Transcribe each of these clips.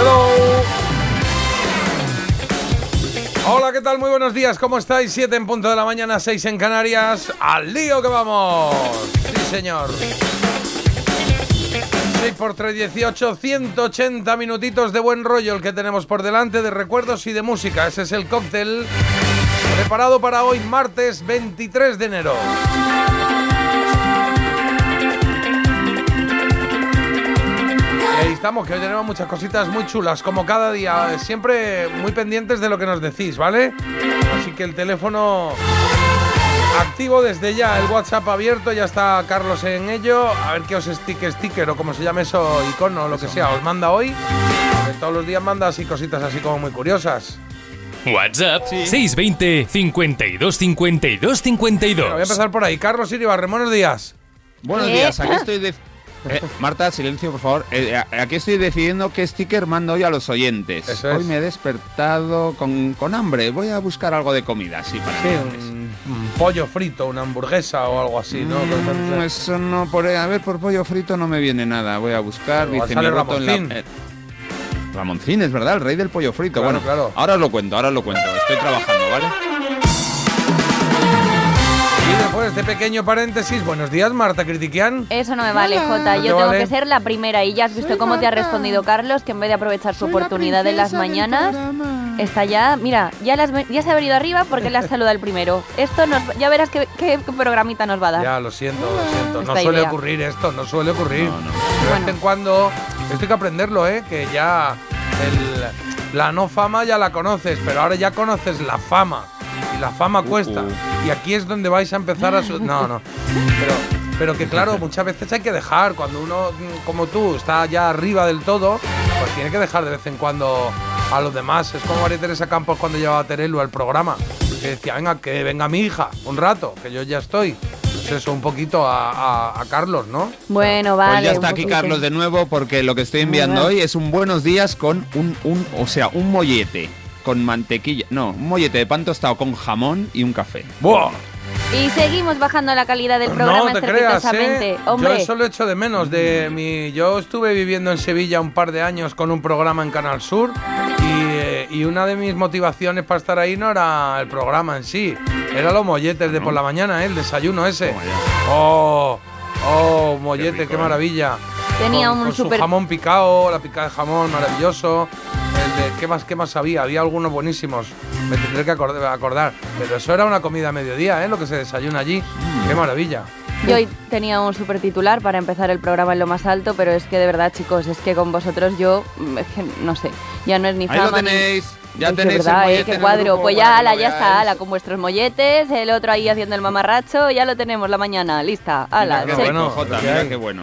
Hello. Hola, ¿qué tal? Muy buenos días, ¿cómo estáis? 7 en punto de la mañana, 6 en Canarias. ¡Al lío que vamos! Sí, señor. 6 por 3, 18, 180 minutitos de buen rollo el que tenemos por delante de recuerdos y de música. Ese es el cóctel preparado para hoy, martes 23 de enero. Estamos, que hoy tenemos muchas cositas muy chulas, como cada día, siempre muy pendientes de lo que nos decís, ¿vale? Así que el teléfono activo desde ya, el WhatsApp abierto, ya está Carlos en ello, a ver qué os sticker, sticker o como se llame eso, icono o lo que sea, os manda hoy. Que todos los días manda así cositas así como muy curiosas. WhatsApp 620 52 52 Bueno, voy a 52. empezar por ahí. Carlos Iribarre, buenos días. Buenos ¿Qué? días, aquí estoy de... Eh, Marta, silencio, por favor. Eh, a- aquí estoy decidiendo qué sticker mando hoy a los oyentes. Es. Hoy me he despertado con, con hambre. Voy a buscar algo de comida, sí, para Sí, un, un pollo frito, una hamburguesa o algo así, ¿no? Mm, eso no, por, a ver, por pollo frito no me viene nada. Voy a buscar, Igual dice sale en la- Ramoncín. eh, Ramoncín, es verdad, el rey del pollo frito. Claro, bueno, claro. ahora os lo cuento, ahora os lo cuento. Estoy trabajando, ¿vale? Y después de pequeño paréntesis, buenos días, Marta Critiquian. Eso no me vale, Jota. ¿No te Yo tengo vale? que ser la primera. Y ya has visto cómo te ha respondido Carlos, que en vez de aprovechar su oportunidad de las mañanas, está ya. Mira, ya, las, ya se ha venido arriba porque le has saludado al primero. Esto nos, ya verás qué, qué programita nos va a dar. Ya, lo siento, lo siento. No Esta suele idea. ocurrir esto, no suele ocurrir. No, no. De vez en cuando, esto hay que aprenderlo, ¿eh? Que ya el- la no fama ya la conoces, pero ahora ya conoces la fama. Y la fama cuesta. uh. Y aquí es donde vais a empezar a... su- No, no. Pero, pero que claro, muchas veces hay que dejar. Cuando uno, mm, como tú, está ya arriba del todo, pues tiene que dejar de vez en cuando a los demás. Es como María Teresa Campos cuando llevaba a Terelu al programa. Que decía, venga, que venga mi hija un rato, que yo ya estoy. Pues eso, un poquito a, a- a Carlos, ¿no? Bueno, vale. pues ya está aquí. Carlos de nuevo porque lo que estoy enviando hoy es un buenos días con un, un, o sea, un mollete con mantequilla, no, un mollete de pan tostado con jamón y un café. ¡Buah! Y seguimos bajando la calidad del programa no te creas. ¿eh? Hombre, Yo eso lo echo de menos. De mi, yo estuve viviendo en Sevilla un par de años con un programa en Canal Sur y, eh, y una de mis motivaciones para estar ahí no era el programa en sí, era los molletes de por la mañana, ¿eh? el desayuno ese. ¡Oh! ¡Oh, mollete, qué, rico, ¿eh? maravilla! Tenía con, un con su super- jamón picado, la picada de jamón, maravilloso. El de, ¿qué, más, ¿Qué más había? Había algunos buenísimos. Me tendré que acordar, acordar. Pero eso era una comida a mediodía, ¿eh? Lo que se desayuna allí. ¡Qué maravilla! yo hoy tenía un super titular para empezar el programa en lo más alto, pero es que de verdad, chicos, es que con vosotros yo, es que no sé, ya no es ni Ahí lo fama ni- tenéis, ya tenéis verdad, el ¿eh? Qué cuadro. grupo Pues ya, ala, lo ya está, ala, con vuestros molletes, el otro ahí haciendo el mamarracho, ya lo tenemos la mañana, lista, ala. Mira qué bueno. ¿qué mira qué bueno.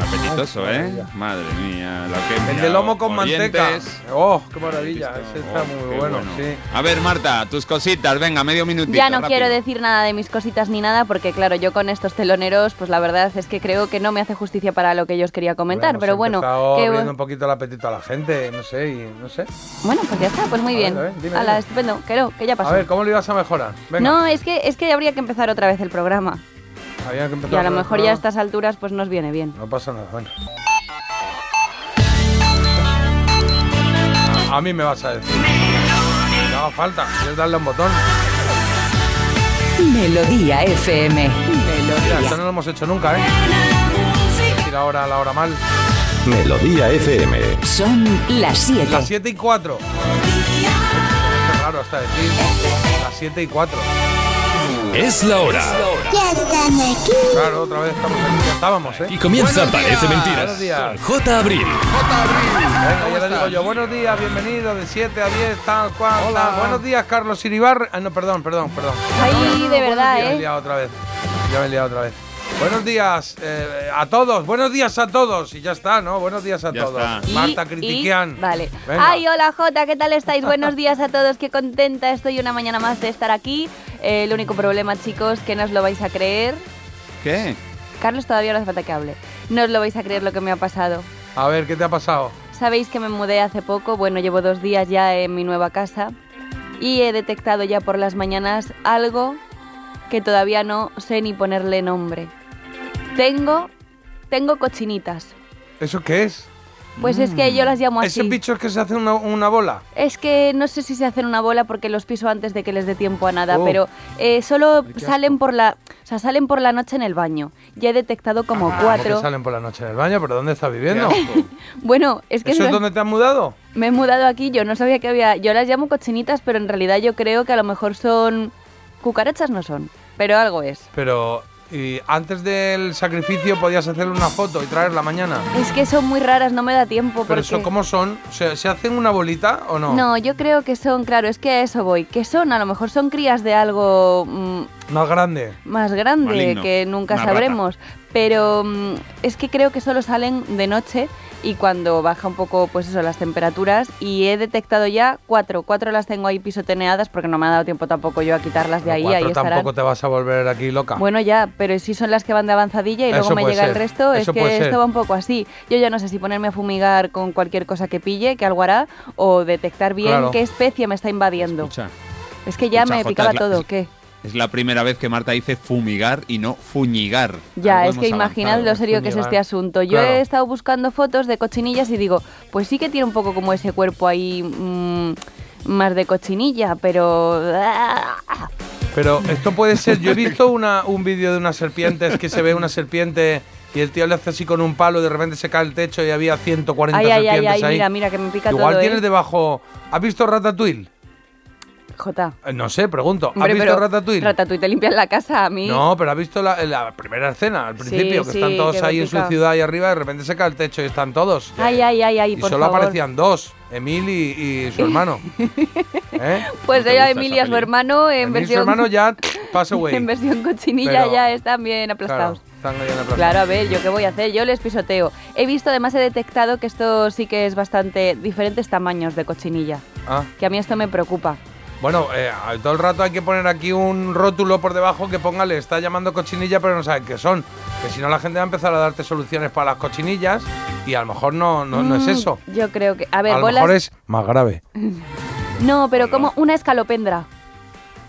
Apetitoso, Ay, ¿eh? Madre mía, lo que he El de lomo con manteca. ¡Oh, qué maravilla! Ese está Oh, muy qué bueno, sí. A ver, Marta, tus cositas, venga, medio minutito. Ya no rápido. quiero decir nada de mis cositas ni nada, porque claro, yo con estos teloneros, pues la verdad es que creo que no me hace justicia para lo que yo os quería comentar, pero bueno, que- abriendo un poquito el apetito a la gente, no sé, y no sé. bueno, pues ya está, pues muy A bien. ver, a ver, dime, ala, dime. estupendo, que no, que ya pasó. A ver, ¿cómo lo ibas a mejorar? Venga. no, es que es que habría que empezar otra vez el programa. Había que Y a lo mejor ya a estas alturas pues nos viene bien. No pasa nada, bueno. A mí me vas a decir. No falta, quieres darle un botón. Melodía FM. Mira, Melodía. esto no lo hemos hecho nunca, ¿eh? Decir ahora la hora mal. Melodía FM. Son las 7. Las 7 y 4. Qué raro hasta decir. Las 7 y 4. Es la hora. Ya están aquí. Claro, otra vez estamos aquí. Ya estábamos, ¿eh? Y comienza Buenos Parece días. Mentira Buenos días. J. Abril. Jota Abril, Venga, ¿cómo ya le digo yo, buenos días, bienvenido de 7 a 10, tal cual. Hola. tal. Buenos días, Carlos Iribar. Ah, no, perdón, perdón, perdón. Ay, No, no, no, de buenos verdad, días, Me he ¿eh? liado otra vez. Ya me he liado otra vez. Buenos días eh, a todos, buenos días a todos. Y ya está, ¿no? Buenos días a Ya todos. está. Marta y- Critiquian. Vale. Venga. Ay, hola Jota, ¿qué tal estáis? Buenos días a todos, qué contenta estoy una mañana más de estar aquí. Eh, el único problema, chicos, que no os lo vais a creer. ¿Qué? Carlos todavía no hace falta que hable. No os lo vais a creer lo que me ha pasado. A ver, ¿qué te ha pasado? Sabéis que me mudé hace poco, bueno, llevo dos días ya en mi nueva casa y he detectado ya por las mañanas algo que todavía no sé ni ponerle nombre. Tengo, tengo cochinitas. ¿Eso qué es? Pues es que yo las llamo así. ¿Ese bicho es que se hace una, una bola? Es que no sé si se hacen una bola porque los piso antes de que les dé tiempo a nada, Oh. pero eh, solo salen por la, o sea, salen por la noche en el baño. Ya he detectado como ¿Cómo que cuatro. salen por la noche en el baño? ¿Pero dónde estás viviendo? Bueno, es que ¿Eso es las- donde te has mudado? me he mudado aquí, yo no sabía que había, yo las llamo cochinitas, pero en realidad yo creo que a lo mejor son cucarachas no son, pero algo es. Pero, ¿y antes del sacrificio podías hacerle una foto y traerla mañana? Es que son muy raras, no me da tiempo ¿Pero porque eso cómo son? ¿Se, se hacen una bolita o no? No, yo creo que son, claro, es que a eso voy, que son, a lo mejor son crías de algo mm, Más grande. más grande Maligno, que nunca una sabremos. Pero mm, es que creo que solo salen de noche y cuando baja un poco, pues eso, las temperaturas. Y he detectado ya cuatro. Cuatro las tengo ahí pisoteneadas porque no me ha dado tiempo tampoco yo a quitarlas de Pero ahí. cuatro ahí estarán. tampoco te vas a volver aquí loca. Bueno, ya, pero si son las que van de avanzadilla y Eso luego me llega el resto, es que esto va un poco así. Yo ya no sé si ponerme a fumigar con cualquier cosa que pille, que algo hará, o detectar bien Claro. qué especie me está invadiendo. Escucha, es que ya escucha, me picaba todo, ¿qué? Es la primera vez que Marta dice fumigar y no fuñigar. Ya, Algo es que imaginad lo serio que es este asunto. Yo Claro. he estado buscando fotos de cochinillas y digo, pues sí que tiene un poco como ese cuerpo ahí mm, más de cochinilla, pero... Pero esto puede ser. Yo he visto una, un vídeo de unas serpientes que se ve una serpiente y el tío le hace así con un palo y de repente se cae el techo y había 140 Ay, ay, ay, serpientes ay, ahí. mira, mira, que me pica Igual todo, tienes ¿eh? debajo. ¿Has visto Ratatouille? Jota. Eh, No sé, pregunto. ¿Has Hombre, visto pero Ratatouille? Ratatouille te limpian la casa a mí. No, pero has visto la, la primera escena, al principio, que sí, están todos ahí en su ciudad ahí arriba y de repente se cae el techo y están todos. Ay, ay, ay, ay, y por solo favor. aparecían dos, Emil y, y su hermano. ¿Eh? Pues ¿No te ella, Emilia, esa su hermano, en Emil y su versión... hermano ya pass away. en versión cochinilla Pero- ya están bien Claro, aplastados. están plaza. Claro, a ver, ¿yo qué voy a hacer? Yo les pisoteo. He visto, además he detectado que esto sí que es bastante diferentes tamaños de cochinilla. Ah, Que a mí esto me preocupa. Bueno, eh, todo el rato hay que poner aquí un rótulo por debajo que ponga le está llamando cochinilla pero no saben qué son. Que si no la gente va a empezar a darte soluciones para las cochinillas y a lo mejor no, no, no es Mm, eso. Yo creo que... A ver, a lo bolas... mejor es más grave. No, pero como una escalopendra.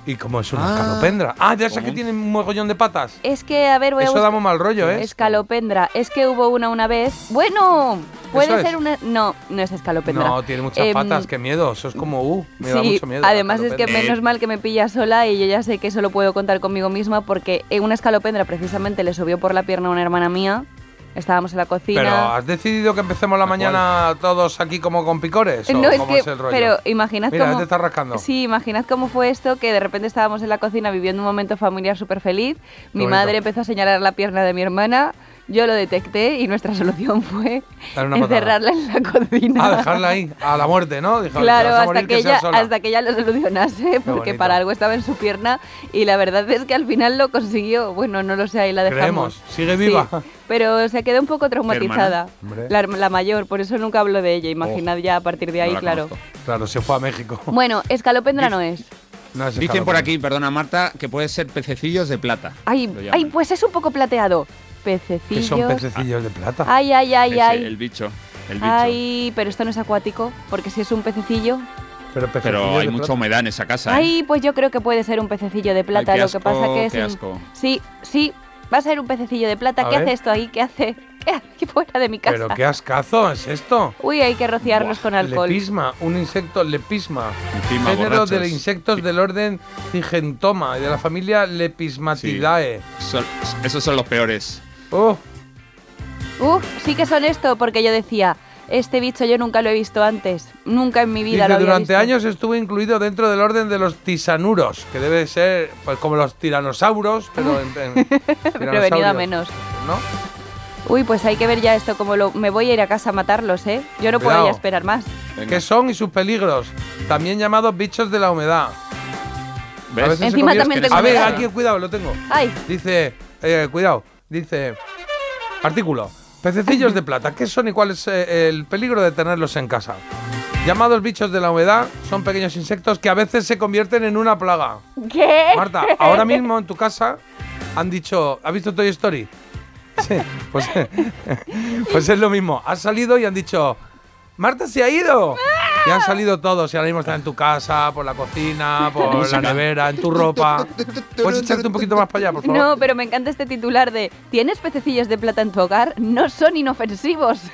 ¿Y cómo es una Ah. escalopendra? Ah, ya sé que tiene un mogollón de patas. Es que, a ver, voy a Eso buscar... da muy mal rollo, ¿eh? Escalopendra. Es que hubo una una vez... Bueno, puede ser una... No, no es escalopendra. No, tiene muchas Em, patas, qué miedo. Eso es como, uh, me da mucho miedo. además es que menos mal que me pilla sola y yo ya sé que solo puedo contar conmigo misma porque en una escalopendra precisamente le subió por la pierna a una hermana mía. Estábamos en la cocina. Pero, ¿has decidido que empecemos la mañana todos aquí como con picores? ¿o no, es cómo que, es el rollo? pero imaginad Mira, cómo... te estás rascando. Sí, imaginad cómo fue esto, que de repente estábamos en la cocina viviendo un momento familiar súper feliz. Mi madre empezó a señalar la pierna de mi hermana, yo lo detecté y nuestra solución fue encerrarla en la cocina. Ah, dejarla ahí, a la muerte, ¿no? Dijo, Claro, "Te vas a hasta morir, que, ella, sola". hasta que ella lo solucionase, porque para algo estaba en su pierna y la verdad es que al final lo consiguió. Bueno, no lo sé, ahí la dejamos. Creemos, sigue viva. Sí, pero se quedó un poco traumatizada. La, la mayor, por eso nunca hablo de ella. Imaginad ya a partir de ahí, la claro. conozco. Claro, se fue a México. Bueno, escalopendra no es. No, Dicen por aquí, perdona Marta, que puede ser pececillos de plata. Ay, ay, pues es un poco plateado. Que Pececillos. son pececillos de plata. Ay, ay, ay, Ese, ay. El bicho. El bicho. Ay, pero esto no es acuático, porque si es un pececillo. Pero, hay mucha plata. humedad en esa casa. ¿eh? Ay, pues yo creo que puede ser un pececillo de plata. qué Lo que pasa asco, que es. qué un- asco. Sí, sí, va a ser un pececillo de plata. A ¿Qué ver. hace esto ahí? ¿Qué hace? ¿Qué hace aquí fuera de mi casa? Pero qué ascazo es esto. Uy, hay que rociarnos con alcohol. Lepisma, un insecto lepisma. Encima, Género borrachos. de insectos del orden Cigentoma y de la familia Lepismatidae. Son- esos son los peores. Oh, Uf, sí que son esto, porque yo decía, este bicho yo nunca lo he visto antes. Nunca en mi vida dice, lo había durante visto. años estuvo incluido dentro del orden de los tisanuros, que debe ser pues como los tiranosaurios, pero en, en Pero venido a menos. ¿no? Uy, pues hay que ver ya esto, como lo... Me voy a ir a casa a matarlos, ¿eh? Yo no puedo Cuidado. ya esperar más. Venga. ¿Qué son y sus peligros? También llamados bichos de la humedad. ¿Ves? A veces Encima también tengo A ver, aquí cuidado, lo tengo. Ay, Dice, eh, cuidado, Dice, artículo, pececillos de plata, ¿qué son y cuál es eh, el peligro de tenerlos en casa? Llamados bichos de la humedad, son pequeños insectos que a veces se convierten en una plaga. ¿Qué? Marta, ahora mismo en tu casa han dicho, ¿has visto Toy Story? Sí, pues, pues es lo mismo. Has salido y han dicho, Marta se ha ido. Y han salido todos y ahora mismo están en tu casa, por la cocina, por la nevera, en tu ropa. ¿Puedes echarte un poquito más para allá, por favor? No, pero me encanta este titular de ¿Tienes pececillos de plata en tu hogar? No son inofensivos.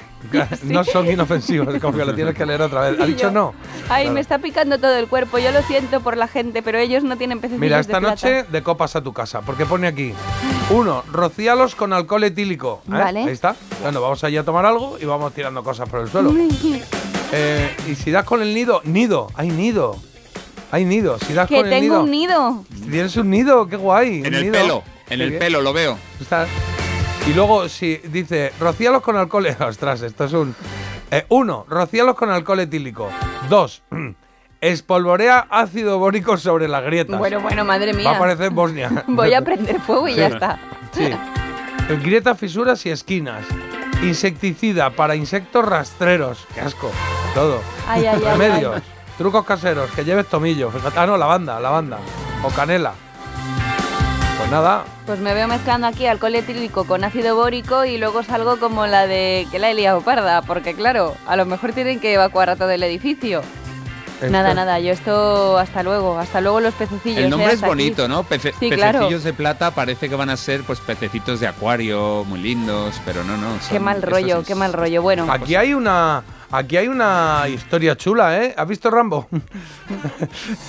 No son inofensivos, como que lo tienes que leer otra vez. ¿Ha dicho no? Ay, Claro. me está picando todo el cuerpo. Yo lo siento por la gente, pero ellos no tienen pececillos Mira, de esta plata. noche de copas a tu casa, porque pone aquí. Uno, rocíalos con alcohol etílico. ¿eh? Vale. Ahí está. Bueno, vamos allí a tomar algo y vamos tirando cosas por el suelo. Eh, y si das con el nido, nido, hay nido. Hay nido. Si das Que con el tengo nido. un nido. Tienes un nido, qué guay. En un el nido. pelo, en Qué el bien. pelo, lo veo. Está- Y luego, si dice, rocíalos con alcohol. Ostras, esto es un. Eh, uno, rocíalos con alcohol etílico. Dos, espolvorea ácido bórico sobre las grietas. Bueno, bueno, madre Va a mía. aparecer Bosnia. Voy a prender fuego y ya está. Sí. Grietas, fisuras y esquinas. Insecticida para insectos rastreros. Qué asco. Todo. Ay, ay, ay, Remedios. Trucos caseros. Que lleves tomillo. Fíjate. Ah, no, lavanda, lavanda. O canela. Pues nada. Pues me veo mezclando aquí alcohol etílico con ácido bórico y luego salgo como la de que la he liado parda, porque claro, a lo mejor tienen que evacuar a todo el edificio. Esto- Nada, nada, yo esto hasta luego, hasta luego los pececillos. El ¿eh? nombre es aquí. bonito, ¿no? Pece- Sí, claro. pececillos de plata parece que van a ser pues pececitos de acuario muy lindos, pero no, no. Qué mal rollo, es- qué mal rollo. Bueno, Aquí hay una. Aquí hay una historia chula, ¿eh? ¿Has visto Rambo?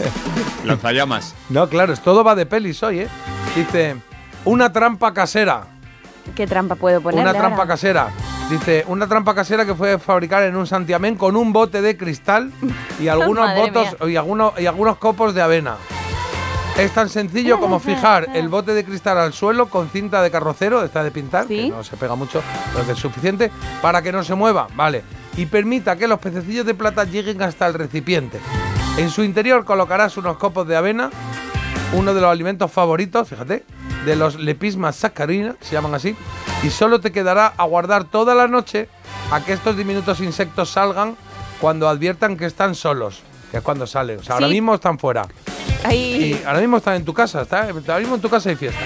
Lanzallamas. no, claro, es todo va de pelis hoy, ¿eh? Dice, una trampa casera. ¿Qué trampa puedo poner? Una trampa casera. Dice, una trampa casera que fue fabricar en un santiamén con un bote de cristal y algunos botos y algunos, y algunos copos de avena. Es tan sencillo como fijar el bote de cristal al suelo con cinta de carrocero, esta de pintar, Sí. que no se pega mucho, pero que es suficiente, para que no se mueva, ¿vale? Y permita que los pececillos de plata lleguen hasta el recipiente. En su interior colocarás unos copos de avena, uno de los alimentos favoritos, fíjate, de los lepismas saccharina, se llaman así, y solo te quedará aguardar toda la noche a que estos diminutos insectos salgan cuando adviertan que están solos, que es cuando salen. O sea, ahora mismo están fuera. Ahí, Y ahora mismo están en tu casa, está, ahora mismo en tu casa hay fiesta.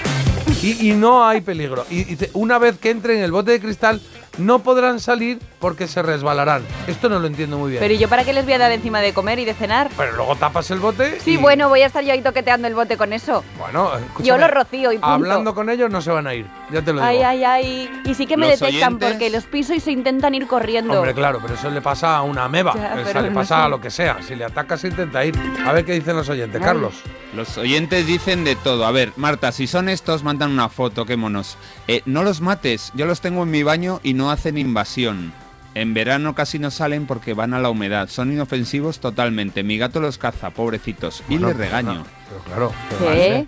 Y, y no hay peligro. Y una vez que entren en el bote de cristal, no podrán salir porque se resbalarán. Esto no lo entiendo muy bien. pero ¿y yo para qué les voy a dar encima de comer y de cenar? Pero luego tapas el bote. Sí, y- bueno, voy a estar yo ahí toqueteando el bote con eso. Bueno, Yo lo rocío y punto. Hablando con ellos no se van a ir, ya te lo digo. Ay, ay, ay. Y sí que me Los detectan oyentes- porque los piso y se intentan ir corriendo. Hombre, claro, pero eso le pasa a una ameba. Ya, o sea, pero le no pasa sé. a lo que sea. Si le atacas, se intenta ir. A ver qué dicen los oyentes. Ay. Carlos. Los oyentes dicen de todo. A ver, Marta, si son estos, mandan una foto, qué monos. Eh, no los mates, yo los tengo en mi baño y no hacen invasión. En verano casi no salen porque van a la humedad. Son inofensivos totalmente. Mi gato los caza, pobrecitos. Y Bueno, les regaño. pero claro. pero ¿Qué? ¿eh?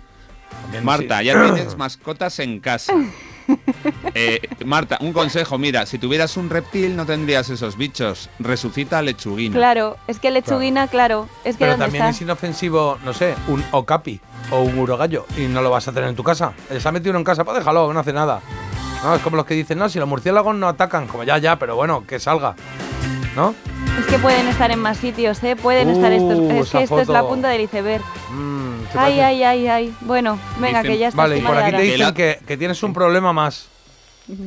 Marta, ya tienes mascotas en casa. Eh, Marta, un consejo, mira, si tuvieras un reptil no tendrías esos bichos. Resucita a lechuguina. Claro, es que lechuguina, claro. Es que Pero ¿dónde también está? es inofensivo, no sé, un okapi o un urogallo y no lo vas a tener en tu casa. Se ha metido uno en casa, pues déjalo, no hace nada. No, es como los que dicen, no, si los murciélagos no atacan, como ya, ya, pero bueno, que salga. ¿No? Es que pueden estar en más sitios, ¿eh? Pueden estar estos. Uh, Es que esto es la punta del iceberg. Mm, ¿te Ay, ay, ay, ay. Bueno, venga, Dicen- que ya está. Vale, y por aquí te dicen que, que tienes un problema más.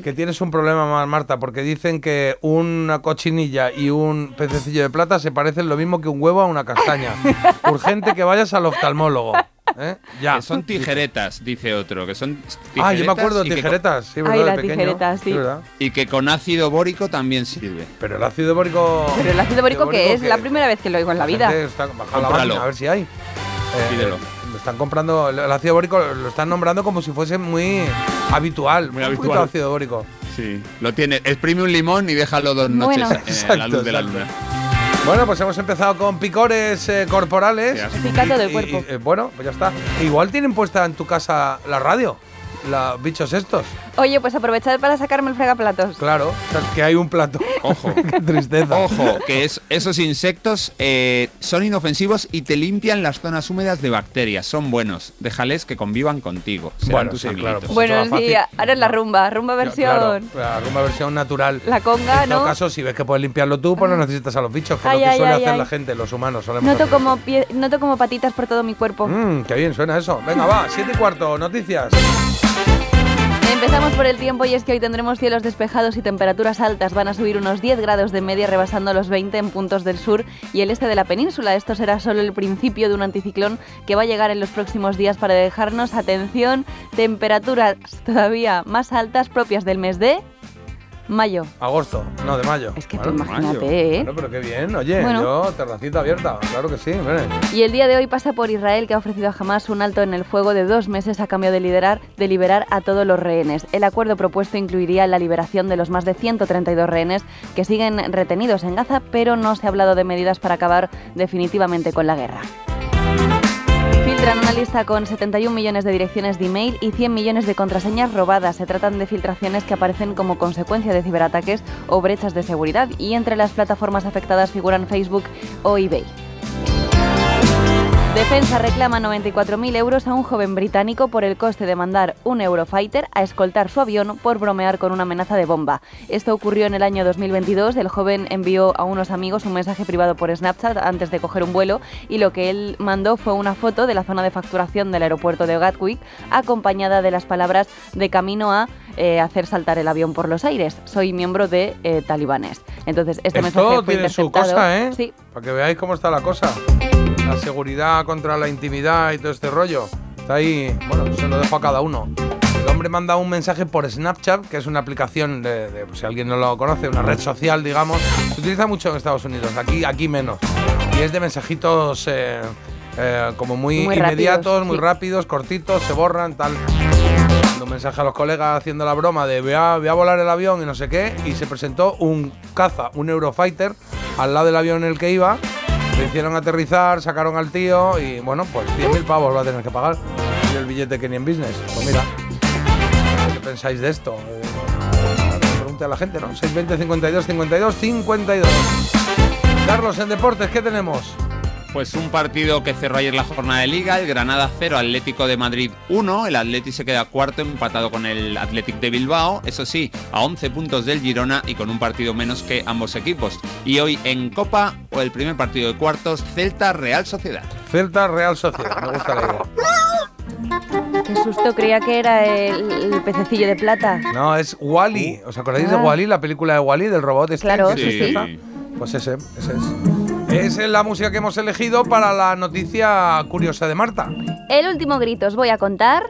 Que tienes un problema más, Marta, porque dicen que una cochinilla y un pececillo de plata se parecen lo mismo que un huevo a una castaña. Urgente que vayas al oftalmólogo. ¿eh? Ya. Que son tijeretas, dice otro. Que son Ah, yo me acuerdo tijeretas. Sí, Ay, las pequeño. tijeretas, sí. y que con ácido bórico también sirve. Pero el ácido bórico. Pero el ácido bórico, que es la primera vez que lo oigo en la vida. está- baja la Cómpralo. máquina, a ver si hay. Eh, Pídelo. Están comprando, el ácido bórico lo están nombrando como si fuese muy habitual. Muy un poquito habitual. ácido bórico. Sí. Lo tiene. Exprime un limón y déjalo dos noches Bueno. en la Exacto, luz de la exacto. luna. Bueno, pues hemos empezado con picores eh, corporales. Sí. Picando del Y- cuerpo. y, eh, bueno, pues ya está. Igual tienen puesta en tu casa la radio. los bichos estos. Oye, pues aprovechad para sacarme el fregaplatos. Claro, que hay un plato. Ojo. Qué tristeza. Ojo, que es, esos insectos eh, son inofensivos y te limpian las zonas húmedas de bacterias. Son buenos. Déjales que convivan contigo. Serán Bueno, tus sí, amiguitos. claro, pues Bueno, sí, ahora es la rumba, rumba versión. Claro, la rumba versión natural. La conga, En todo ¿no? caso, si ves que puedes limpiarlo tú, pues no necesitas a los bichos, que Ay, es lo que ay, suele ay, hacer ay. la gente, los humanos. solemos Noto como, pie- noto como patitas por todo mi cuerpo. Mmm, qué bien suena eso. Venga, va, siete y cuarto, noticias. Empezamos por el tiempo y es que hoy tendremos cielos despejados y temperaturas altas. Van a subir unos 10 grados de media rebasando los 20 en puntos del sur y el este de la península. Esto será solo el principio de un anticiclón que va a llegar en los próximos días para dejarnos, atención, temperaturas todavía más altas propias del mes de mayo. Agosto, no, de mayo. Es que Bueno, tú imagínate, ¿eh? Bueno, pero qué bien, oye, Bueno. yo, terracita abierta, claro que sí. Y el día de hoy pasa por Israel, que ha ofrecido a Hamas un alto en el fuego de dos meses a cambio de, liderar, de liberar a todos los rehenes. El acuerdo propuesto incluiría la liberación de los más de 132 rehenes que siguen retenidos en Gaza, pero no se ha hablado de medidas para acabar definitivamente con la guerra. Filtran una lista con 71 millones de direcciones de email y 100 millones de contraseñas robadas. Se tratan de filtraciones que aparecen como consecuencia de ciberataques o brechas de seguridad y entre las plataformas afectadas figuran Facebook o eBay. Defensa reclama 94.000 euros a un joven británico por el coste de mandar un Eurofighter a escoltar su avión por bromear con una amenaza de bomba. Esto ocurrió en el año 2022. El joven envió a unos amigos un mensaje privado por Snapchat antes de coger un vuelo y lo que él mandó fue una foto de la zona de facturación del aeropuerto de Gatwick acompañada de las palabras de camino a eh, hacer saltar el avión por los aires. Soy miembro de eh, talibanes. Entonces, este mensaje Esto fue tiene su cosa, ¿eh? Sí, Para que veáis cómo está la cosa. La seguridad contra la intimidad y todo este rollo. Está ahí, bueno, se lo dejo a cada uno. El hombre manda un mensaje por Snapchat, que es una aplicación de, de- pues, si alguien no lo conoce, una red social, digamos. Se utiliza mucho en Estados Unidos, aquí, aquí menos. Y es de mensajitos eh, eh, como muy, Muy inmediatos, rápidos, muy sí. rápidos, cortitos, se borran, tal. Mando un mensaje a los colegas haciendo la broma de voy a, voy a volar el avión y no sé qué. Y se presentó un caza, un Eurofighter, al lado del avión en el que iba. Hicieron aterrizar, sacaron al tío y bueno, pues 100.000 pavos va a tener que pagar. Y el billete que ni en business. Pues mira, ¿qué pensáis de esto? Eh, pregunte a la gente, ¿no? 620 52 52 52. Carlos, en deportes, ¿qué tenemos? Pues un partido que cerró ayer la jornada de liga, el Granada 0, Atlético de Madrid 1, el Atleti se queda cuarto empatado con el Athletic de Bilbao, eso sí, a 11 puntos del Girona y con un partido menos que ambos equipos. Y hoy en Copa, o el primer partido de cuartos, Celta Real Sociedad. Celta Real Sociedad, me gusta la idea. qué susto, creía que era el, el pececillo de plata. No, es Wally. ¿Os acordáis de Ah. Wally, la película de Wally, del robot este? Claro, se sí, empieza? Pues ese, ese es. Es la música que hemos elegido para la noticia curiosa de Marta. El último grito os voy a contar.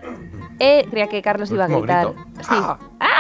Eh, creía que Carlos iba a gritar. grito. Sí. Ah. ¡Ah!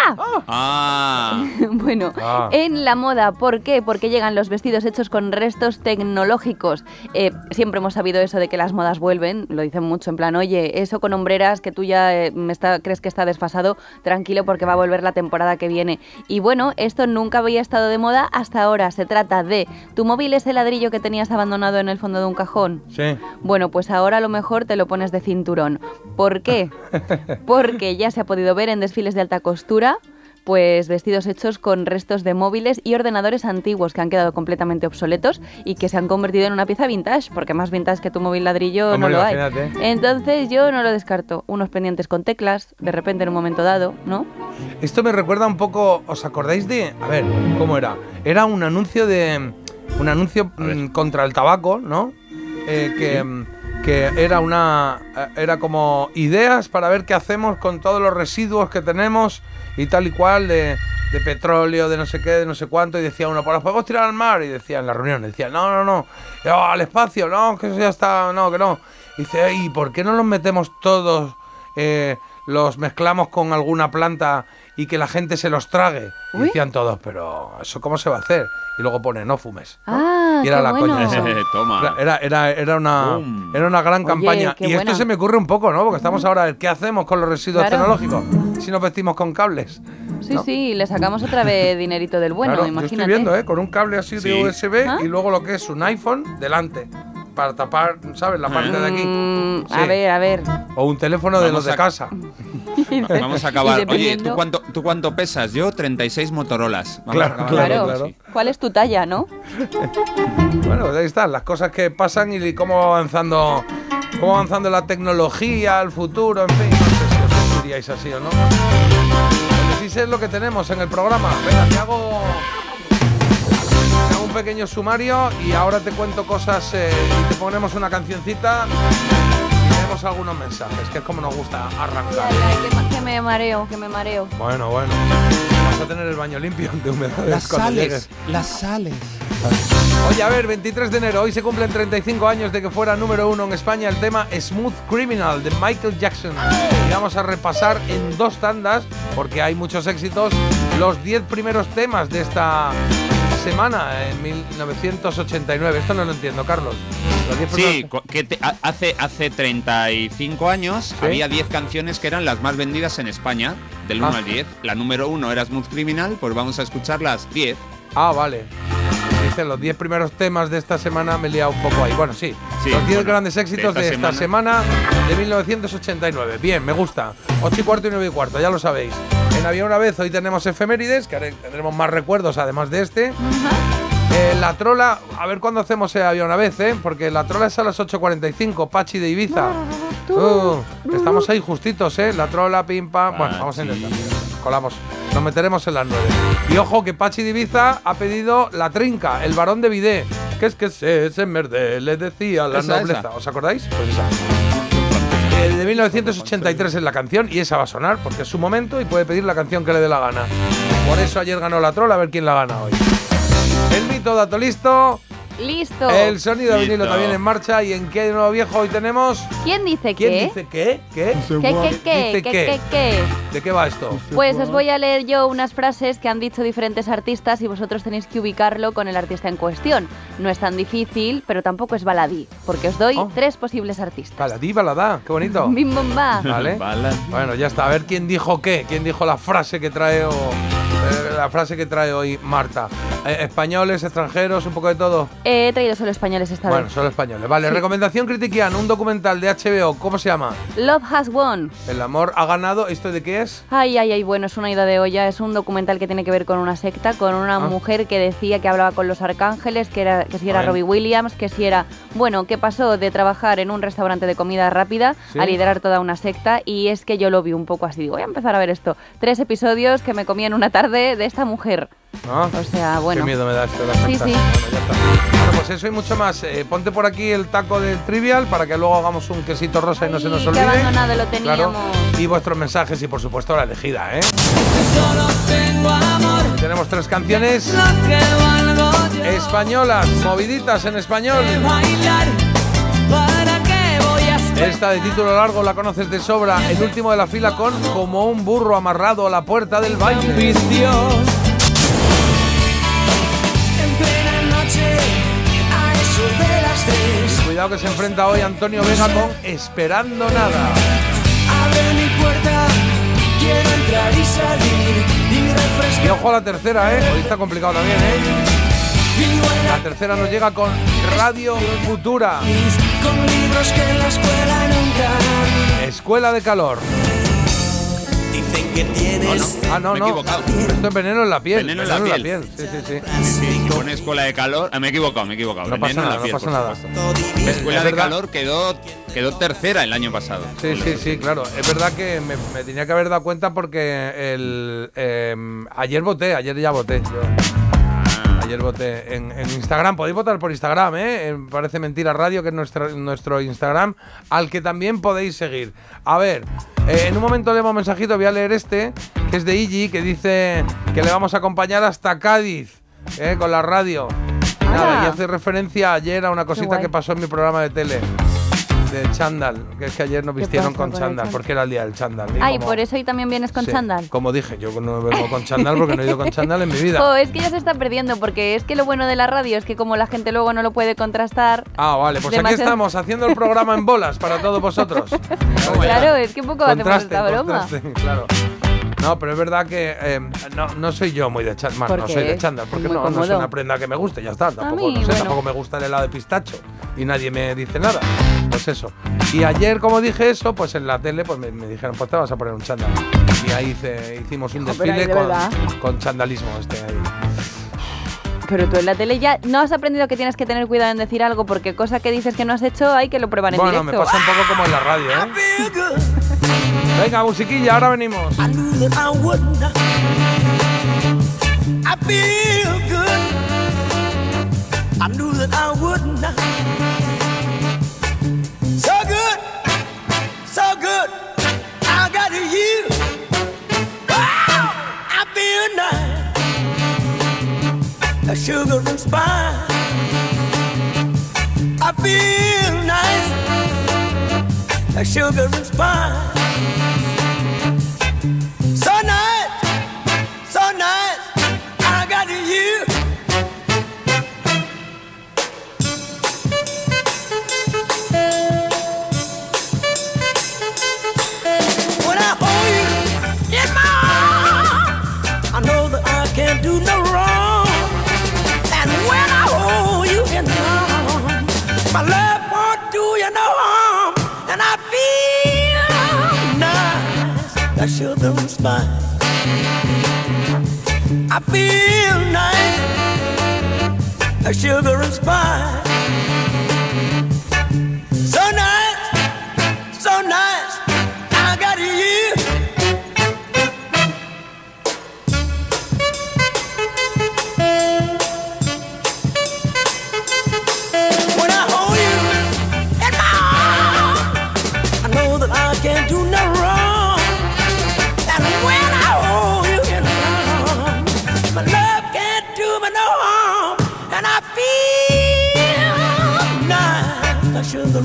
Ah, bueno, Ah. en la moda, ¿por qué? Porque llegan los vestidos hechos con restos tecnológicos. Eh, siempre hemos sabido eso de que las modas vuelven, lo dicen mucho en plan, oye, eso con hombreras que tú ya eh, me está, crees que está desfasado, tranquilo porque va a volver la temporada que viene. Y bueno, esto nunca había estado de moda hasta ahora. Se trata de, ¿tu móvil es el ladrillo que tenías abandonado en el fondo de un cajón? Sí. Bueno, pues ahora a lo mejor te lo pones de cinturón. ¿Por qué? Porque ya se ha podido ver en desfiles de alta costura pues vestidos hechos con restos de móviles y ordenadores antiguos que han quedado completamente obsoletos y que se han convertido en una pieza vintage, porque más vintage que tu móvil ladrillo Hombre, no lo hay. Entonces yo no lo descarto. Unos pendientes con teclas, de repente en un momento dado, ¿no? Esto me recuerda un poco. ¿Os acordáis de.? A ver, ¿cómo era? Era un anuncio de. Un anuncio mm, contra el tabaco, ¿no? Eh, que, mm, que era una. eh, Era como ideas para ver qué hacemos con todos los residuos que tenemos y tal y cual de, de petróleo, de no sé qué, de no sé cuánto. Y decía uno, pues los podemos tirar al mar. Y decía en la reunión, decía, no, no, no. Y, "Oh, al espacio, no, que eso ya está. No, que no. Y dice, ¿y por qué no los metemos todos? eh, los mezclamos con alguna planta y que la gente se los trague. Y Uy. decían todos, pero ¿eso cómo se va a hacer? Y luego pone, no fumes. ¿no? Ah, y era qué la bueno. coña esa. Toma. Era, era, era, una, Boom. era una gran Oye, campaña. qué Y esto buena. se me ocurre un poco, ¿no? Porque estamos ahora, ¿qué hacemos con los residuos Claro. tecnológicos? Si nos vestimos con cables. Sí, ¿no? sí, le sacamos otra vez dinerito del bueno, Claro, yo imagínate. estoy viendo, ¿eh? Con un cable así Sí. de USB Ah. y luego lo que es un iPhone delante. Para tapar, ¿sabes? La parte de aquí. Mm, Sí. A ver, a ver. O un teléfono de los de casa. Vamos a acabar. Oye, ¿tú cuánto, ¿tú cuánto pesas? Yo 36 Motorolas. Vamos Claro, a claro, claro. ¿Cuál es tu talla, no? Bueno, ahí están las cosas que pasan y cómo va avanzando, cómo va avanzando la tecnología, el futuro, en fin. No sé si os sentiríais así o no. Que sí sé es lo que tenemos en el programa. Venga, te hago, pequeño sumario y ahora te cuento cosas eh, y te ponemos una cancioncita y leemos algunos mensajes, que es como nos gusta arrancar. Ay, ay, que, que me mareo, que me mareo. Bueno, bueno. Vas a tener el baño limpio de humedades Las sales, llegues. las sales. Oye, a ver, 23 de enero, hoy se cumplen 35 años de que fuera número uno en España el tema Smooth Criminal de Michael Jackson. Y vamos a repasar en dos tandas, porque hay muchos éxitos, los 10 primeros temas de esta semana, en 1989. Esto no lo entiendo, Carlos. Los 10 Sí, que te- ha- hace, hace 35 años había 10 canciones que eran las más vendidas en España, del 1 Ah. al 10. La número 1 era Smooth Criminal, pues vamos a escuchar las 10. Ah, vale. Dicen los 10 primeros temas de esta semana, me he liado un poco ahí. Bueno, sí, Sí, los 10 bueno, grandes de éxitos de esta esta, semana. de 1989. Bien, me gusta. 8 y cuarto y 9 y cuarto, ya lo sabéis. En Había una vez, hoy tenemos efemérides, que ahora tendremos más recuerdos además de este. Eh, la trola, a ver cuándo hacemos eh, Había una vez, ¿eh? Porque la trola es a las 8.45, Pachi de Ibiza. Uh, estamos ahí justitos, ¿eh? La trola, pim, pam. Bueno, vamos a intentar. Colamos. Nos meteremos en las 9. Y ojo que Pachi de Ibiza ha pedido la trinca, el varón de Vidé. Que es que se, se merde, le decía la Esa, nobleza. esa. ¿Os acordáis? Pues esa. Eh, de 1983 es la canción y esa va a sonar porque es su momento y puede pedir la canción que le dé la gana. Por eso ayer ganó la trola, a ver quién la gana hoy. El mito dato listo. ¡Listo! El sonido de vinilo Listo. también en marcha. ¿Y en qué nuevo viejo hoy tenemos? ¿Quién dice ¿Quién qué? dice qué? ¿Qué? ¿Qué, qué, qué? Dice ¿Qué, qué. qué, qué? ¿De qué va esto? Pues os voy a leer yo unas frases que han dicho diferentes artistas y vosotros tenéis que ubicarlo con el artista en cuestión. No es tan difícil, pero tampoco es baladí, porque os doy Oh. tres posibles artistas. Baladí, balada. Qué bonito. Bim bom ba. Vale. Baladí. Bueno, ya está. A ver quién dijo qué. ¿Quién dijo la frase que trae o, eh, la frase que trae hoy Marta? Eh, españoles, extranjeros, un poco de todo. He traído solo españoles esta Bueno, vez. solo españoles. Vale, Sí. recomendación critiquiana, un documental de HBO. ¿Cómo se llama? Love Has Won. El amor ha ganado. ¿Esto de qué es? Ay, ay, ay, bueno, es una ida de olla. Es un documental que tiene que ver con una secta, con una Ah. mujer que decía que hablaba con los arcángeles, que, era, que si era Bueno. Robbie Williams, que si era. Bueno, que pasó de trabajar en un restaurante de comida rápida Sí. a liderar toda una secta. Y es que yo lo vi un poco así. Digo, voy a empezar a ver esto. Tres episodios que me comí en una tarde de esta mujer. ¿No? O sea, bueno. Qué miedo me da esto de las Sí, sí. Bueno, ya está. Pues eso y mucho más. Eh, ponte por aquí el taco del trivial para que luego hagamos un quesito rosa y no se nos olvide. abandonado lo Claro. teníamos. Y vuestros mensajes y por supuesto la elegida, ¿eh? Tenemos tres canciones españolas, moviditas en español. Esta de título largo la conoces de sobra. El último de la fila con Como un burro amarrado a la puerta del baile. Cuidado que se enfrenta hoy Antonio Vega con Esperando Nada. Y ojo a la tercera, ¿eh? Hoy está complicado también, ¿eh? La tercera nos llega con Radio Futura. Escuela de Calor. Ah, no, me he no. equivocado. Esto es veneno en la piel. Veneno en la piel. Sí, sí, sí. Sí, con escuela de calor. Ah, me he equivocado, me he equivocado. No pasa Veneno nada, la no piel, pasa nada. supuesto. Escuela es de calor quedó, quedó tercera el año pasado. Sí, sí, sí, claro. Es verdad que me, me tenía que haber dado cuenta porque el, em, ayer voté, ayer ya voté. yo. Ayer voté en, en Instagram. Podéis votar por Instagram, ¿eh? En Parece Mentira Radio, que es nuestro, nuestro Instagram, al que también podéis seguir. A ver, eh, en un momento leemos un mensajito, voy a leer este, que es de Iggy, que dice que le vamos a acompañar hasta Cádiz, ¿eh? con la radio. Y Nada, y hace referencia ayer a una cosita que pasó en mi programa de tele. De chándal, que es que ayer nos ¿Qué vistieron con con chándal, porque era el día del chándal. Y Ay, como- por eso hoy también vienes con Sí, chándal. Como dije, yo no vengo con chándal porque no he ido con chándal en mi vida. Jo, es que ya se está perdiendo, porque es que lo bueno de la radio es que como la gente luego no lo puede contrastar, Ah, vale, pues aquí estamos haciendo el programa en bolas para todos vosotros. claro, es que poco hacemos esta broma. claro. No, pero es verdad que eh, no, no soy yo muy de chándal. ¿Por no soy de chándal, porque no, no es una prenda que me guste, ya está. Tampoco, mí, no sé, bueno. tampoco me gusta el helado de pistacho. y nadie me dice nada. Pues eso. Y ayer, como dije eso, pues en la tele pues me, me dijeron, pues te vas a poner un chándal. Y ahí hice- hicimos un desfile de con, con chandalismo este ahí. Pero tú en la tele ya no has aprendido que tienes que tener cuidado en decir algo porque cosa que dices que no has hecho hay que lo prueban en Bueno, me directo. pasa un poco como en la radio, ¿eh? Venga, musiquilla, ahora venimos. I knew that I would not. I feel good. I knew that I would not. So good, so good. I got you. Wow, I feel nice. A sugar and spice. I feel. A sugar and spice. Nice, that sugar and spice. I feel nice, that sugar and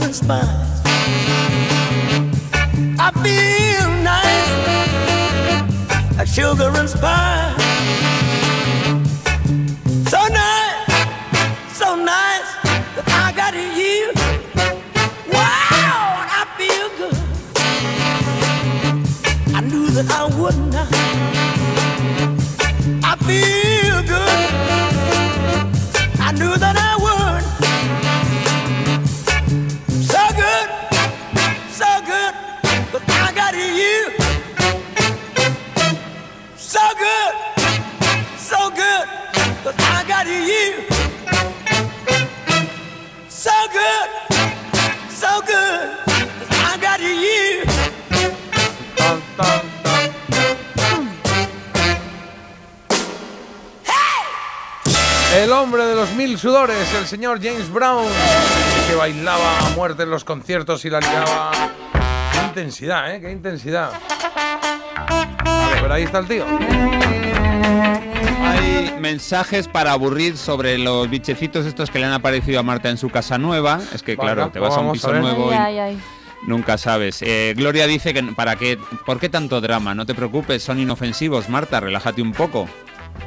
and spice. I feel nice, like sugar and spice. So nice, so nice that I got you. Wow, I feel good. I knew that I would not. I feel hombre de los mil sudores, el señor James Brown, que bailaba a muerte en los conciertos y la liaba. Qué intensidad, ¿eh? Qué intensidad. A ver, pero ahí está el tío. Hay mensajes para aburrir sobre los bichecitos estos que le han aparecido a Marta en su casa nueva. Es que claro, te vas a un piso a nuevo Ay, y ay, ay. nunca sabes. Eh, Gloria dice que para qué, ¿por qué tanto drama? No te preocupes, son inofensivos, Marta, relájate un poco.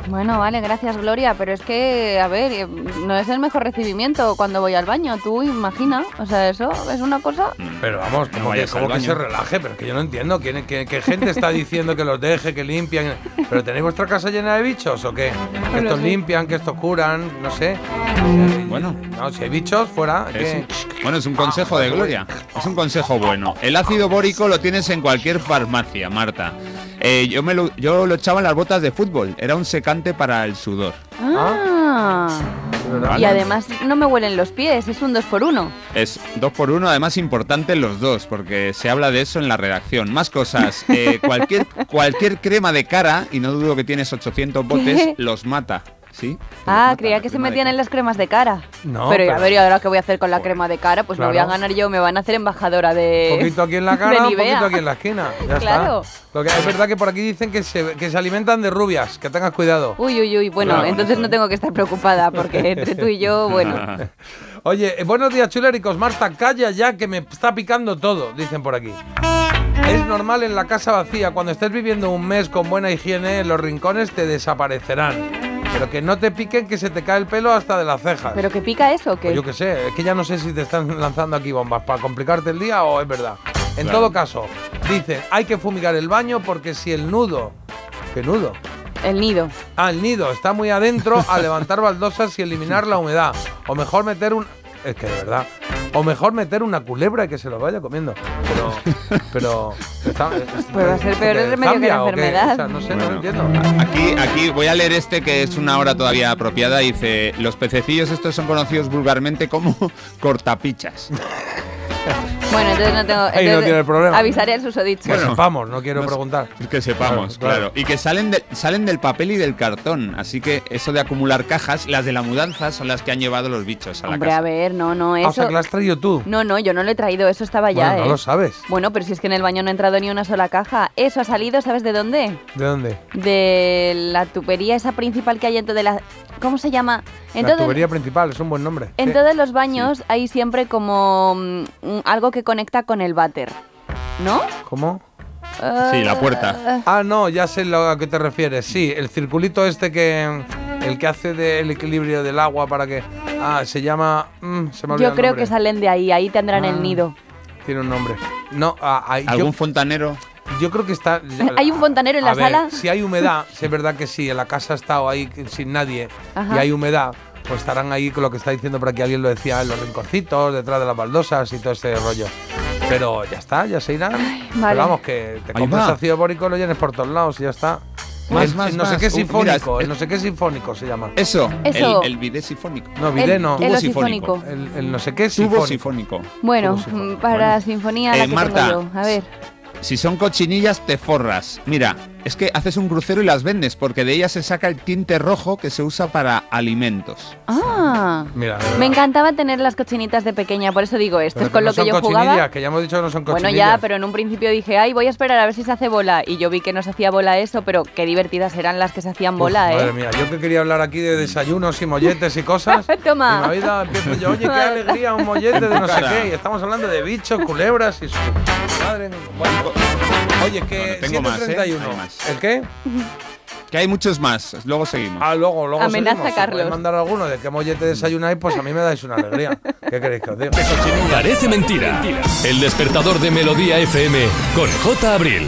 Bueno, vale, gracias Gloria, pero es que, a ver, eh, no es el mejor recibimiento cuando voy al baño, tú imagina, o sea, eso es una cosa... Pero vamos, No como que, como que baño. se relaje, pero que yo no entiendo. ¿Quién, qué, qué gente está diciendo que los deje, que limpian? ¿Pero tenéis vuestra casa llena de bichos o qué? Que estos limpian, que estos curan, no sé. Bueno. No, si hay bichos, fuera. Es ¿qué? un- bueno, es un consejo de Gloria. Es un consejo bueno. El ácido bórico lo tienes en cualquier farmacia, Marta. Eh, yo, me lo, yo lo echaba en las botas de fútbol. Era un secante para el sudor. Ah, y además no me huelen los pies, es un dos por uno. Es dos por uno, además importante los dos, porque se habla de eso en la redacción. Más cosas. Eh, cualquier, cualquier crema de cara, y no dudo que tienes 800 botes, los mata. Ah, mata, creía que se metían en las cremas de cara. No, pero, pero- a ver, ¿y ahora qué voy a hacer con la crema de cara? Pues me voy a Claro. ganar yo, me van a hacer embajadora de... Un poquito aquí en la cara, un poquito aquí en la esquina. Ya Claro. está. Lo que es verdad que por aquí dicen que se, que se alimentan de rubias, que tengas cuidado. Uy, uy, uy, bueno, Claro, entonces no tengo que estar preocupada porque entre tú y yo, bueno... Oye, eh, buenos días, chuléricos. Marta, calla ya que me está picando todo, dicen por aquí. Es normal en la casa vacía. Cuando estés viviendo un mes con buena higiene, los rincones te desaparecerán. Pero que no te piquen que se te cae el pelo hasta de las cejas. ¿Pero que pica eso o qué? Pues yo qué sé, es que ya no sé si te están lanzando aquí bombas para complicarte el día o es verdad. En Claro. todo caso, dicen, hay que fumigar el baño porque si el nudo, ¿qué nudo? El nido. Ah, el nido está muy adentro, a levantar baldosas y eliminar la humedad. O mejor meter un Es que de verdad. O mejor meter una culebra y que se lo vaya comiendo. Pero. pero está- es- Pues va a ser peor el ¿qué, remedio que la enfermedad. O sea, no sé, no lo Bueno, entiendo. Aquí, aquí voy a leer este que es una hora todavía apropiada. Dice, los pececillos estos son conocidos vulgarmente como cortapichas. Bueno, entonces no tengo. Ahí no entonces tiene el problema. Avisaré al susodicho. Que sepamos, no quiero no sé. preguntar. Que sepamos, Claro, claro. claro. Y que salen, de- salen del papel y del cartón. Así que eso de acumular cajas, las de la mudanza son las que han llevado los bichos a la Hombre, casa. a ver, no, no, Ah, o sea, que la has traído tú. No, no, yo no lo he traído, eso estaba ya, Bueno, ¿eh? no lo sabes. Bueno, pero si es que en el baño no ha entrado ni una sola caja. Eso ha salido, ¿sabes de dónde? ¿De dónde? De la tubería esa principal que hay en toda la... ¿Cómo se llama? En, la todo- tubería principal, es un buen nombre. en Sí. todos los baños hay siempre como mm, algo que conecta con el váter. ¿No? ¿Cómo? Sí, la puerta. Ah, no, ya sé lo a qué te refieres. Sí, el circulito este que. El que hace del equilibrio del agua para que. Ah, se llama. mm, se me Yo creo que salen de ahí, ahí tendrán Ah. el nido. Tiene un nombre. No, ah, ah, ¿Algún yo, fontanero? Yo creo que está. ¿Hay un fontanero en A la ver, sala? Si hay humedad, si es verdad que sí, en la casa ha estado ahí sin nadie Ajá. y hay humedad, pues estarán ahí con lo que está diciendo por aquí alguien lo decía, en los rinconcitos, detrás de las baldosas y todo ese rollo. Pero ya está, ya se irán. vale. Pero vamos, que te compras ácido bórico, lo llenes por todos lados y ya está. Más, El- más, el no sé más. qué Uh, mira, sinfónico, es- el no sé qué sinfónico se llama. Eso, Eso. El, el bidet sifónico. No, El, vide no. el Tubo osifónico. sifónico. El, el no sé qué Tubo sinfónico. Bueno, Tubo mm, para Bueno. sinfonía Eh, la que Marta. tengo yo. A ver. Si son cochinillas, te forras. Mira, es que haces un crucero y las vendes, porque de ellas se saca el tinte rojo que se usa para alimentos. Ah. Mira, Me encantaba tener las cochinitas de pequeña, por eso digo, esto Pero es con no lo que son yo cochinillas, jugaba. que ya hemos dicho que no son Bueno, cochinillas. ya, pero en un principio dije, ay, voy a esperar a ver si se hace bola. Y yo vi que no se hacía bola eso, pero qué divertidas eran las que se hacían Uf, bola, Madre ¿eh? mía, yo que quería hablar aquí de desayunos y molletes y cosas. Toma. Y mi vida empiezo yo, oye, qué alegría, un mollete de no sé qué. Y estamos hablando de bichos, culebras y su madre. mía. Bueno, oye, que Bueno, tengo más, ¿eh? 731. Hay más. ¿El qué? Que hay muchos más, luego seguimos. Ah, luego, luego Amenaza, seguimos. Si Carlos. podéis mandar alguno de qué mollete desayunáis, pues a mí me dais una alegría. ¿Qué queréis que os diga? Parece mentira. El despertador de Melodía FM con J. Abril.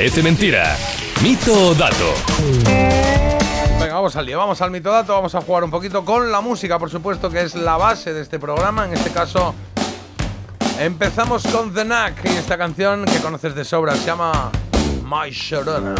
Parece Mentira. Mito o dato. Venga, vamos al lío, vamos al mitodato, vamos a jugar un poquito con la música, por supuesto, que es la base de este programa. En este caso, empezamos con The Knack y esta canción que conoces de sobra se llama My Sharona.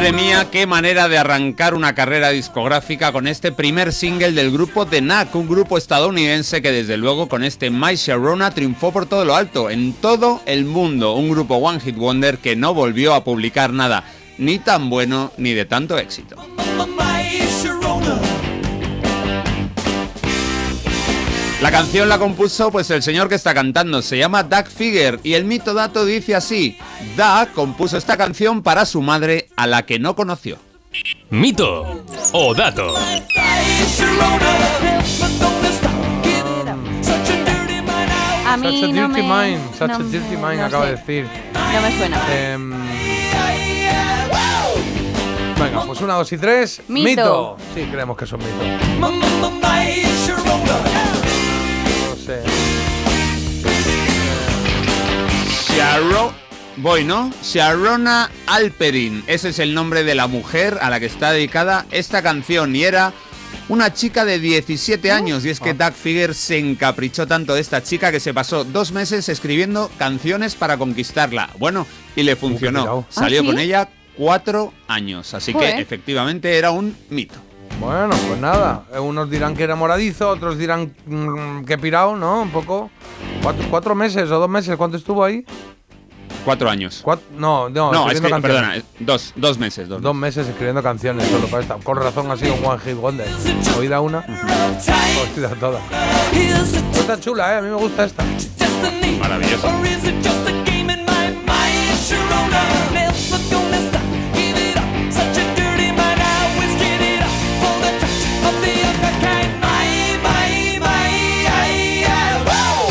Madre mía, qué manera de arrancar una carrera discográfica con este primer single del grupo The Knack, un grupo estadounidense que desde luego con este My Sharona triunfó por todo lo alto, en todo el mundo, un grupo One Hit Wonder que no volvió a publicar nada, ni tan bueno ni de tanto éxito. La canción la compuso pues el señor que está cantando, se llama Doug Figger y el mito dato dice así, Doug compuso esta canción para su madre a la que no conoció. Mito o dato. A mí Such a no dirty me... mind, such no a me- dirty mind, no acaba sé. de decir. No me suena. Em, venga, pues una, dos y tres. Mito. Sí, creemos que son mitos. Sharon... Voy, ¿no? Sharona Alperin. Ese es el nombre de la mujer a la que está dedicada esta canción. Y era una chica de 17 años. Y es que Doug Figger se encaprichó tanto de esta chica que se pasó dos meses escribiendo canciones para conquistarla. Bueno, y le funcionó. pirao. Salió ¿Ah, sí? con ella cuatro años. Así Joder. que efectivamente era un mito. Bueno, pues nada. eh, Unos dirán que era moradizo, otros dirán mm, que pirado, ¿no? Un poco. Cuatro, cuatro meses o dos meses. ¿Cuánto estuvo ahí? Cuatro años. Cuat- no, no, No, es escribiendo que, canciones. perdona, es dos, dos meses. Dos, Dos meses escribiendo canciones solo para esta. Con razón ha sido un one hit wonder. Oída una, oída toda. Está chula, ¿eh? A mí me gusta esta. Maravilloso.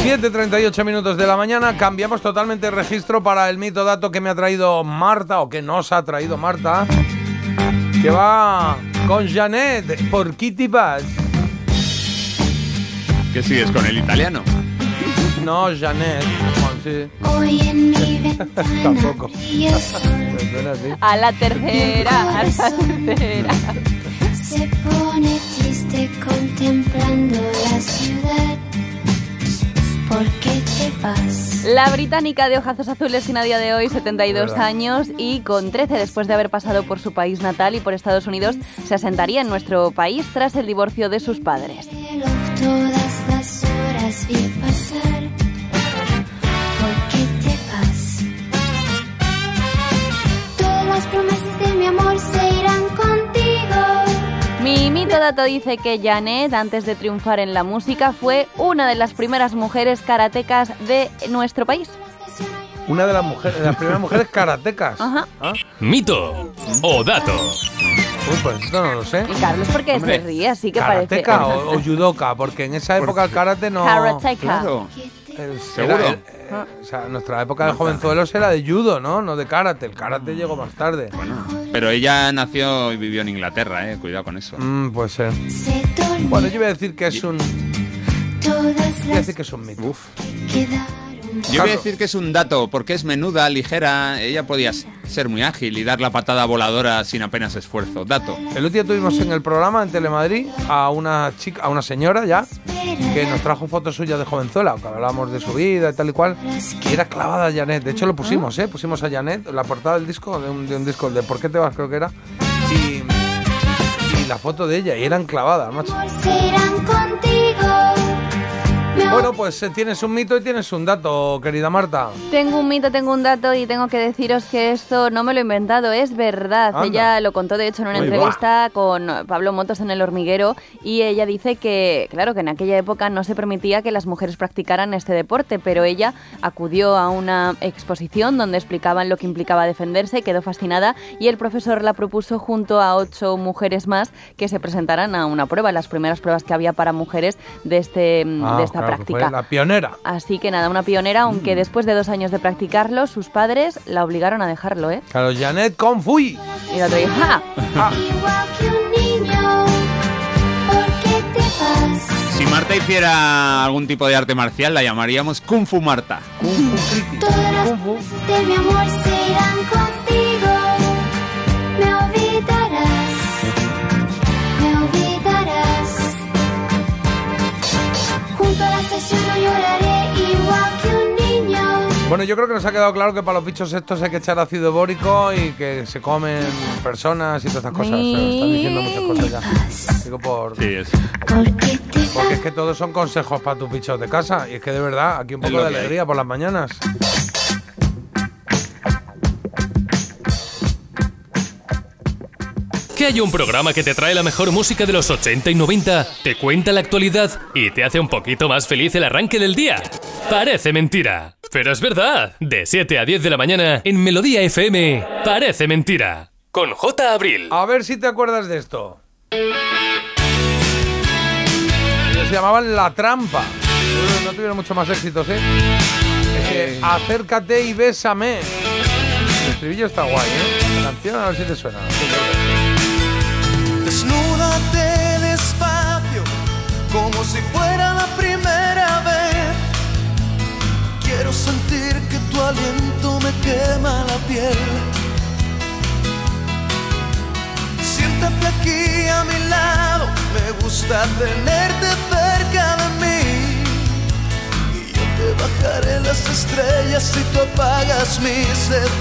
7.38 minutos de la mañana, cambiamos totalmente el registro para el mito dato que me ha traído Marta, o que nos ha traído Marta, que va con Janet por Kitty Bass. ¿Qué sigues con el italiano? No, Janet. Bueno, sí. Hoy en mi ventana Tampoco. Pues. A la tercera, a la tercera. Se pone triste contemplando la ciudad. ¿Por qué te vas? La británica de ojazos azules tiene a día de hoy 72 Verdad. años y con 13 después de haber pasado por su país natal y por Estados Unidos, se asentaría en nuestro país tras el divorcio de sus padres. Todas las horas vi pasar. ¿Por qué te vas? Todas las promesas de mi amor se. Mi mito dato dice que Janet, antes de triunfar en la música, fue una de las primeras mujeres karatecas de nuestro país. Una de las mujeres, de las primeras mujeres karatecas. Ajá. Ah, Mito o dato. Uy, pues esto no lo sé. Y Carlos, ¿por qué Hombre, se ríe así que parece? ¿Karateka o, o judoka? Porque en esa época el karate no... Karateka. Claro. ¿Seguro? era- eh, eh, o sea, nuestra época de jovenzuelos era de judo, ¿no? No de karate. El karate llegó más tarde. Bueno, pero ella nació y vivió en Inglaterra, eh. Cuidado con eso. Mm, ser. Se dormían Bueno, yo voy a decir que es un... Voy a decir que es un mito. quedaron. Yo voy a decir que es un dato, porque es menuda, ligera, ella podía ser muy ágil y dar la patada voladora sin apenas esfuerzo. Dato. El otro día tuvimos en el programa en Telemadrid a una chica, a una señora ya, que nos trajo fotos suyas de jovenzuela, que hablábamos de su vida y tal y cual, y era clavada a Janet. De hecho lo pusimos, ¿eh? Pusimos a Janet, la portada del disco, de un, de un disco de ¿Por qué te vas? creo que era, y, y la foto de ella, y eran clavadas, macho. Bueno, pues eh, tienes un mito y tienes un dato, querida Marta. Tengo un mito, tengo un dato y tengo que deciros que esto no me lo he inventado, es verdad. Anda. Ella lo contó de hecho en una entrevista con Pablo Motos en El Hormiguero y ella dice que, claro, que en aquella época no se permitía que las mujeres practicaran este deporte, pero ella acudió a una exposición donde explicaban lo que implicaba defenderse, quedó fascinada y el profesor la propuso junto a ocho mujeres más que se presentaran a una prueba, las primeras pruebas que había para mujeres de, este, Ah, de esta claro. práctica. Fue la pionera. Así que nada, una pionera, Mm. aunque después de dos años de practicarlo, sus padres la obligaron a dejarlo, ¿eh? Claro, Janet Confui. Y la otra dijo, ¡ja! Si Marta hiciera algún tipo de arte marcial, la llamaríamos Kung Fu Marta. Todas las cosas de Bueno, yo creo que nos ha quedado claro que para los bichos estos hay que echar ácido bórico y que se comen personas y todas estas cosas. Se están diciendo muchas cosas ya. Digo por... Sí, es. Porque es que todos son consejos para tus bichos de casa. Y es que de verdad, aquí un poco de hay. alegría por las mañanas. Que hay un programa que te trae la mejor música de los 80 y 90, te cuenta la actualidad y te hace un poquito más feliz el arranque del día. Parece mentira, pero es verdad. De 7 a 10 de la mañana en Melodía FM, parece mentira. Con J. Abril. A ver si te acuerdas de esto. Se llamaban La Trampa. No- tuvieron mucho más éxitos, ¿eh? Es que, acércate y bésame. El estribillo está guay, ¿eh? La canción a ver si te suena. Aliento me quema la piel. Siéntate aquí a mi lado, me gusta tenerte cerca de mí. Y yo te bajaré las estrellas si tú apagas mi sed.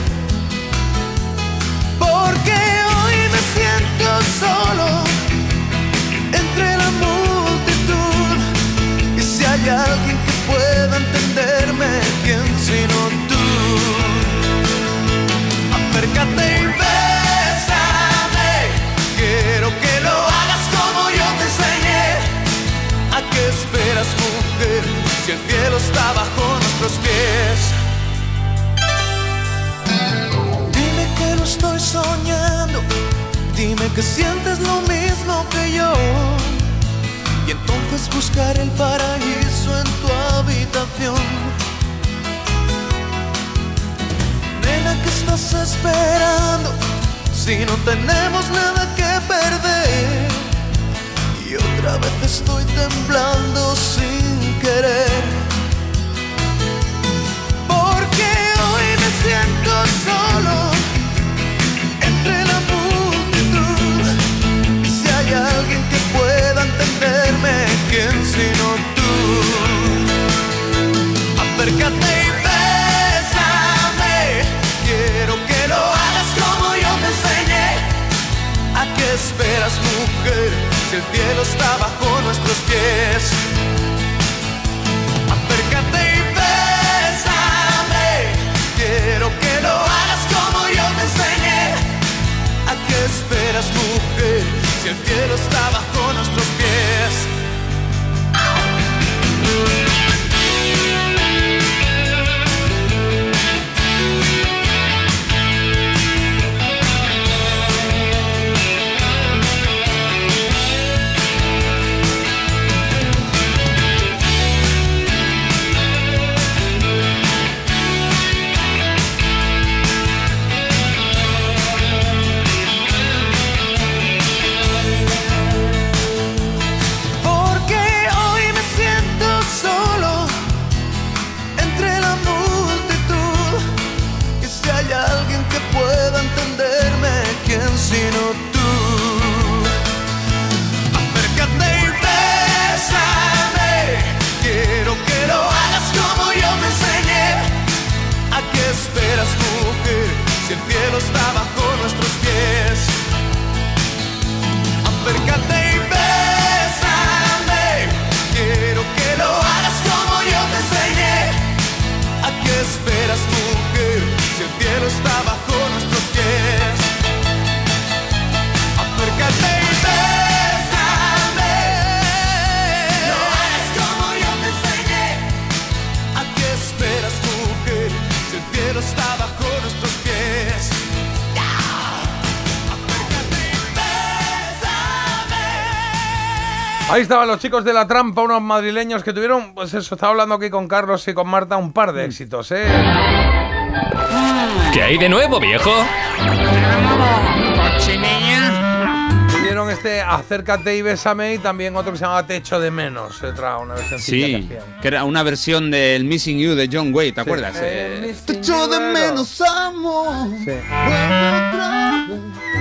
Porque hoy me siento solo entre la multitud. Y si hay alguien que pueda entenderme, ¿quién sino tú? Acércate y bésame. Quiero que lo hagas como yo te enseñé. ¿A qué esperas, mujer? Si el cielo está bajo nuestros pies. Dime que no estoy soñando. Dime que sientes lo mismo que yo. Y entonces buscaré el paraíso en tu habitación. ¿Qué estás esperando? Si no tenemos nada que perder. Y otra vez estoy temblando sin querer. Porque hoy me siento solo entre la multitud. Y si hay alguien que pueda entenderme, ¿quién sino tú? Acércate esperas, mujer? Si el cielo está bajo nuestros pies. Ahí estaban los chicos de la trampa, unos madrileños que tuvieron, pues eso, estaba hablando aquí con Carlos y con Marta, un par de éxitos, ¿eh? ¿Qué hay de nuevo, viejo? Este Acércate y Bésame y también otro que se llama Te echo de menos, otra, una versión Sí, que era una versión del Missing You de John Wayne, ¿te acuerdas? Eh, Eh, Te echo de menos, amor.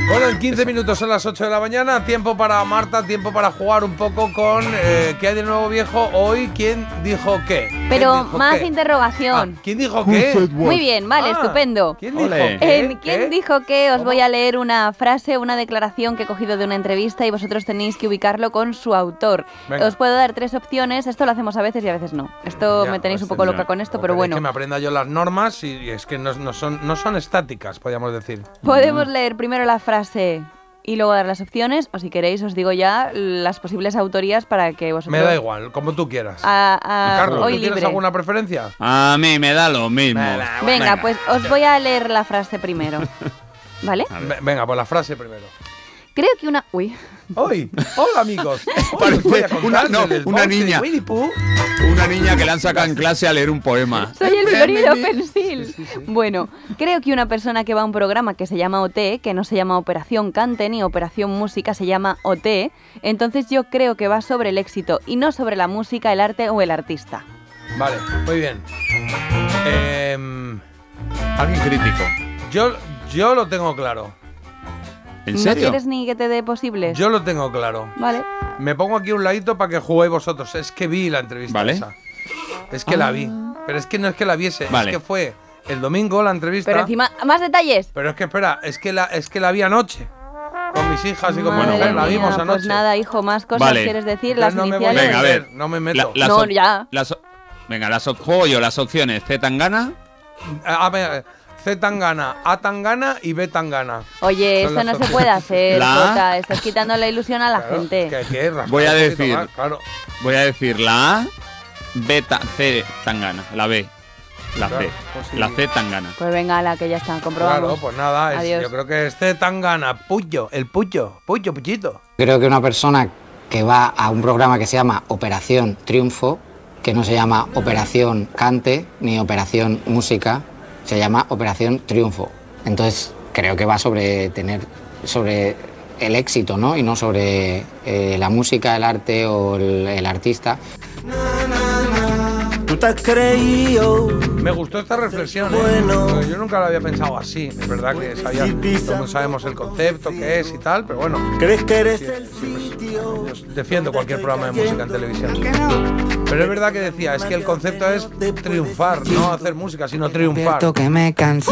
Bueno, en 15 minutos son las 8 de la mañana, tiempo para Marta, tiempo para jugar un poco con eh, ¿Qué hay de nuevo viejo? Hoy, ¿quién dijo qué? ¿Quién Pero dijo más qué? interrogación. ¿Quién dijo qué? Muy bien, vale, Ah, estupendo. ¿Quién dijo Ole. qué? En ¿Quién dijo qué? Os voy a leer una frase, una declaración que he cogido de una entrevista y vosotros tenéis que ubicarlo con su autor. Venga. Os puedo dar tres opciones, esto lo hacemos a veces y a veces no. Esto Ya, me tenéis pues, un poco ya. loca con esto, O pero bueno. que me aprenda yo las normas y, es que no, no son, no son estáticas, podríamos decir. Podemos leer primero la frase y luego dar las opciones, o si queréis os digo ya las posibles autorías para que vosotros... Me da igual, como tú quieras. A- a- Carlos, hoy ¿tú tienes libre. alguna preferencia? A mí me da lo mismo. Venga, pues os voy a leer la frase primero. ¿Vale? Ve- Venga, pues la frase primero. Creo que una... Uy. Hoy, hola amigos. Hoy una- no, una niña. Una niña que le han sacado en clase a leer un poema. Soy el florido pensil. Bueno, creo que una persona que va a un programa que se llama OT, que no se llama Operación Cante ni Operación Música, se llama OT, entonces yo creo que va sobre el éxito y no sobre la música, el arte o el artista. Vale, muy bien. Em, Alguien crítico. yo, yo lo tengo claro. ¿En ¿No serio? quieres ni que te dé posibles? Yo lo tengo claro. Vale. Me pongo aquí un ladito para que juguéis vosotros. Es que vi la entrevista Vale. esa. Es que la vi. Pero es que no es que la viese, Vale. es que fue el domingo la entrevista. Pero encima, más detalles. Pero es que espera, es que la, es que la vi anoche. Con mis hijas y con mi mujer, la mía, vimos anoche. Pues nada, hijo, más cosas Vale. quieres decir, las no me iniciales. Venga, a ver. No me meto. La- las No, ya. las venga, las op- juego yo las opciones. C Tangana. A ver, C Tangana, A Tangana y B Tangana. Oye, Son esto las no se puede hacer, La- Jota. Estás quitando la ilusión a la Claro, gente. que- que Voy a decir. más, claro. Voy a decir la A, B, ta- C Tangana. La B. La Claro, C. pues sí. La C Tangana. Pues venga, la que ya está, comprobamos. Claro, pues nada, es- Adiós. yo creo que este Tangana, Puyo, el Puyo, Puyo, Puyito. Creo que una persona que va a un programa que se llama Operación Triunfo, que no se llama Operación Cante ni Operación Música, se llama Operación Triunfo. Entonces creo que va sobre tener sobre el éxito, ¿no? Y no sobre eh, la música, el arte o el, el artista. Tú te has creído. Me gustó esta reflexión, ¿eh? Porque Yo nunca lo había pensado así. Es verdad que sabía, todos sabemos el concepto, qué es y tal, pero bueno. ¿Crees que eres Sí, el sí, pues, sitio? yo defiendo cualquier programa de música en televisión. Pero es verdad que decía, es que el concepto es triunfar, no hacer música, sino triunfar. que me cansé.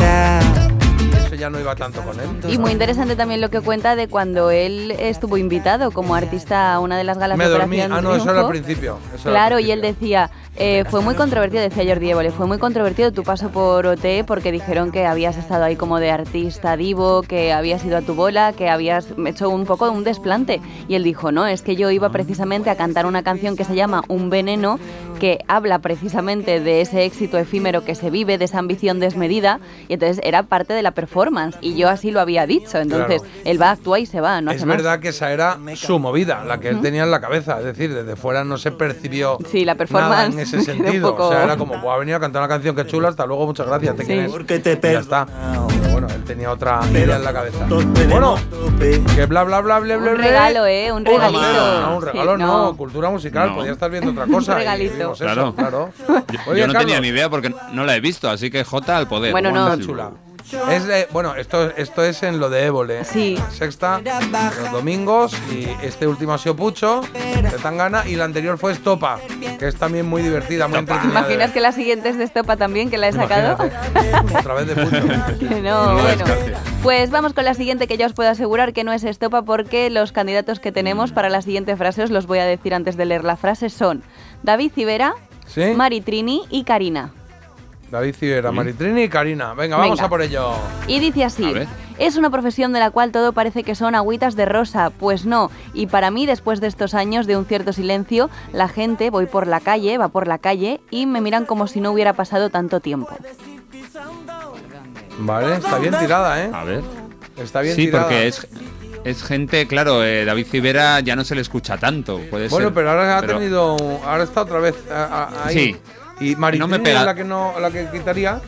Eso ya no iba tanto con él. Y muy interesante también lo que cuenta de cuando él estuvo invitado como artista a una de las galas Me de dormí. Operación Ah, no, eso era al principio. eso era al Claro, y él decía, eh, fue muy controvertido, decía Jordi Évole, fue muy controvertido tu paso por OT porque dijeron que habías estado ahí como de artista divo, que habías ido a tu bola, que habías hecho un poco un desplante. Y él dijo, no, es que yo iba precisamente a cantar una canción que se llama Un veneno, que habla precisamente de ese éxito efímero que se vive, de esa ambición desmedida, y entonces era parte de la performance, y yo así lo había dicho. Entonces, Claro. él va, actúa y se va, no es hace más. verdad que esa era su movida, la que él tenía en la cabeza. Es decir, desde fuera no se percibió Sí, la nada performance en ese sentido. poco- O sea, era como, "Buah, ha venido a cantar una canción que chula, hasta luego, muchas gracias, te Sí. quieres. Porque te Y ya está. Pero bueno, él tenía otra idea en la cabeza. Bueno, que bla bla bla bla bla. Un regalo, ¿eh? Un regalito. No, un Sí, regalo no, no. cultura musical, No. podía estar viendo otra cosa. Un y regalito. Claro. claro. Yo, Oye, yo no tenía ni idea porque no la he visto, así que J al poder. Bueno, no. Chula. Es de- bueno, esto, esto es en lo de Évole. Sí. Sexta, los domingos, y este último ha sido Pucho, de Tangana, y la anterior fue Estopa, que es también muy divertida, muy ¿Te entretenida. de imaginas que la siguiente es de Estopa también, que la he sacado? Imagínate. Otra vez de Pucho. Que no, No bueno. Pues vamos con la siguiente que ya os puedo asegurar que no es Estopa porque los candidatos que tenemos para la siguiente frase os los voy a decir antes de leer la frase son David Civera, ¿Sí? Mari Trini y Karina. David Civera, Maritrini y Karina. Venga, vamos Venga. a por ello. Y dice así, es una profesión de la cual todo parece que son agüitas de rosa, pues no. Y para mí, después de estos años de un cierto silencio, la gente, voy por la calle, va por la calle y me miran como si no hubiera pasado tanto tiempo. Vale, está bien tirada, ¿eh? A ver. Está bien Sí, tirada. porque es, Es gente, claro, eh, David Civera ya no se le escucha tanto. Puede Bueno, ser, pero ahora ha tenido. Ahora está otra vez a- a- ahí. Sí. Y Maritini No me pega. es la que, no, la que quitaría.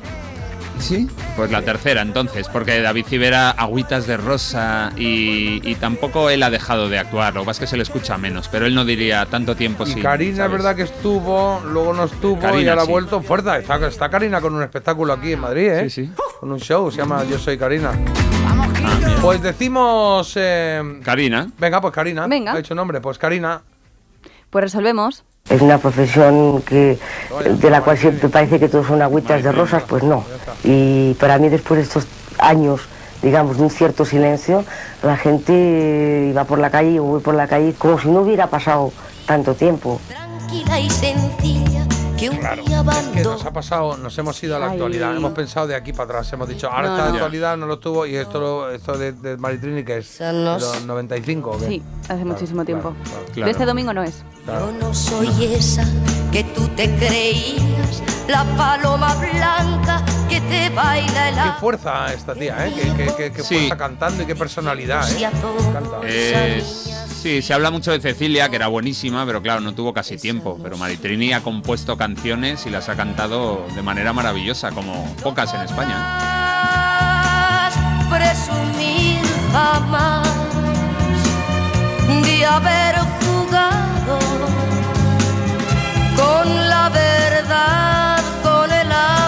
Sí. Pues la tercera, entonces, porque David Civera, agüitas de rosa y, y tampoco él ha dejado de actuar. Lo que pasa es que se le escucha menos, pero él no diría tanto tiempo Y sin. Karina, es verdad que estuvo, luego no estuvo y ahora sí. ha vuelto fuerte. Está, está Karina con un espectáculo aquí en Madrid, ¿eh? Sí, sí. Con un show, se llama Yo Soy Karina. Pues decimos. eh, Karina. venga, pues Karina. Venga. Ha dicho nombre, pues Karina. Pues resolvemos. Es una profesión que de la cual siempre parece que todos son agüitas de rosas, pues no. Y para mí después de estos años, digamos, de un cierto silencio, la gente iba por la calle o voy por la calle como si no hubiera pasado tanto tiempo. Tranquila y sencilla que un día Es que nos ha pasado, nos hemos ido a la Ay. actualidad. Hemos pensado de aquí para atrás. Hemos dicho, ahora No, está no. actualidad, no lo tuvo. Y esto, lo- esto de, de Maritrini, que es de no los 95. ¿o qué? Sí, hace muchísimo tiempo. claro. De este domingo no es. Claro. Yo no soy esa que tú te creías, la paloma blanca que te baila el Qué fuerza esta tía, ¿eh? Qué, qué- qué- qué Sí. fuerza cantando y qué personalidad, ¿eh? Eh, sí, se habla mucho de Cecilia, que era buenísima, pero claro, no tuvo casi tiempo. Pero Maritrini ha compuesto canciones y las ha cantado de manera maravillosa, como pocas en España. presumir jamás de haber jugado con la verdad, con el amor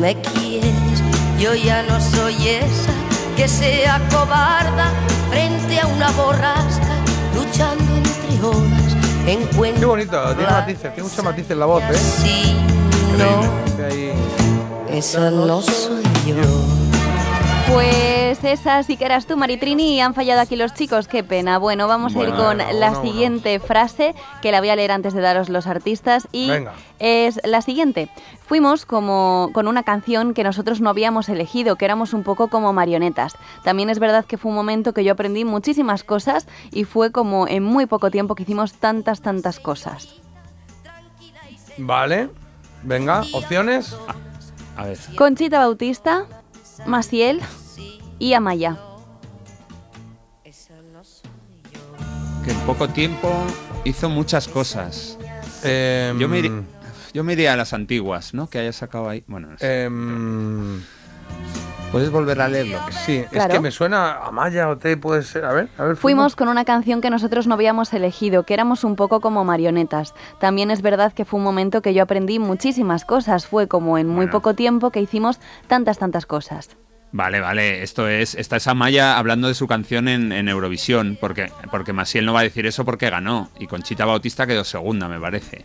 me quieres, yo ya no soy esa que sea cobarda frente a una borrasca, luchando entre olas. Encuentro Qué bonito, tiene matices, tiene muchos matices la voz, ¿eh? Sí, ahí- esa no soy yo. Pues esa sí que eras tú, Maritrini, y han fallado aquí los chicos, qué pena. Bueno, vamos a ir con bueno, la bueno. siguiente frase, que la voy a leer antes de daros los artistas, y Venga. es la siguiente. Fuimos como con una canción que nosotros no habíamos elegido, que éramos un poco como marionetas. También es verdad que fue un momento que yo aprendí muchísimas cosas y fue como en muy poco tiempo que hicimos tantas, tantas cosas. Vale. Venga, opciones. A ver. Conchita Bautista, Maciel y Amaya. Que en poco tiempo hizo muchas cosas. Em, yo, me iría, yo me iría a las antiguas, ¿no? Que haya sacado ahí. Bueno, no sé. Em, ¿Puedes volver a leerlo? sí, es que me suena a Maya o te puede ser. A ver, a ver. Fuimos con una canción que nosotros no habíamos elegido, que éramos un poco como marionetas. También es verdad que fue un momento que yo aprendí muchísimas cosas. Fue como en muy Bueno. poco tiempo que hicimos tantas, tantas cosas. Vale, vale, esto es, está esa Maya hablando de su canción en, en Eurovisión, porque, porque Masiel no va a decir eso porque ganó, y Conchita Bautista quedó segunda, me parece.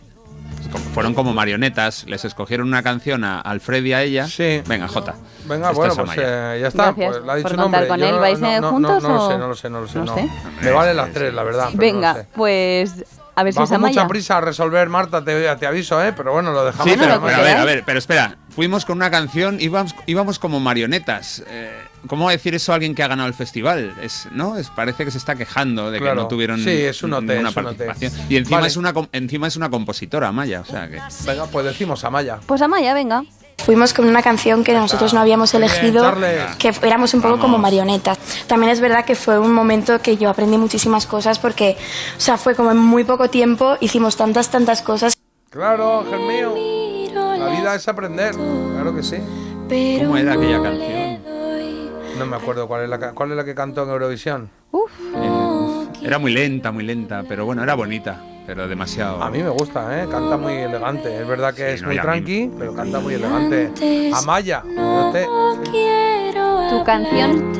Fueron como marionetas, les escogieron una canción a Alfred y a ella. Sí. Venga, Jota. Venga, bueno, es pues eh, ya está. Pues, le ha dicho nombre. contar con Yo él. no- ¿Vais, no, eh, no, juntos No, no lo sé, no lo sé, no lo sé. no no. sé? Me valen las tres, la verdad. Venga, pues a ver si es con mucha prisa a resolver, Marta, te, te aviso, ¿eh? Pero bueno, lo dejamos. Sí, pero, a ver, queráis. a ver, pero espera. Fuimos con una canción, íbamos, íbamos como marionetas. Eh, ¿Cómo decir eso a alguien que ha ganado el festival? Es, ¿no? Es, parece que se está quejando de que Claro. no tuvieron Sí, es un OT, ninguna es un OT. participación. Y encima, Vale. es una, encima es una compositora, Maya. O sea que. Venga, pues decimos a Maya. Pues Amaya, venga. Fuimos con una canción que nosotros no habíamos elegido, que éramos un poco como marionetas. También es verdad que fue un momento que yo aprendí muchísimas cosas porque, o sea, fue como en muy poco tiempo hicimos tantas, tantas cosas. Claro, Ángel mío. La vida es aprender. Claro que sí. ¿Cómo era aquella canción? No me acuerdo cuál es la, cuál es la que cantó en Eurovisión. Eh, era muy lenta, muy lenta, pero bueno, era bonita, pero demasiado. A mí me gusta, ¿eh? Canta muy elegante. Es verdad que Sí, es no, muy mí- tranqui, pero canta muy elegante. Amaya, te- Tu canción.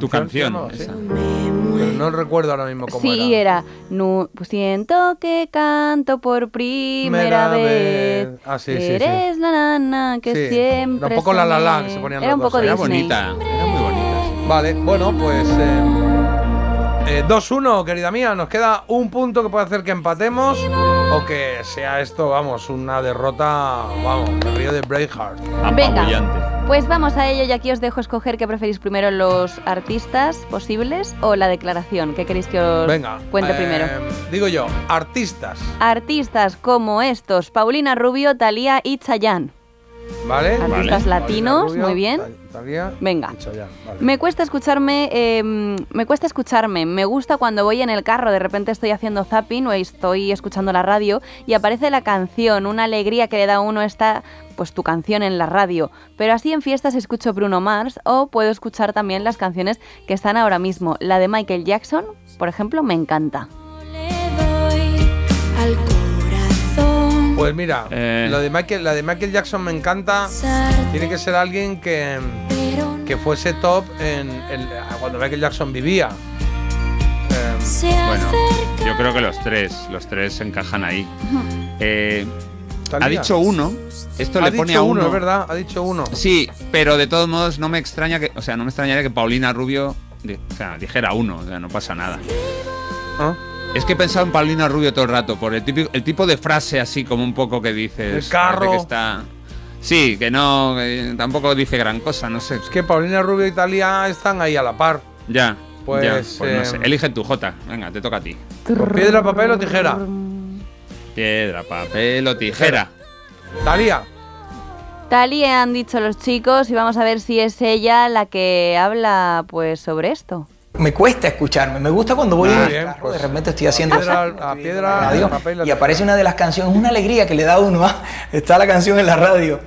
tu canción. Pero no recuerdo ahora mismo cómo Sí, era. era. Nu- pues siento que canto por primera vez. vez. Ah, sí, sí, sí. Eres la nana que Sí, siempre. era un poco la la la que se ponían Era los un dos, poco. Era bonita, era muy bonita. sí. Vale, bueno, pues. eh, eh, 2-1, querida mía. Nos queda un punto que puede hacer que empatemos. O que sea esto, vamos, una derrota. Vamos, me río de Braveheart. Venga. Pues vamos a ello y aquí os dejo escoger qué preferís primero los artistas posibles o la declaración. ¿Qué queréis que os Venga. cuente eh, primero? Digo yo, artistas, Artistas como estos, Paulina Rubio, Thalía y Chayanne. ¿vale? Artistas latinos, Rubio, muy bien. Venga. vale. Me cuesta escucharme, eh, me cuesta escucharme. Me gusta cuando voy en el carro, de repente estoy haciendo zapping o estoy escuchando la radio y aparece la canción, una alegría que le da a uno esta, pues tu canción en la radio. Pero así en fiestas escucho Bruno Mars o puedo escuchar también las canciones que están ahora mismo. La de Michael Jackson, por ejemplo, me encanta. Al. Pues mira, Eh. lo de Michael, la de Michael Jackson me encanta. Tiene que ser alguien que, que fuese top en, en- cuando Michael Jackson vivía. Eh, Bueno, yo creo que los tres, los tres encajan ahí. Eh, ha dicho uno, esto ha le pone dicho a uno, uno. verdad, ha dicho uno. Sí, pero de todos modos no me extraña que, o sea, no me extrañaría que Paulina Rubio di- o sea, dijera uno, o sea, no pasa nada. ¿Ah? Es que he pensado en Paulina Rubio todo el rato, por el, típico, el tipo de frase así como un poco que dices. El carro. Que está, sí, que no, que tampoco dice gran cosa, no sé. Es que Paulina Rubio y Italia están ahí a la par. Ya, Pues, ya, pues no sé. Elige tu J, venga, te toca a ti. Pues piedra, papel o tijera. Piedra, papel o tijera. Talía. Thalía han dicho los chicos y vamos a ver si es ella la que habla pues sobre esto. Me cuesta escucharme, me gusta cuando voy Muy en el carro, pues, de repente estoy haciendo piedra, así, a piedra, radio, papel y aparece una de las canciones, una alegría que le da a uno, ¿ah? está la canción en la radio.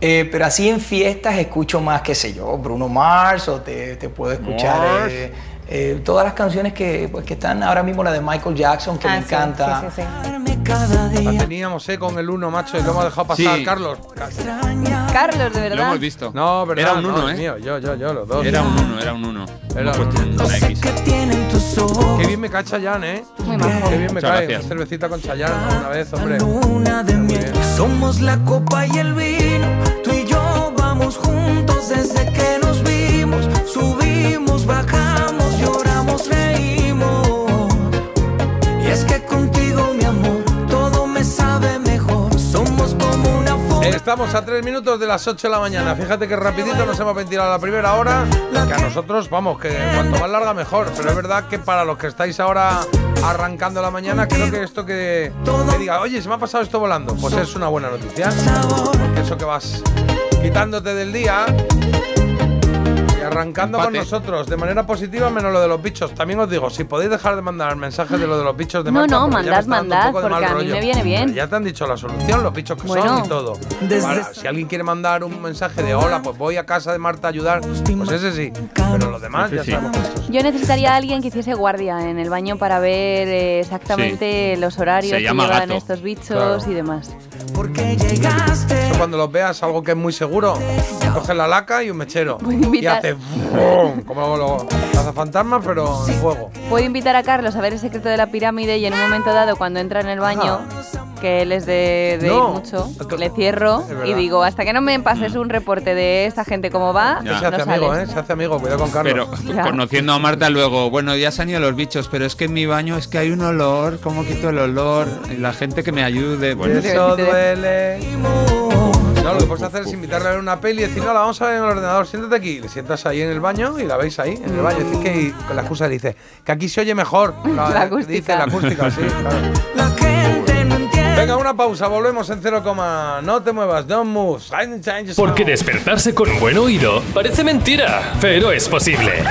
Eh, pero así en fiestas escucho más, qué sé yo, Bruno Mars o te, te puedo escuchar eh, eh, todas las canciones que, pues, que están ahora mismo, la de Michael Jackson, que Ah, me sí, encanta. sí, sí, sí. La teníamos, eh, con el uno, macho, y lo hemos dejado pasar, Sí. Carlos. Carlos, de verdad. Lo hemos visto. No, verdad. Era un no, uno, es ¿eh? mío, yo, yo, yo, los dos. Era un uno, era un uno. Era un X. Qué bien me cae Chayanne, ¿eh? Muy majo. Qué bien me Muchas cae. gracias. Una cervecita con Chayanne una vez, hombre. Somos la copa y el vino. Tú y yo vamos juntos desde que nos vimos. Subimos, bajamos, Estamos a tres minutos de las 8 de la mañana. Fíjate que rapidito nos hemos ventilado la primera hora. Que a nosotros, vamos, que cuanto más larga mejor. Pero es verdad que para los que estáis ahora arrancando la mañana, creo que esto que, diga, oye, se me ha pasado esto volando, pues es una buena noticia. Eso que vas quitándote del día arrancando con nosotros de manera positiva, menos lo de los bichos. También os digo, si podéis dejar de mandar mensajes de lo de los bichos de No, Marta, no, porque mandad, mandad, poco de mal porque a mí rollo. me viene bien. Pero ya te han dicho la solución, los bichos que Bueno. son y todo. Ahora, si alguien quiere mandar un mensaje de hola, pues voy a casa de Marta a ayudar, pues ese sí. Pero los demás Sí, ya sí. sabemos estos. Yo necesitaría a alguien que hiciese guardia en el baño para ver eh, exactamente los horarios Se que llama llevan gato. estos bichos Claro. y demás. Porque llegaste. Eso cuando los veas, algo que es muy seguro, coges la laca y un mechero. Voy a Y invitar- hace ¡brum! como los cazafantasmas, pero en fuego. Puedo invitar a Carlos a ver el secreto de la pirámide y en un momento dado, cuando entra en el baño, que él es de, de ir No. mucho, le cierro Es verdad. y digo, hasta que no me pases un reporte de esta gente cómo va, Ya. Se hace no amigo, sales. ¿eh? Se hace amigo, cuidado con Carlos. Pero Ya. conociendo a Marta luego, bueno, ya se han ido los bichos, pero es que en mi baño es que hay un olor, ¿cómo quito el olor? Y la gente que me ayude. Bueno, Eso duele. No, lo que puedes hacer es invitarle a ver una peli y decir, no, la vamos a ver en el ordenador, siéntate aquí. Le sientas ahí en el baño y la veis ahí, en el baño. Decir que y con la excusa dice, que aquí se oye mejor. La acústica. Dice la acústica, sí, claro. Venga, una pausa, volvemos en cero coma. No te muevas, don't move. Porque despertarse con buen oído parece mentira, pero es posible.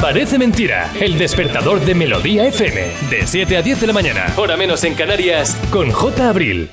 Parece mentira, el despertador de Melodía FM, de 7 a 10 de la mañana, hora menos en Canarias, con J. Abril.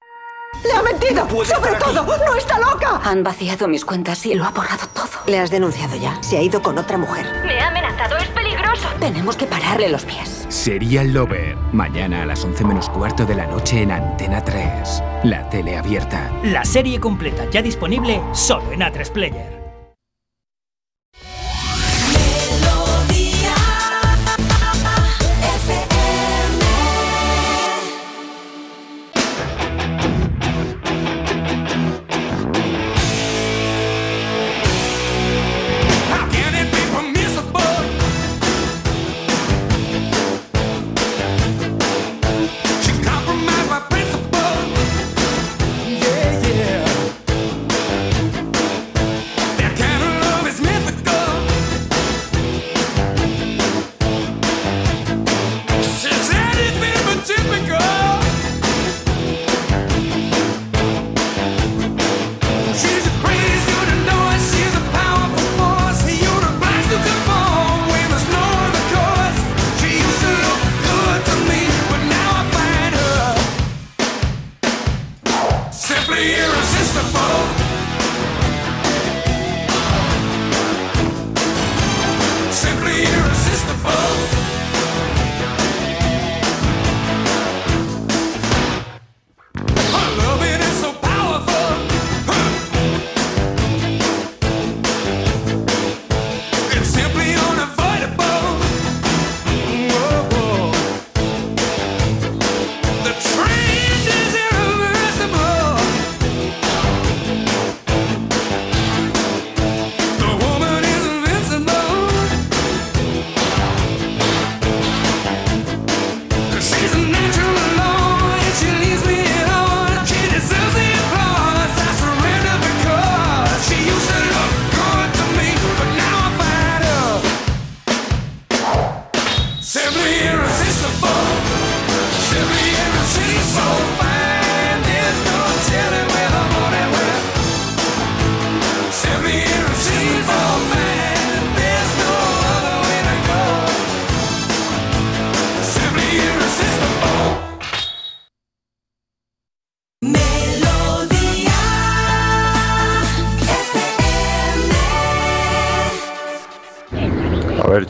¡Le ha mentido! ¡Sobre todo! ¡No está loca! Han vaciado mis cuentas y lo ha borrado todo. Le has denunciado ya. Se ha ido con otra mujer. Me ha amenazado, es peligroso. Tenemos que pararle los pies. Serial Lover. Mañana a las 11 menos cuarto de la noche en Antena 3. La tele abierta. La serie completa ya disponible solo en A3 Player.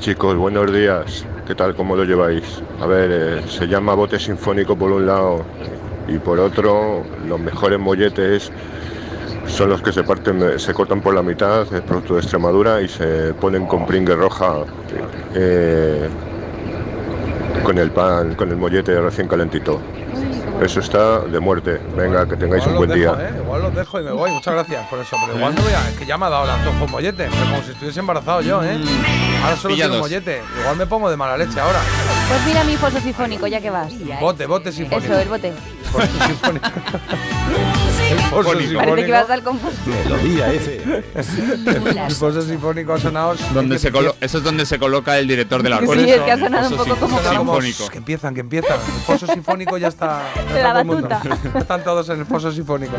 Chicos, buenos días. ¿Qué tal? ¿Cómo lo lleváis? A ver, eh, se llama bote sinfónico por un lado y por otro los mejores molletes son los que se parten, se cortan por la mitad, es producto de Extremadura y se ponen con pringue roja eh, con el pan, con el mollete recién calentito. Eso está de muerte. Venga, que tengáis un buen día. ¿eh? Igual los dejo y me voy. Muchas gracias por eso. Pero igual no voy a. Es que ya me ha dado el antojo un mollete. pero como si estuviese embarazado yo, ¿eh? Ahora solo pillados. mollete. Igual me pongo de mala leche ahora. Pues mira mi foso sifónico, ya que vas. Bote, bote sinfónico. Eso, el bote. El foso Parece que sinfónico. ibas al confuso. Melodía F. El foso sinfónico ha sonado. Donde se colo- eso es donde se coloca el director de la Sí, orquesta. es que ha sonado un poco como- sin- Como, sinfónico. Que empiezan, que empiezan. El foso sinfónico ya está. ya está La todo el mundo. batuta. Están todos en el foso sinfónico.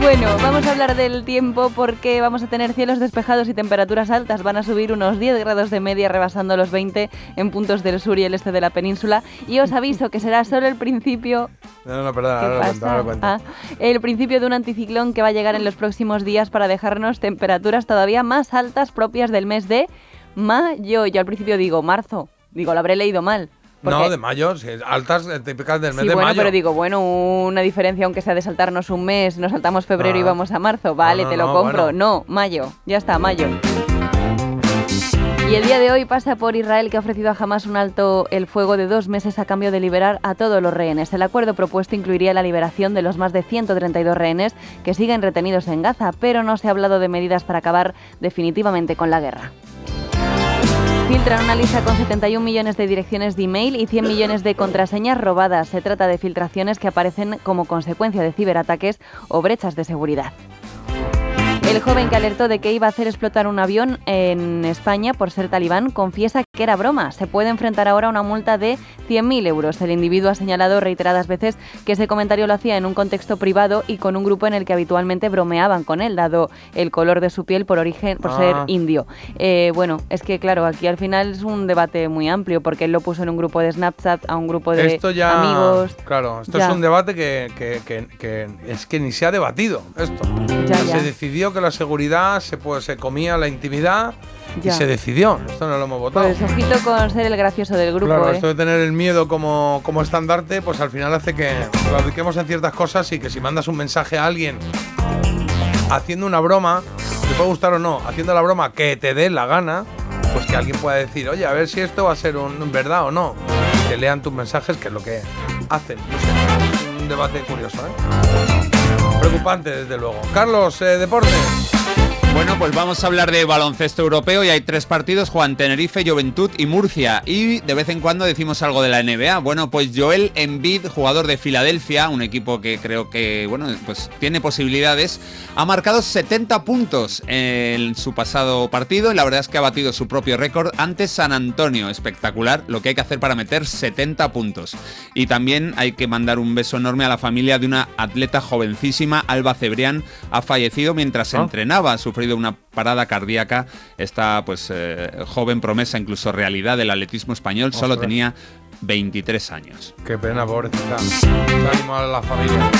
Bueno, vamos a hablar del tiempo porque vamos a tener cielos despejados y temperaturas altas. Van a subir unos 10 grados de media, rebasando los 20 en puntos del sur y el este de la península. Y os aviso que será solo el principio No, no, perdona, ¿Qué ahora lo cuento, ahora lo cuento. Ah, el principio de un anticiclón que va a llegar en los próximos días para dejarnos temperaturas todavía más altas propias del mes de mayo. Yo al principio digo marzo, digo, lo habré leído mal. No, de mayo, sí, altas eh, típicas del mes Sí, de bueno, mayo. pero digo, bueno, una diferencia aunque sea de saltarnos un mes, nos saltamos febrero y Ah. vamos a marzo, vale, no, te lo no, compro. bueno. No, mayo, ya está, mayo. Y el día de hoy pasa por Israel que ha ofrecido a Hamas un alto el fuego de dos meses a cambio de liberar a todos los rehenes. El acuerdo propuesto incluiría la liberación de los más de 132 rehenes que siguen retenidos en Gaza, pero no se ha hablado de medidas para acabar definitivamente con la guerra. Filtran una lista con 71 millones de direcciones de email y 100 millones de contraseñas robadas. Se trata de filtraciones que aparecen como consecuencia de ciberataques o brechas de seguridad. El joven que alertó de que iba a hacer explotar un avión en España por ser talibán confiesa que era broma. Se puede enfrentar ahora a una multa de 100.000 euros. El individuo ha señalado reiteradas veces que ese comentario lo hacía en un contexto privado y con un grupo en el que habitualmente bromeaban con él, dado el color de su piel por origen, por ser Ah. indio. Eh, bueno, es que claro, aquí al final es un debate muy amplio porque él lo puso en un grupo de Snapchat, a un grupo de Esto ya. amigos. Claro, esto Ya. es un debate que, que- que- que es que ni se ha debatido. Esto. Ya, se decidió que la seguridad se, pues, se comía la intimidad y Ya. se decidió. Esto no lo hemos votado. Pues ojito con ser el gracioso del grupo, Claro, ¿eh? esto de tener el miedo como, como estandarte, pues al final hace que claudiquemos en ciertas cosas y que si mandas un mensaje a alguien haciendo una broma, te puede gustar o no, haciendo la broma que te dé la gana, pues que alguien pueda decir, oye, a ver si esto va a ser un, verdad o no. Que lean tus mensajes, que es lo que hacen. No sé, un debate curioso, ¿eh? Preocupante, desde luego. Carlos, eh, deportes. Bueno, pues vamos a hablar de baloncesto europeo y hay tres partidos, Juan Tenerife, Juventud y Murcia. Y de vez en cuando decimos algo de la NBA. Bueno, pues Joel Embiid, jugador de Filadelfia, un equipo que creo que, bueno, pues tiene posibilidades, ha marcado 70 puntos en su pasado partido y la verdad es que ha batido su propio récord ante San Antonio. Espectacular lo que hay que hacer para meter 70 puntos. Y también hay que mandar un beso enorme a la familia de una atleta jovencísima, Alba Cebrián, ha fallecido mientras Ah. entrenaba, ha sufrido una parada cardíaca. Esta pues eh, joven promesa, incluso realidad del atletismo español, solo Ostras. tenía 23 años. Qué pena, pobrecita. Ánimo a la familia.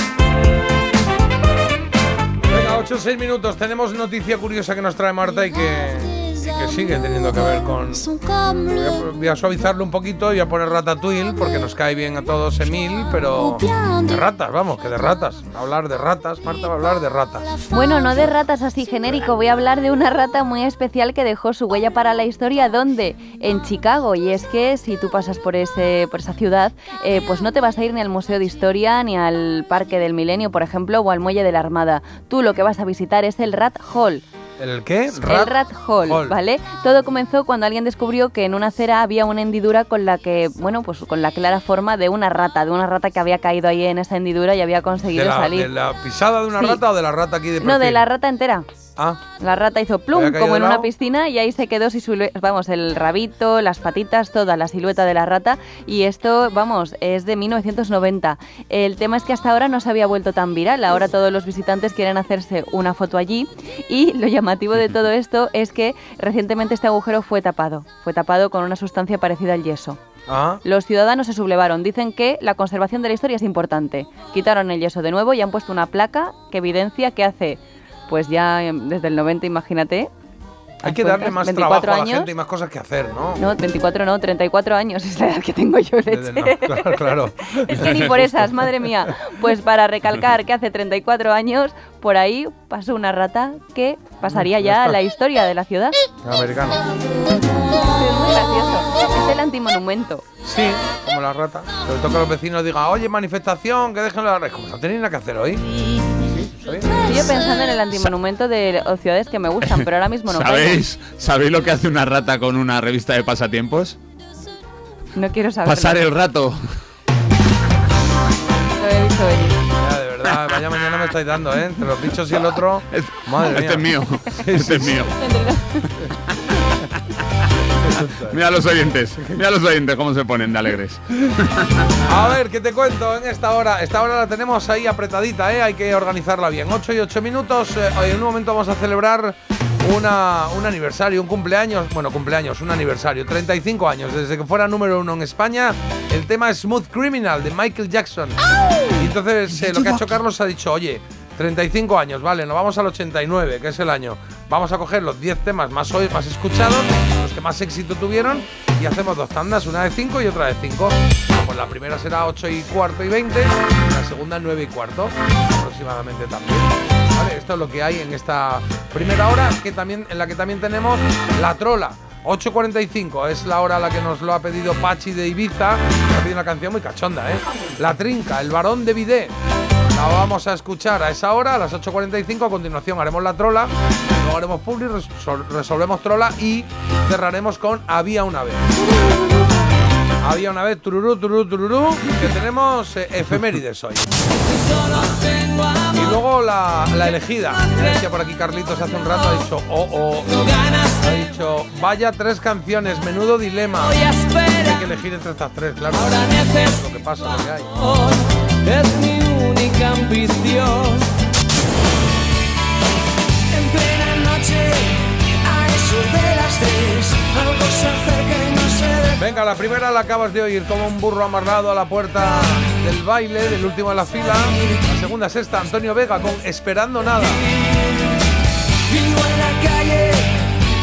Venga, 8 o 6 minutos. Tenemos noticia curiosa que nos trae Marta y que, sigue teniendo que ver con. Voy a, voy a suavizarlo un poquito y voy a poner Ratatouille porque nos cae bien a todos Emil, pero. De ratas, vamos, que de ratas. Hablar de ratas, Marta va a hablar de ratas. Bueno, no de ratas así genérico, voy a hablar de una rata muy especial que dejó su huella para la historia. ¿Dónde? En Chicago. Y es que si tú pasas por, ese, por esa ciudad, eh, pues no te vas a ir ni al Museo de Historia, ni al Parque del Milenio, por ejemplo, o al Muelle de la Armada. Tú lo que vas a visitar es el Rat Hall. ¿El qué? el Rat Hall, ¿vale? Todo comenzó cuando alguien descubrió que en una acera había una hendidura con la que, bueno, pues con la clara forma de una rata, de una rata que había caído ahí en esa hendidura y había conseguido ¿De la, salir. de la pisada de una Sí. rata o de la rata aquí de no, de perfil? la rata entera. Ah, La rata hizo plum, como en una piscina, y ahí se quedó sin silue- vamos, el rabito, las patitas, toda la silueta de la rata. Y esto, vamos, es de 1990. El tema es que hasta ahora no se había vuelto tan viral. Ahora todos los visitantes quieren hacerse una foto allí. Y lo llamativo de todo esto es que recientemente este agujero fue tapado. Fue tapado con una sustancia parecida al yeso. ah. Los ciudadanos se sublevaron. Dicen que la conservación de la historia es importante. Quitaron el yeso de nuevo y han puesto una placa que evidencia que hace, pues ya em, desde el 90, imagínate. Hay que cuentas, darle más 24 trabajo a la años. gente y más cosas que hacer, ¿no? No, 24 no, 34 años es la edad que tengo yo, leche. no, claro, claro. Es que ni por esas, madre mía. Pues para recalcar que hace 34 años, por ahí pasó una rata que pasaría Ya ya a la historia de la ciudad. Americano. Es muy gracioso. Es el antimonumento. Sí, como la rata. Sobre todo que los vecinos digan, oye, manifestación, que dejen la Como no tenéis nada que hacer hoy. Yo pensando en el antimonumento de o ciudades que me gustan, pero ahora mismo no caigo. ¿Sabéis, ¿Sabéis lo que hace una rata con una revista de pasatiempos? No quiero saberlo. Pasar el rato. Lo he visto venir. Ya, de verdad, vaya mañana me estáis dando, ¿eh? Entre los bichos y el otro. Madre Este es mío. Este es mío. Mira los oyentes. Mira los oyentes cómo se ponen de alegres. A ver, ¿qué te cuento en esta hora? Esta hora la tenemos ahí apretadita, ¿eh? Hay que organizarla bien. 8 y 8 minutos. eh, en un momento vamos a celebrar una, un aniversario, un cumpleaños. Bueno, cumpleaños, un aniversario. 35 años, desde que fuera número uno en España. El tema es Smooth Criminal de Michael Jackson. Y entonces eh, lo que ha hecho Carlos ha dicho, oye, 35 años, vale, nos vamos al 89, que es el año. Vamos a coger los 10 temas más hoy, más escuchados, los que más éxito tuvieron, y hacemos dos tandas, una de 5 y otra de 5. Pues la primera será 8 y cuarto y 20, y la segunda 9 y cuarto, aproximadamente también. Esto es lo que hay en esta primera hora, que también, en la que también tenemos la trola. 8.45 es la hora a la que nos lo ha pedido Pachi de Ibiza. Ha pedido una canción muy cachonda, ¿eh? La Trinca, el varón de Vidé. La vamos a escuchar a esa hora, a las 8.45. A continuación haremos la trola, luego haremos public, resol- resolvemos trola y cerraremos con Había una vez. Había una vez, tururú, tururú, tururú, que tenemos eh, efemérides hoy. Y luego la, la elegida. Por aquí Carlitos hace un rato, ha dicho, oh, oh. Ha dicho, vaya tres canciones, menudo dilema. Hay que elegir entre estas tres, claro. Lo que pasa, lo que hay. Ambición. En plena noche, a eso de las tres, algo se acerca y no se Venga, la primera la acabas de oír como un burro amarrado a la puerta del baile, del último de la fila. La segunda es esta, Antonio Vega con Esperando Nada. Vivo en la calle,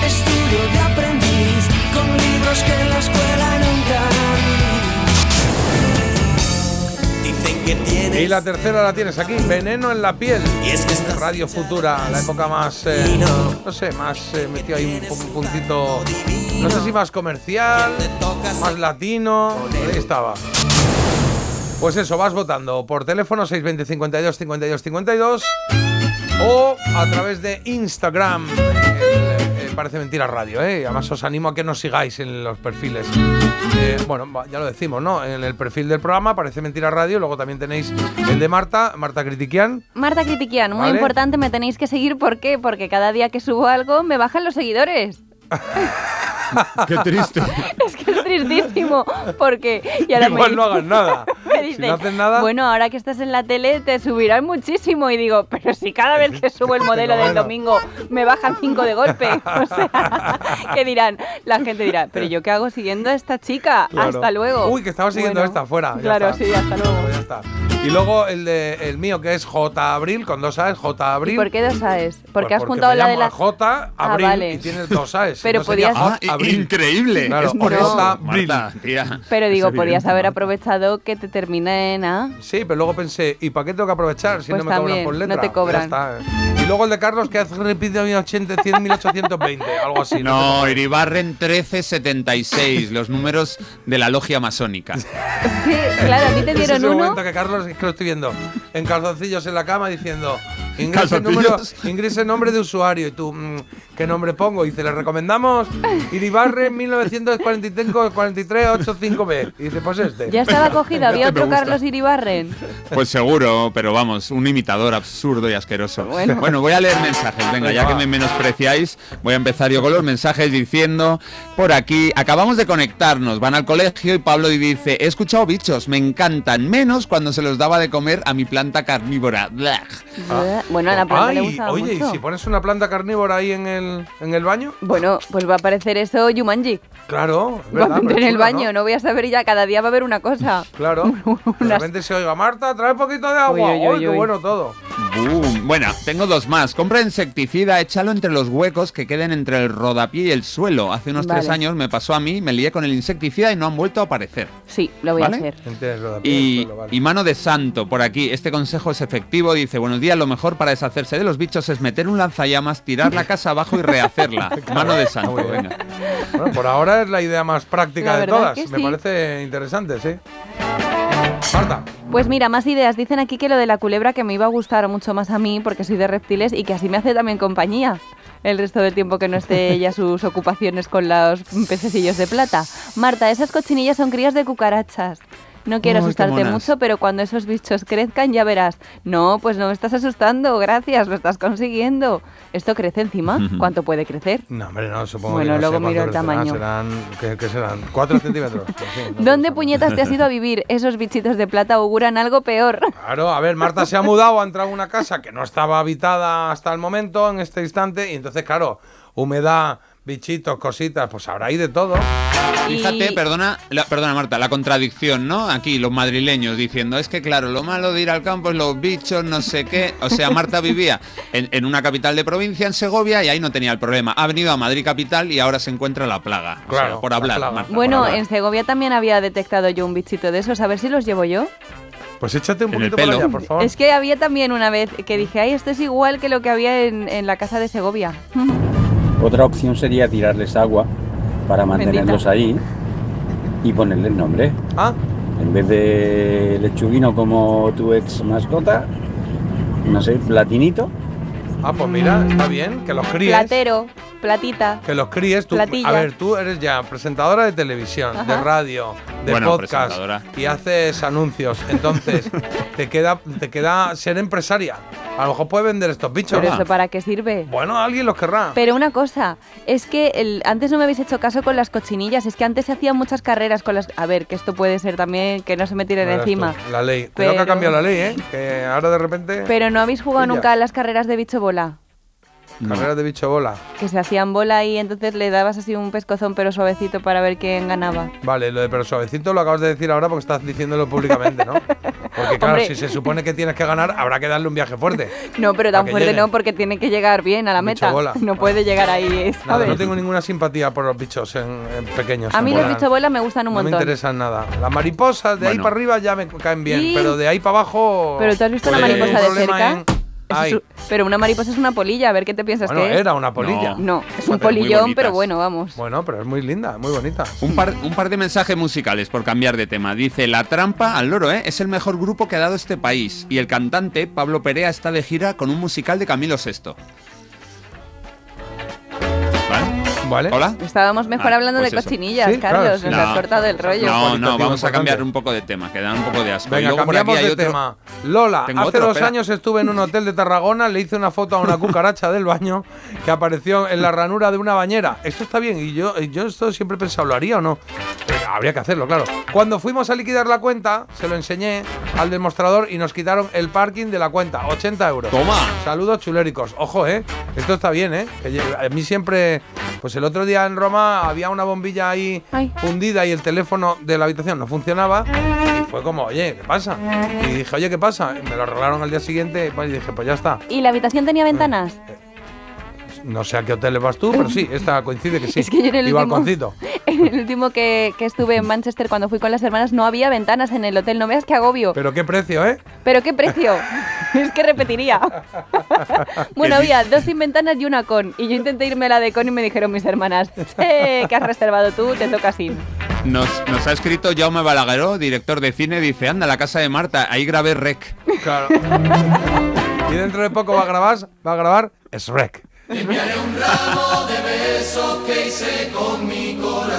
estudio de aprendiz, con libros que en la escuela nunca que tienes Y la tercera la tienes aquí, Veneno en la piel. Y es que Radio Futura, la época más, eh, no sé, más eh, metido ahí un, pu- un puntito, no sé si más comercial, más latino, ahí estaba. Pues eso, vas votando por teléfono 620 52 52 52 o a través de Instagram. eh, parece mentira radio, ¿eh? Además os animo a que nos sigáis en los perfiles. Eh, bueno, ya lo decimos, ¿no? En el perfil del programa parece mentira radio. Luego también tenéis el de Marta, Marta Critiquian. Marta Critiquian, muy Vale. importante, me tenéis que seguir. ¿Por qué? Porque cada día que subo algo me bajan los seguidores. Qué triste. Es que es tristísimo. Porque. Y ahora me Igual dice- no hagas nada. me Si dice, no haces nada. Bueno, ahora que estás en la tele te subirán muchísimo. Y digo, pero si cada vez que subo el modelo del domingo me bajan cinco de golpe. O sea, ¿qué dirán? La gente dirá, pero yo qué hago siguiendo a esta chica. Claro. Hasta luego. Uy, que estaba siguiendo Bueno, esta fuera. ya Claro, está. sí, hasta luego. Ya está. Y luego el de el mío que es J Abril con dos A's, J Abril. ¿Y por qué dos AES? Porque Pues has juntado me la de llamo la. J Abril Ah, vale. y tienes dos A's. Pero no podías- Ah, Abril. increíble. Claro, Es por eso. Abril. Marta, tía. Pero digo, Es podías haber Marta. aprovechado que te termine en A. Sí, pero luego pensé, ¿y para qué tengo que aprovechar si Pues no me cobran también, por no letra? te cobran. Ya está. Y luego el de Carlos que hace repite 1080, 100, 1820, algo así. No, Iribarren 1376, los números de la logia masónica. Sí, claro, a ti te Es dieron ese uno. momento que Carlos, es que lo estoy viendo, en calzoncillos en la cama diciendo, ingrese, ¿Calzoncillos? número, ingrese nombre de usuario. Y tú, mm, ¿qué nombre pongo? Y dice, le recomendamos Iribarre 1943-4385B. Y dice, pues este. Ya estaba cogido, había otro. Carlos Iribarren. Pues seguro, pero vamos, un imitador absurdo y asqueroso. Bueno. voy a leer mensajes. Venga, ya que me menospreciáis, voy a empezar yo con los mensajes diciendo por aquí, acabamos de conectarnos, van al colegio y Pablo dice, he escuchado bichos, me encantan, menos cuando se los daba de comer a mi planta carnívora. Blah. Bueno, a la planta le Ay, gustaba oye, mucho. ¿y si pones una planta carnívora ahí en el, en el baño? Bueno, pues va a aparecer eso Yumanji. Claro, es Va a verdad. en el baño, ¿no? voy a saber ya, cada día va a haber una cosa. Claro. De repente se oiga, Marta, trae un poquito de agua. Uy, uy, ¡Uy, uy, qué uy. bueno todo! Boom. Bueno, tengo dos más. Compra insecticida, échalo entre los huecos que queden entre el rodapié y el suelo. Hace unos tres años me pasó a mí, me lié con el insecticida y no han vuelto a aparecer. Sí, lo voy ¿Vale? a hacer. Entre el rodapié Y, el suelo, vale. y mano de santo, por aquí, este consejo es efectivo, dice, buenos días, lo mejor para deshacerse de los bichos es meter un lanzallamas, tirar la casa abajo y rehacerla. Mano de santo, venga. Bueno, por ahora es la idea más práctica La de todas. que Me sí. parece interesante, sí. Marta. Pues mira, más ideas. Dicen aquí que lo de la culebra que me iba a gustar mucho más a mí porque soy de reptiles y que así me hace también compañía el resto del tiempo que no esté ella sus ocupaciones con los pececillos de plata. Marta, esas cochinillas son crías de cucarachas. No quiero asustarte mucho, pero cuando esos bichos crezcan ya verás. No, pues no me estás asustando, gracias, lo estás consiguiendo. ¿Esto crece encima? ¿Cuánto puede crecer? No, hombre, no, supongo Bueno, que no luego sé cuánto miro el crecerán, tamaño. Serán, ¿qué, qué serán? ¿Cuatro centímetros? Pues sí, no. ¿Dónde puñetas te has ido a vivir? Esos bichitos de plata auguran algo peor. Claro, a ver, Marta se ha mudado, ha entrado a una casa que no estaba habitada hasta el momento, en este instante, y entonces, claro, humedad, bichitos, cositas, pues habrá ahí de todo. Fíjate, perdona, la- perdona Marta, la contradicción, ¿no? Aquí los madrileños diciendo, es que claro, lo malo de ir al campo es los bichos, no sé qué. O sea, Marta vivía en, en una capital de provincia, en Segovia, y ahí no tenía el problema. Ha venido a Madrid capital y ahora se encuentra la plaga. O sea, Claro, por la hablar, plaga. Marta, por Bueno, hablar. en Segovia también había detectado yo un bichito de esos. A ver si los llevo yo. Pues échate un En el poquito para pelo. allá, por favor. Es que había también una vez que dije, ay, esto es igual que lo que había en, en la casa de Segovia. Otra opción sería tirarles agua para mantenerlos Bendita. ahí y ponerles nombre. Ah, En vez de lechuguino como tu ex mascota, no sé, platinito. Ah, pues mira, está bien, que los críes. Platero, platita. Que los críes, tú, Platilla. a ver, tú eres ya presentadora de televisión, de radio, de Bueno, podcast y haces anuncios. Entonces, te queda, te queda ser empresaria. A lo mejor puede vender estos bichos. ¿Pero eso para qué sirve? Bueno, alguien los querrá. Pero una cosa, es que el, antes no me habéis hecho caso con las cochinillas, es que antes se hacían muchas carreras con las... A ver, que esto puede ser también que no se me tiren Verás encima. tú, La ley. Creo que Pero- ha cambiado la ley, ¿eh? Que ahora de repente... Pero no habéis jugado Pilla. nunca a las carreras de bicho bola, Carreras de bicho bola. que se hacían bola y entonces le dabas así un pescozón pero suavecito para ver quién ganaba. Vale, lo de pero suavecito lo acabas de decir ahora porque estás diciéndolo públicamente, ¿no? Porque claro, Hombre. si se supone que tienes que ganar, habrá que darle un viaje fuerte. No, pero tan fuerte llegue. no, porque tiene que llegar bien a la Bicho meta. bola. No puede llegar ahí, Nada, ¿sabes? no tengo ninguna simpatía por los bichos en, en pequeños. A en mí los bola. bicho bola me gustan un No me montón. interesan nada. Las mariposas de ahí Bueno. para arriba ya me caen bien, Sí. pero de ahí para abajo. Pero tú has visto una pues, mariposa de cerca. en- es un- pero una mariposa es una polilla, a ver qué te piensas Bueno, que es. era una polilla. No, es un polillón, pero bueno, vamos. Bueno, pero es muy linda, muy bonita. Un par, un par de mensajes musicales por cambiar de tema. Dice, La Trampa, al loro, ¿eh? Es el mejor grupo que ha dado este país. Y el cantante, Pablo Perea, está de gira con un musical de Camilo VI. ¿Hola? Estábamos mejor Ah, hablando pues de eso. cochinillas, Sí, Carlos. sí. Nos has cortado el rollo. No, no, vamos a cambiar un poco de tema, que da un poco de asco. y Venga, luego por aquí cambiamos hay de otro- tema. Lola, Tengo hace otro, dos espera. años estuve en un hotel de Tarragona, le hice una foto a una cucaracha del baño que apareció en la ranura de una bañera. Esto está bien, y yo, yo esto siempre he pensado, ¿lo haría o no? Habría que hacerlo, claro. Cuando fuimos a liquidar la cuenta, se lo enseñé al demostrador y nos quitaron el parking de la cuenta, 80 euros. Toma. Saludos chuléricos. Ojo, ¿eh? Esto está bien, ¿eh? Que a mí siempre... Pues el otro día en Roma había una bombilla ahí Ay. fundida y el teléfono de la habitación no funcionaba. Y fue como, oye, ¿qué pasa? Y dije, oye, ¿qué pasa? Y me lo arreglaron al día siguiente pues, y dije, pues ya está. ¿Y la habitación tenía ventanas? No sé a qué hotel vas tú, pero sí, esta coincide que sí. Es que yo en el y último- balconcito. En el último que, que estuve en Manchester cuando fui con las hermanas no había ventanas en el hotel. No veas qué agobio. Pero qué precio, ¿eh? ¿Pero qué precio? es que repetiría. bueno, había dos sin ventanas y una con. Y yo intenté irme a la de con y me dijeron mis hermanas, eh, ¿qué has reservado tú? Te toca sin. Nos, nos ha escrito Jaume Balagueró, director de cine, dice, anda, la casa de Marta, ahí grabé rec. Claro. y dentro de poco va a grabar, va a grabar Shrek.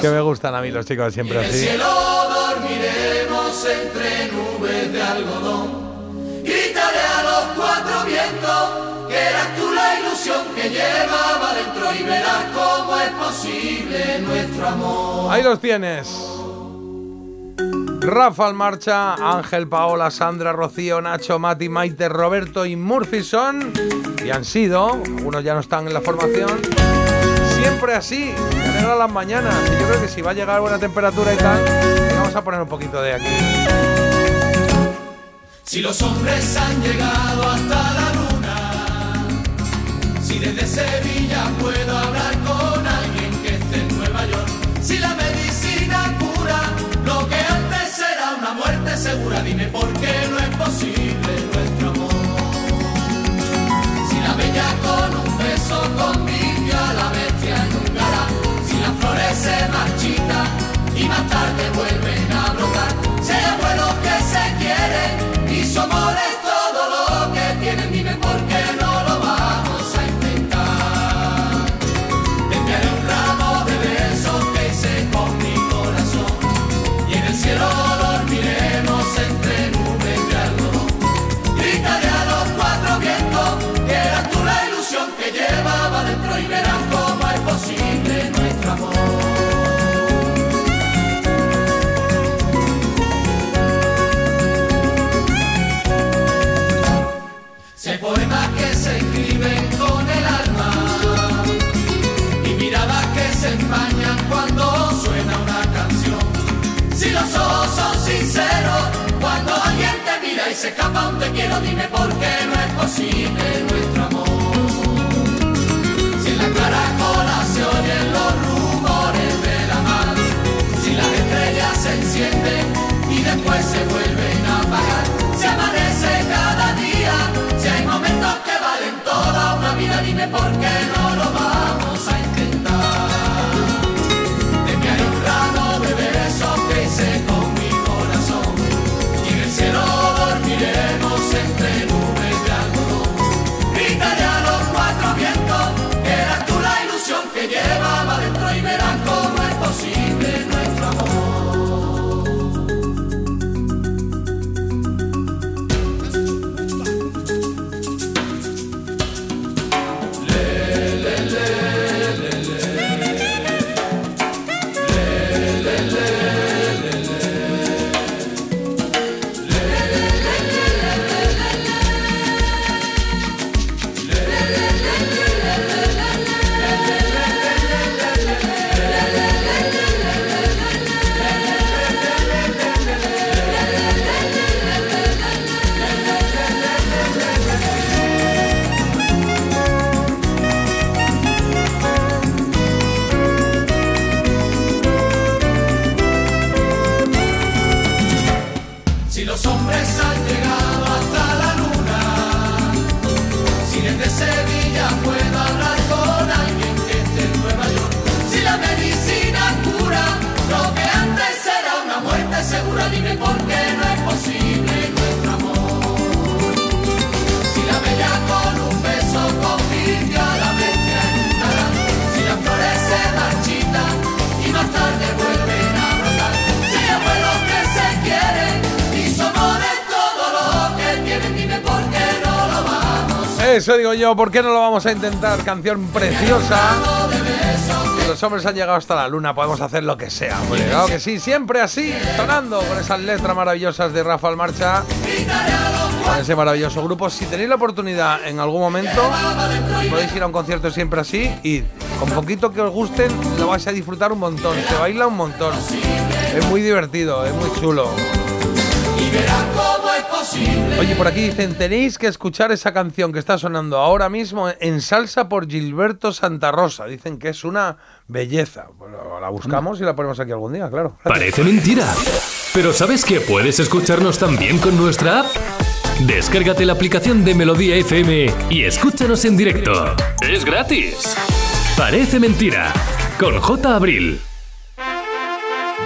Que me gustan a mí los chicos siempre así. dormiremos entre nubes de algodón. Gritaré a los cuatro vientos que eras tú la ilusión que llevaba dentro y verás cómo es posible nuestro amor. Ahí los tienes. Rafa marcha, Ángel, Paola, Sandra, Rocío, Nacho, Mati, Maite, Roberto y Murphy son, y han sido, algunos ya no están en la formación, siempre así, alegra las mañanas, y yo creo que si va a llegar buena temperatura y tal, vamos a poner un poquito de aquí. Si los hombres han llegado hasta la luna, si desde Sevilla puedo hablar con alguien que esté en Nueva York, si la medicina cura lo que antes era una muerte segura, dime por qué no es posible nuestro amor. Si la bella con un beso convive Eso digo yo, ¿por qué no lo vamos a intentar? Canción preciosa. Los hombres han llegado hasta la luna, podemos hacer lo que sea, hombre. Claro que sí, siempre así, sonando con esas letras maravillosas de Rafael Marcha. Con ese maravilloso grupo. Si tenéis la oportunidad en algún momento, podéis ir a un concierto siempre así y con poquito que os gusten, lo vais a disfrutar un montón. Se baila un montón. Es muy divertido, es muy chulo. Oye, por aquí dicen, tenéis que escuchar esa canción que está sonando ahora mismo en salsa por Gilberto Santa Rosa. Dicen que es una belleza. Bueno, la buscamos y la ponemos aquí algún día, claro. Parece mentira. Pero ¿sabes que puedes escucharnos también con nuestra app? Descárgate la aplicación de Melodía FM y escúchanos en directo. Es gratis. Parece mentira. Con J. Abril.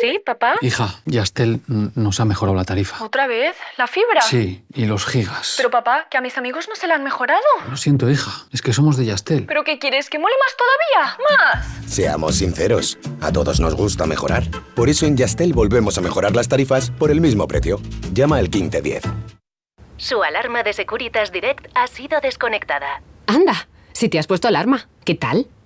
¿Sí, papá? Hija, Yastel nos ha mejorado la tarifa. ¿Otra vez? ¿La fibra? Sí, y los gigas. Pero papá, que a mis amigos no se la han mejorado. Lo siento, hija, es que somos de Yastel. ¿Pero qué quieres? ¿Que mole más todavía? ¡Más! Seamos sinceros, a todos nos gusta mejorar. Por eso en Yastel volvemos a mejorar las tarifas por el mismo precio. Llama al 1510. Su alarma de Securitas Direct ha sido desconectada. Anda, si te has puesto alarma, ¿qué tal?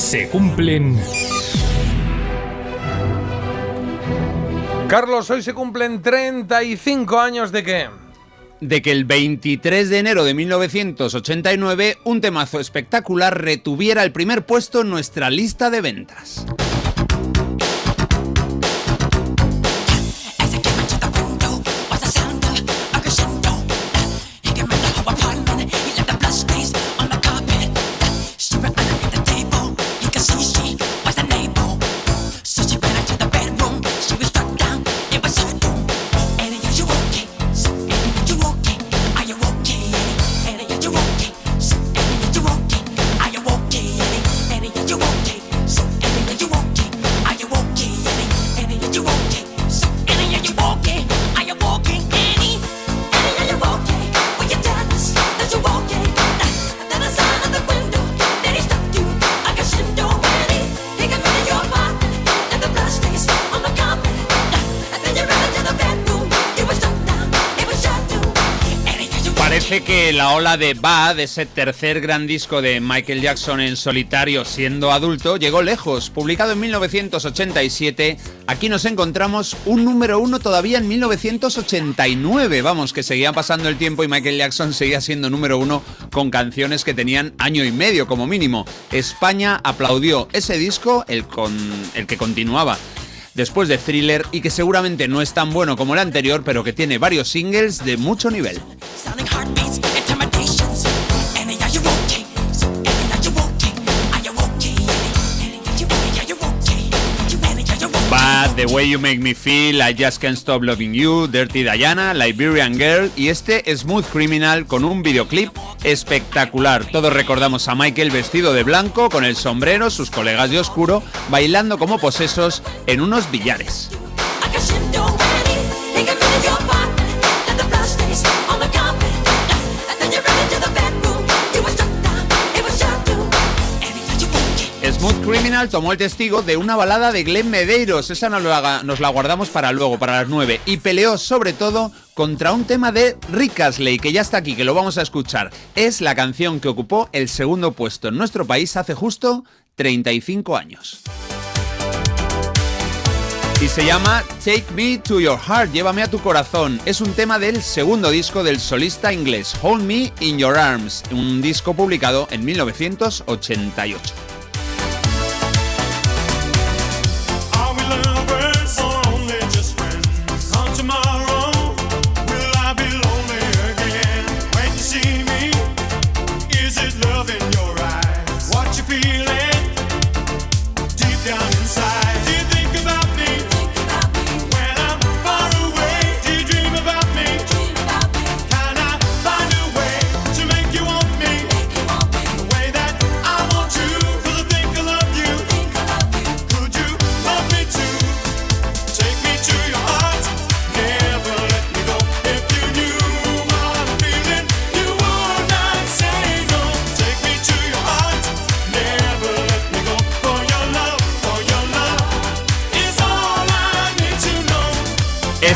Se cumplen Carlos, hoy se cumplen 35 años de qué? de que el 23 de enero de 1989 un temazo espectacular retuviera el primer puesto en nuestra lista de ventas. Ola de Bad, ese tercer gran disco de Michael Jackson en solitario siendo adulto, llegó lejos. Publicado en 1987, aquí nos encontramos un número uno todavía en 1989. Vamos, que seguía pasando el tiempo y Michael Jackson seguía siendo número uno con canciones que tenían año y medio como mínimo. España aplaudió ese disco, el, con, el que continuaba después de Thriller y que seguramente no es tan bueno como el anterior, pero que tiene varios singles de mucho nivel. The Way You Make Me Feel, I Just Can't Stop Loving You, Dirty Diana, Liberian Girl y este Smooth Criminal con un videoclip espectacular. Todos recordamos a Michael vestido de blanco, con el sombrero, sus colegas de oscuro, bailando como posesos en unos billares. Smooth Criminal tomó el testigo de una balada de Glenn Medeiros, esa nos la, nos la guardamos para luego, para las 9, y peleó sobre todo contra un tema de Rick Astley, que ya está aquí, que lo vamos a escuchar. Es la canción que ocupó el segundo puesto en nuestro país hace justo 35 años. Y se llama Take Me to Your Heart, llévame a tu corazón. Es un tema del segundo disco del solista inglés Hold Me in Your Arms, un disco publicado en 1988.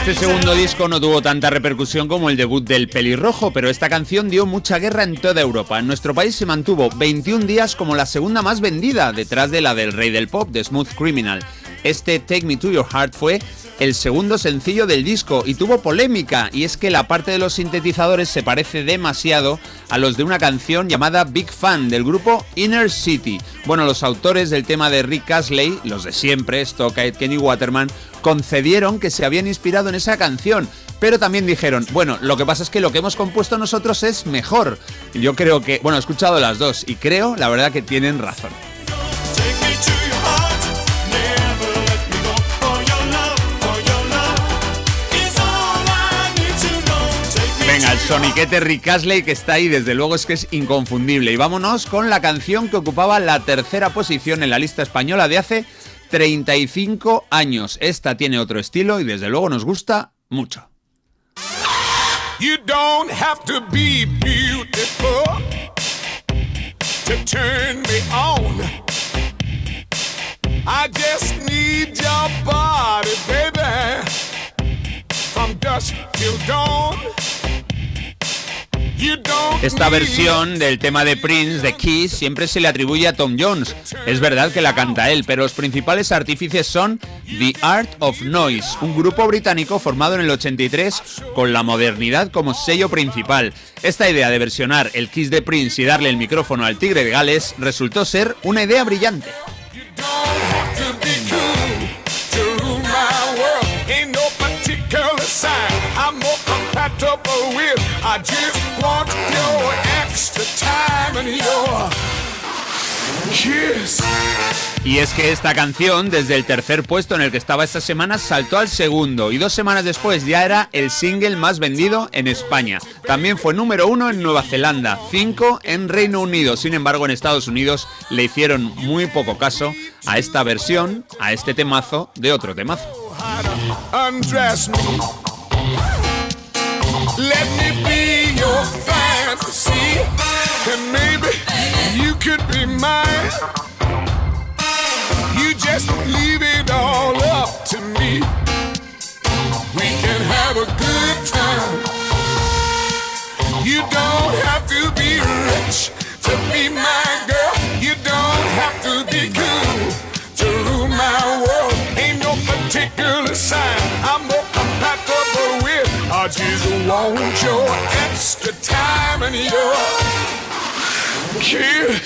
Este segundo disco no tuvo tanta repercusión como el debut del pelirrojo, pero esta canción dio mucha guerra en toda Europa. En nuestro país se mantuvo 21 días como la segunda más vendida, detrás de la del rey del pop, de Smooth Criminal. Este Take Me to Your Heart fue el segundo sencillo del disco y tuvo polémica, y es que la parte de los sintetizadores se parece demasiado a los de una canción llamada Big Fan del grupo Inner City. Bueno, los autores del tema de Rick Astley, los de siempre, Stockade, Kenny Waterman, concedieron que se habían inspirado en esa canción, pero también dijeron, bueno, lo que pasa es que lo que hemos compuesto nosotros es mejor. Yo creo que, bueno, he escuchado las dos y creo, la verdad, que tienen razón. Soniquete Rick Astley que está ahí, desde luego es que es inconfundible. Y vámonos con la canción que ocupaba la tercera posición en la lista española de hace 35 años. Esta tiene otro estilo y desde luego nos gusta mucho. You don't have to be beautiful to turn me on. I just need your body, baby, from dusk till dawn. Esta versión del tema de Prince, de Kiss, siempre se le atribuye a Tom Jones. Es verdad que la canta él, pero los principales artífices son The Art of Noise, un grupo británico formado en el 83 con la modernidad como sello principal. Esta idea de versionar el Kiss de Prince y darle el micrófono al Tigre de Gales resultó ser una idea brillante. I just want your extra time and your kiss. Y es que esta canción, desde el tercer puesto en el que estaba esta semana, saltó al segundo y dos semanas después ya era el single más vendido en España. También fue número uno en Nueva Zelanda, cinco en Reino Unido. Sin embargo, en Estados Unidos le hicieron muy poco caso a esta versión, a este temazo de otro temazo. Let me be your fantasy. And maybe you could be mine. You just leave it all up to me. We can have a good time. You don't want your extra time and your kid.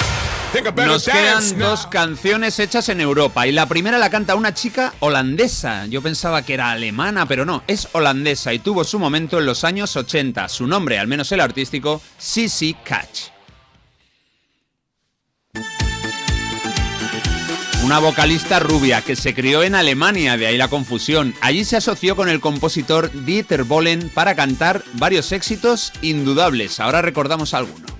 Think I better Nos quedan dos canciones hechas en Europa y la primera la canta una chica holandesa. Yo pensaba que era alemana, pero no, es holandesa y tuvo su momento en los años 80. Su nombre, al menos el artístico, Sissy Catch. Una vocalista rubia que se crió en Alemania, de ahí la confusión. Allí se asoció con el compositor Dieter Bohlen para cantar varios éxitos indudables. Ahora recordamos alguno.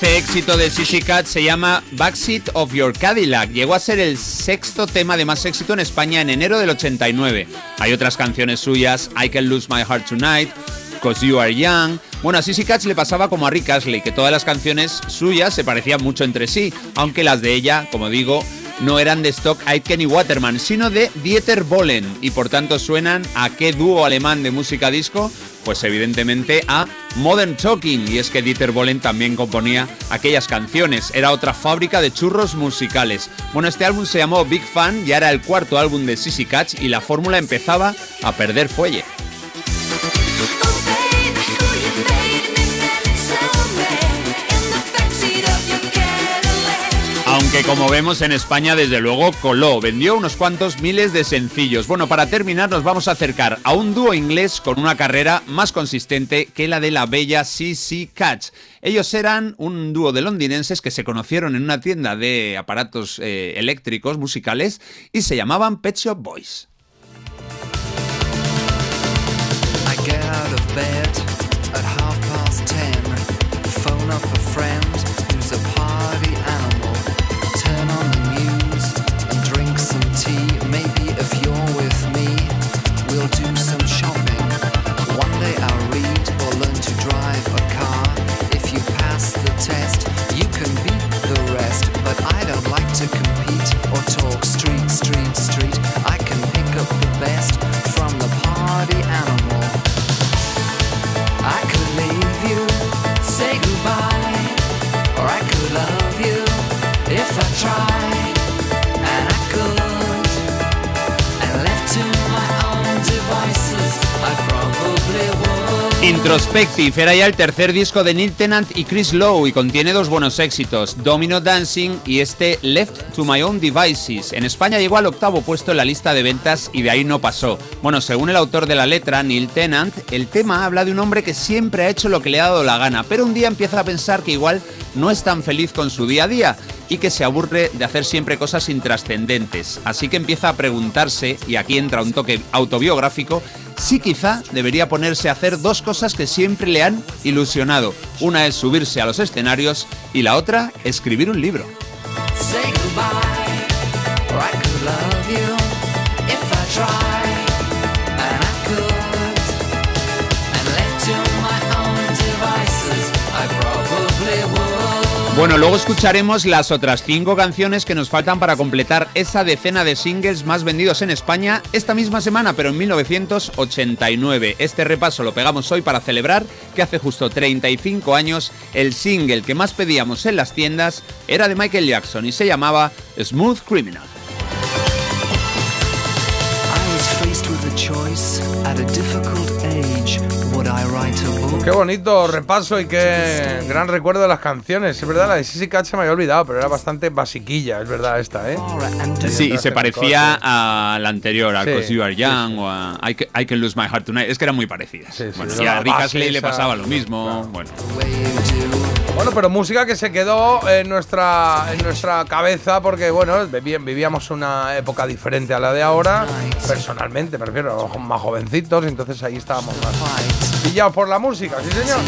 Este éxito de Sissy Cat se llama Backseat of Your Cadillac. Llegó a ser el sexto tema de más éxito en España en enero del 89. Hay otras canciones suyas, I Can Lose My Heart Tonight, Cause You Are Young. Bueno, a Sissy Catch le pasaba como a Rick Astley, que todas las canciones suyas se parecían mucho entre sí, aunque las de ella, como digo, no eran de Stock Aitken y Waterman, sino de Dieter Bohlen, y por tanto suenan a qué dúo alemán de música disco, pues evidentemente a Modern Talking, y es que Dieter Bohlen también componía aquellas canciones, era otra fábrica de churros musicales. Bueno, este álbum se llamó Big Fan, ya era el cuarto álbum de Sissy Catch y la fórmula empezaba a perder fuelle. Como vemos en España desde luego coló, vendió unos cuantos miles de sencillos. Bueno, para terminar nos vamos a acercar a un dúo inglés con una carrera más consistente que la de la bella CC Catch. Ellos eran un dúo de londinenses que se conocieron en una tienda de aparatos eh, eléctricos musicales y se llamaban Pet Shop Boys. Introspective era ya el tercer disco de Neil Tennant y Chris Lowe y contiene dos buenos éxitos, Domino Dancing y este Left to My Own Devices. En España llegó al octavo puesto en la lista de ventas y de ahí no pasó. Bueno, según el autor de la letra, Neil Tennant, el tema habla de un hombre que siempre ha hecho lo que le ha dado la gana, pero un día empieza a pensar que igual no es tan feliz con su día a día y que se aburre de hacer siempre cosas intrascendentes. Así que empieza a preguntarse, y aquí entra un toque autobiográfico, si quizá debería ponerse a hacer dos cosas que siempre le han ilusionado. Una es subirse a los escenarios y la otra, escribir un libro. Bueno, luego escucharemos las otras cinco canciones que nos faltan para completar esa decena de singles más vendidos en España esta misma semana, pero en 1989. Este repaso lo pegamos hoy para celebrar que hace justo 35 años el single que más pedíamos en las tiendas era de Michael Jackson y se llamaba Smooth Criminal. Qué bonito repaso y qué gran recuerdo de las canciones. Es verdad, la de Sissy Catch se me había olvidado, pero era bastante basiquilla, es verdad esta, ¿eh? Sí, y se parecía a la anterior, a Sí, Cause You Are sí, Young o a I Can, I Can Lose My Heart Tonight. Es que eran muy parecidas. bueno, sí, y a Rick Astley le pasaba lo mismo. Bueno. Bueno, pero música que se quedó en nuestra, en nuestra cabeza porque, bueno, viví- vivíamos una época diferente a la de ahora. Personalmente, me refiero, éramos más jovencitos, entonces ahí estábamos más pillados por la música, sí señor.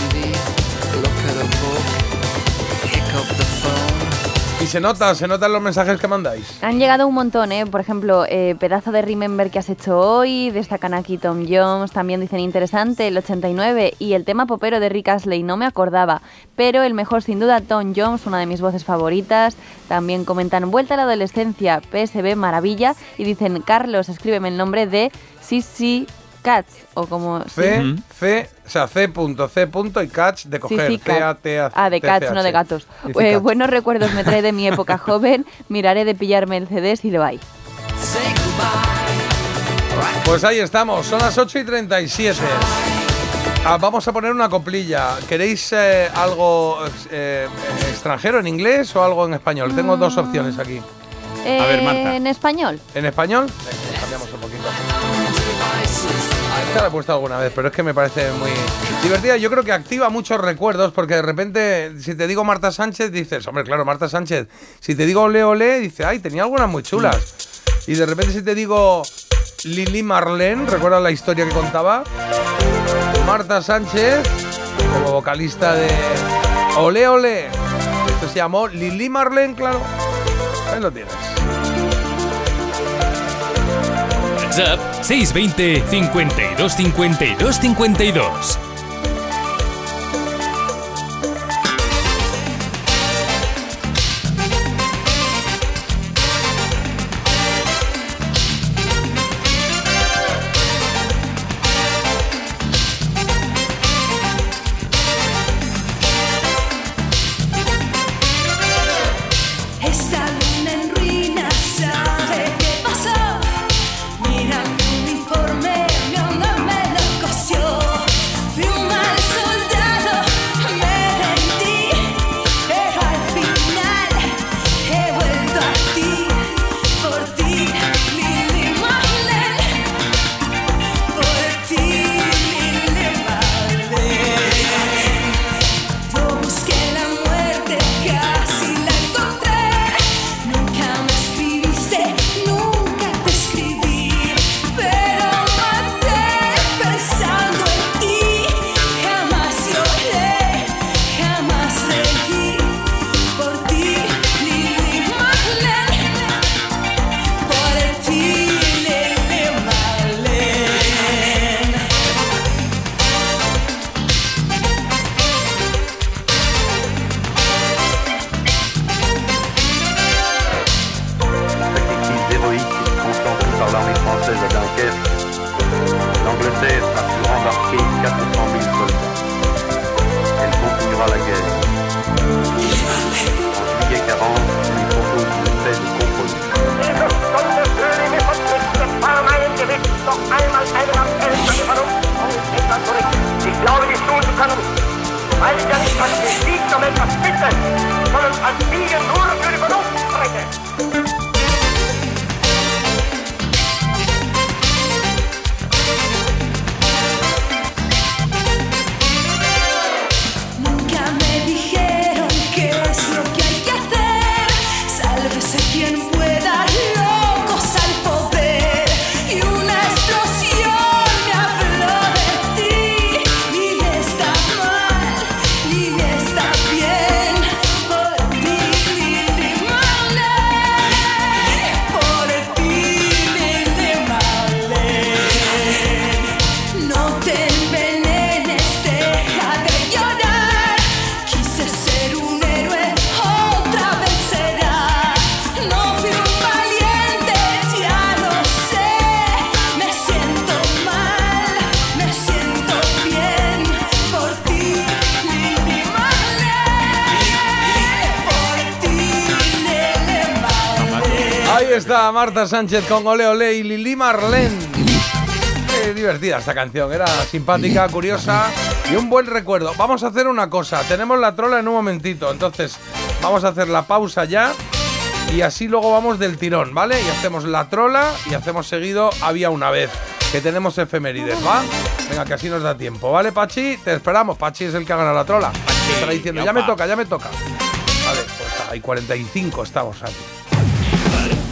Y se nota, se notan los mensajes que mandáis. Han llegado un montón, ¿eh? Por ejemplo, eh, pedazo de Remember que has hecho hoy, destacan aquí Tom Jones, también dicen interesante, el 89, y el tema popero de Rick Astley, no me acordaba, pero el mejor sin duda Tom Jones, una de mis voces favoritas, también comentan Vuelta a la adolescencia, PSB, maravilla, y dicen, Carlos, escríbeme el nombre de Sissy Cats, o como... C, sí. C, o sea, C punto, C punto y catch de Sí, coger. sí, C, A. T, A, Ah, de cats, C, no de gatos. Eh, cats. buenos recuerdos me trae de mi época joven. Miraré de pillarme el CD si lo hay. Pues ahí estamos, son las 8 y 37. Ah, vamos a poner una coplilla. ¿Queréis eh, algo eh, extranjero en inglés o algo en español? Tengo dos opciones aquí. Eh, En español. ¿En español? Venga, cambiamos un poquito. Esta la he puesto alguna vez, pero es que me parece muy divertida. Yo creo que activa muchos recuerdos porque de repente, si te digo Marta Sánchez, dices, hombre, claro, Marta Sánchez. Si te digo Ole Ole, dices, ay, tenía algunas muy chulas. Y de repente, si te digo Lili Marlene, ¿recuerdas la historia que contaba? Marta Sánchez, como vocalista de Ole Ole. Esto se llamó Lili Marlene, claro. Ahí lo tienes. WhatsApp 620 52 52 52. Está Marta Sánchez con Ole Ole y Lili Marlene. Qué divertida esta canción, era simpática, curiosa Y un buen recuerdo. Vamos a hacer una cosa. Tenemos la trola en un momentito. Entonces, vamos a hacer la pausa ya. Y así luego vamos del tirón, ¿vale? Y hacemos la trola y hacemos seguido Había una vez. Que tenemos efemérides, ¿va? Venga, que así nos da tiempo, ¿vale, Pachi? Te esperamos. Pachi es el que ha ganado la trola. Te estará diciendo, ya me toca, ya me toca. Vale, pues hay 45 estamos aquí.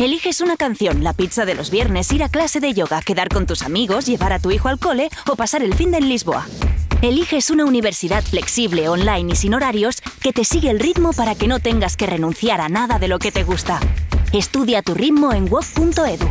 Eliges una canción, la pizza de los viernes, ir a clase de yoga, quedar con tus amigos, llevar a tu hijo al cole o pasar el fin de en Lisboa. Eliges una universidad flexible, online y sin horarios que te sigue el ritmo para que no tengas que renunciar a nada de lo que te gusta. Estudia tu ritmo en web.edu.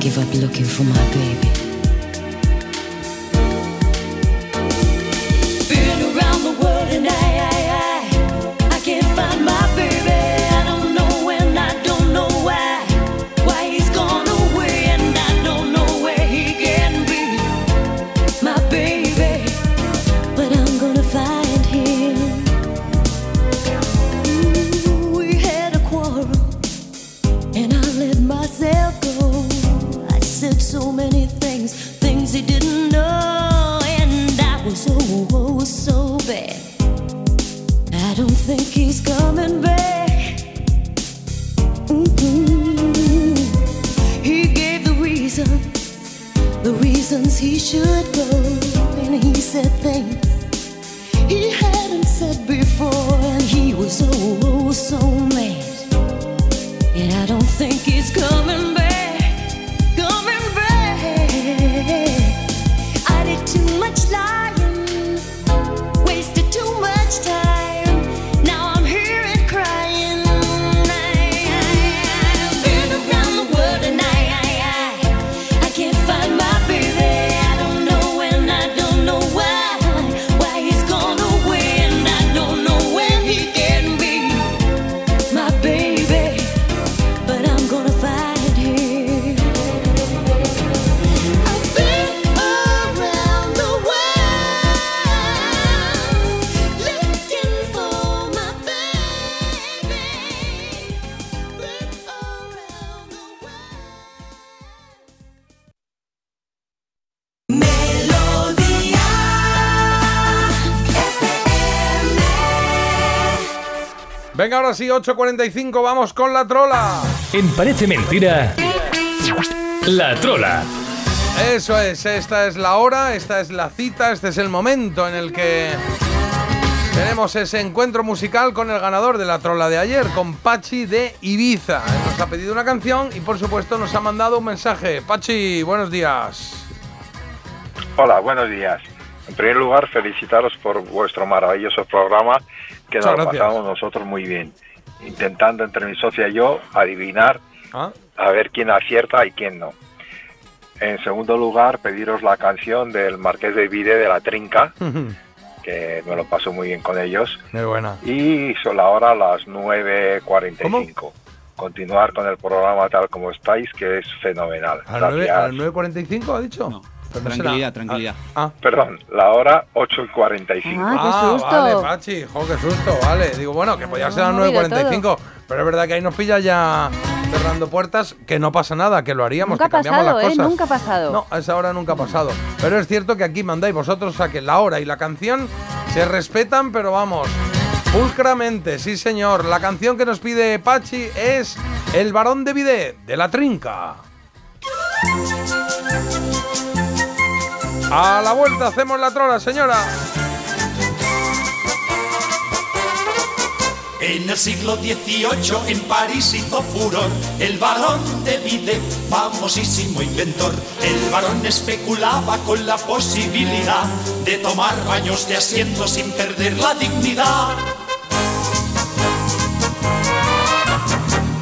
Give up looking for my baby. Reasons he should go, and he said things he hadn't said before, and he was oh, oh so mad. And I don't think he's coming back, ahora sí, 8.45, vamos con la trola. En Parece Mentira, La Trola. Eso es, esta es la hora, esta es la cita, este es el momento en el que tenemos ese encuentro musical con el ganador de la trola de ayer, con Pachi de Ibiza. Nos ha pedido una canción y por supuesto nos ha mandado un mensaje. Pachi, buenos días. Hola, buenos días. En primer lugar, felicitaros por vuestro maravilloso programa que nos lo pasamos nosotros muy bien. Intentando entre mi socia y yo adivinar Ah. a ver quién acierta y quién no. En segundo lugar, pediros la canción del Marqués de Vide de la Trinca, que me lo paso muy bien con ellos. Muy buena. Y son la hora las 9.45. Continuar con el programa tal como estáis, que es fenomenal. ¿A las nueve- Gracias. a las 9.45 ha dicho? No tranquilidad, tranquilidad. Ah, Perdón, la hora 8 y 45. Ah, vale, Pachi, jo, qué susto, vale. Digo, bueno, que podía ser a las movido 9.45, pero es verdad que ahí nos pilla ya cerrando puertas, que no pasa nada, que lo haríamos, Nunca que cambiamos pasado, las ¿eh? cosas. Nunca ha pasado. No, a esa hora nunca ha pasado. Pero es cierto que aquí mandáis vosotros a que la hora y la canción se respetan, pero vamos, pulcramente, sí señor. La canción que nos pide Pachi es El varón de Vide, de la trinca. A la vuelta hacemos la trola, señora. En el siglo XVIII en París hizo furor el varón de Vide, famosísimo inventor. El varón especulaba con la posibilidad de tomar baños de asiento sin perder la dignidad.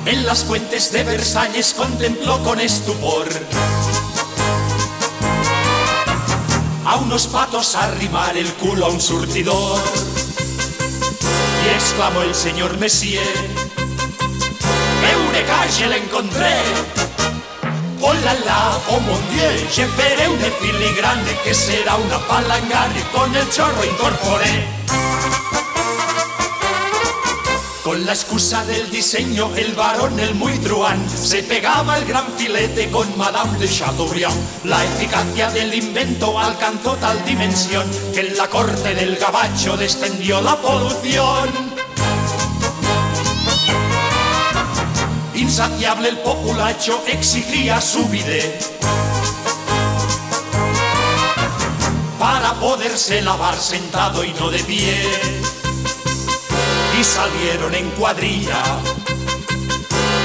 En las fuentes de Versalles contempló con estupor a unos patos arrimar el culo a un surtidor. Y exclamó el señor Messier, Eureka, je l'encontré. Oh la la, oh mon dieu, je ferai una filigrane que será una palangana con el chorro incorporé. Con la excusa del diseño, el varón, el muy truán, se pegaba el gran filete con Madame de Chateaubriand. La eficacia del invento alcanzó tal dimensión que en la corte del gabacho descendió la polución. Insaciable el populacho exigía su bidet para poderse lavar sentado y no de pie y salieron en cuadrilla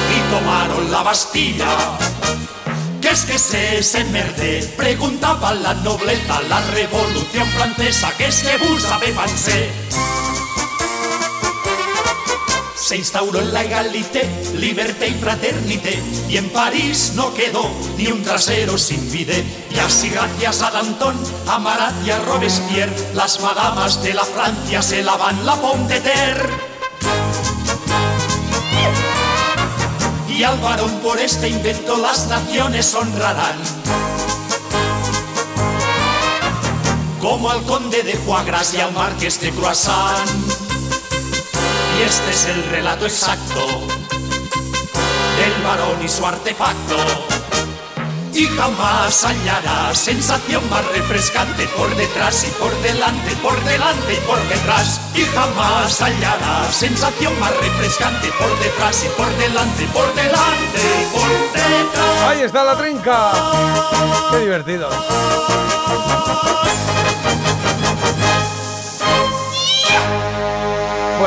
y tomaron la Bastilla. ¿Qué es que se ese merde? Preguntaba la nobleza, la revolución francesa, ¿qué es que vous avez pensé? Se instauró la egalité, liberté y fraternité, y en París no quedó ni un trasero sin bidet. Y así gracias a Danton, a Marat y a Robespierre, las madamas de la Francia se lavan la pomme de terre. Y al varón por este invento las naciones honrarán. Como al conde de Foie y al marqués de Croissant. Y este es el relato exacto del varón y su artefacto. Y jamás hallará sensación más refrescante por detrás y por delante, por delante y por detrás. Y jamás hallará sensación más refrescante por detrás y por delante, por delante y por detrás. Ahí está la trinca. Qué divertido.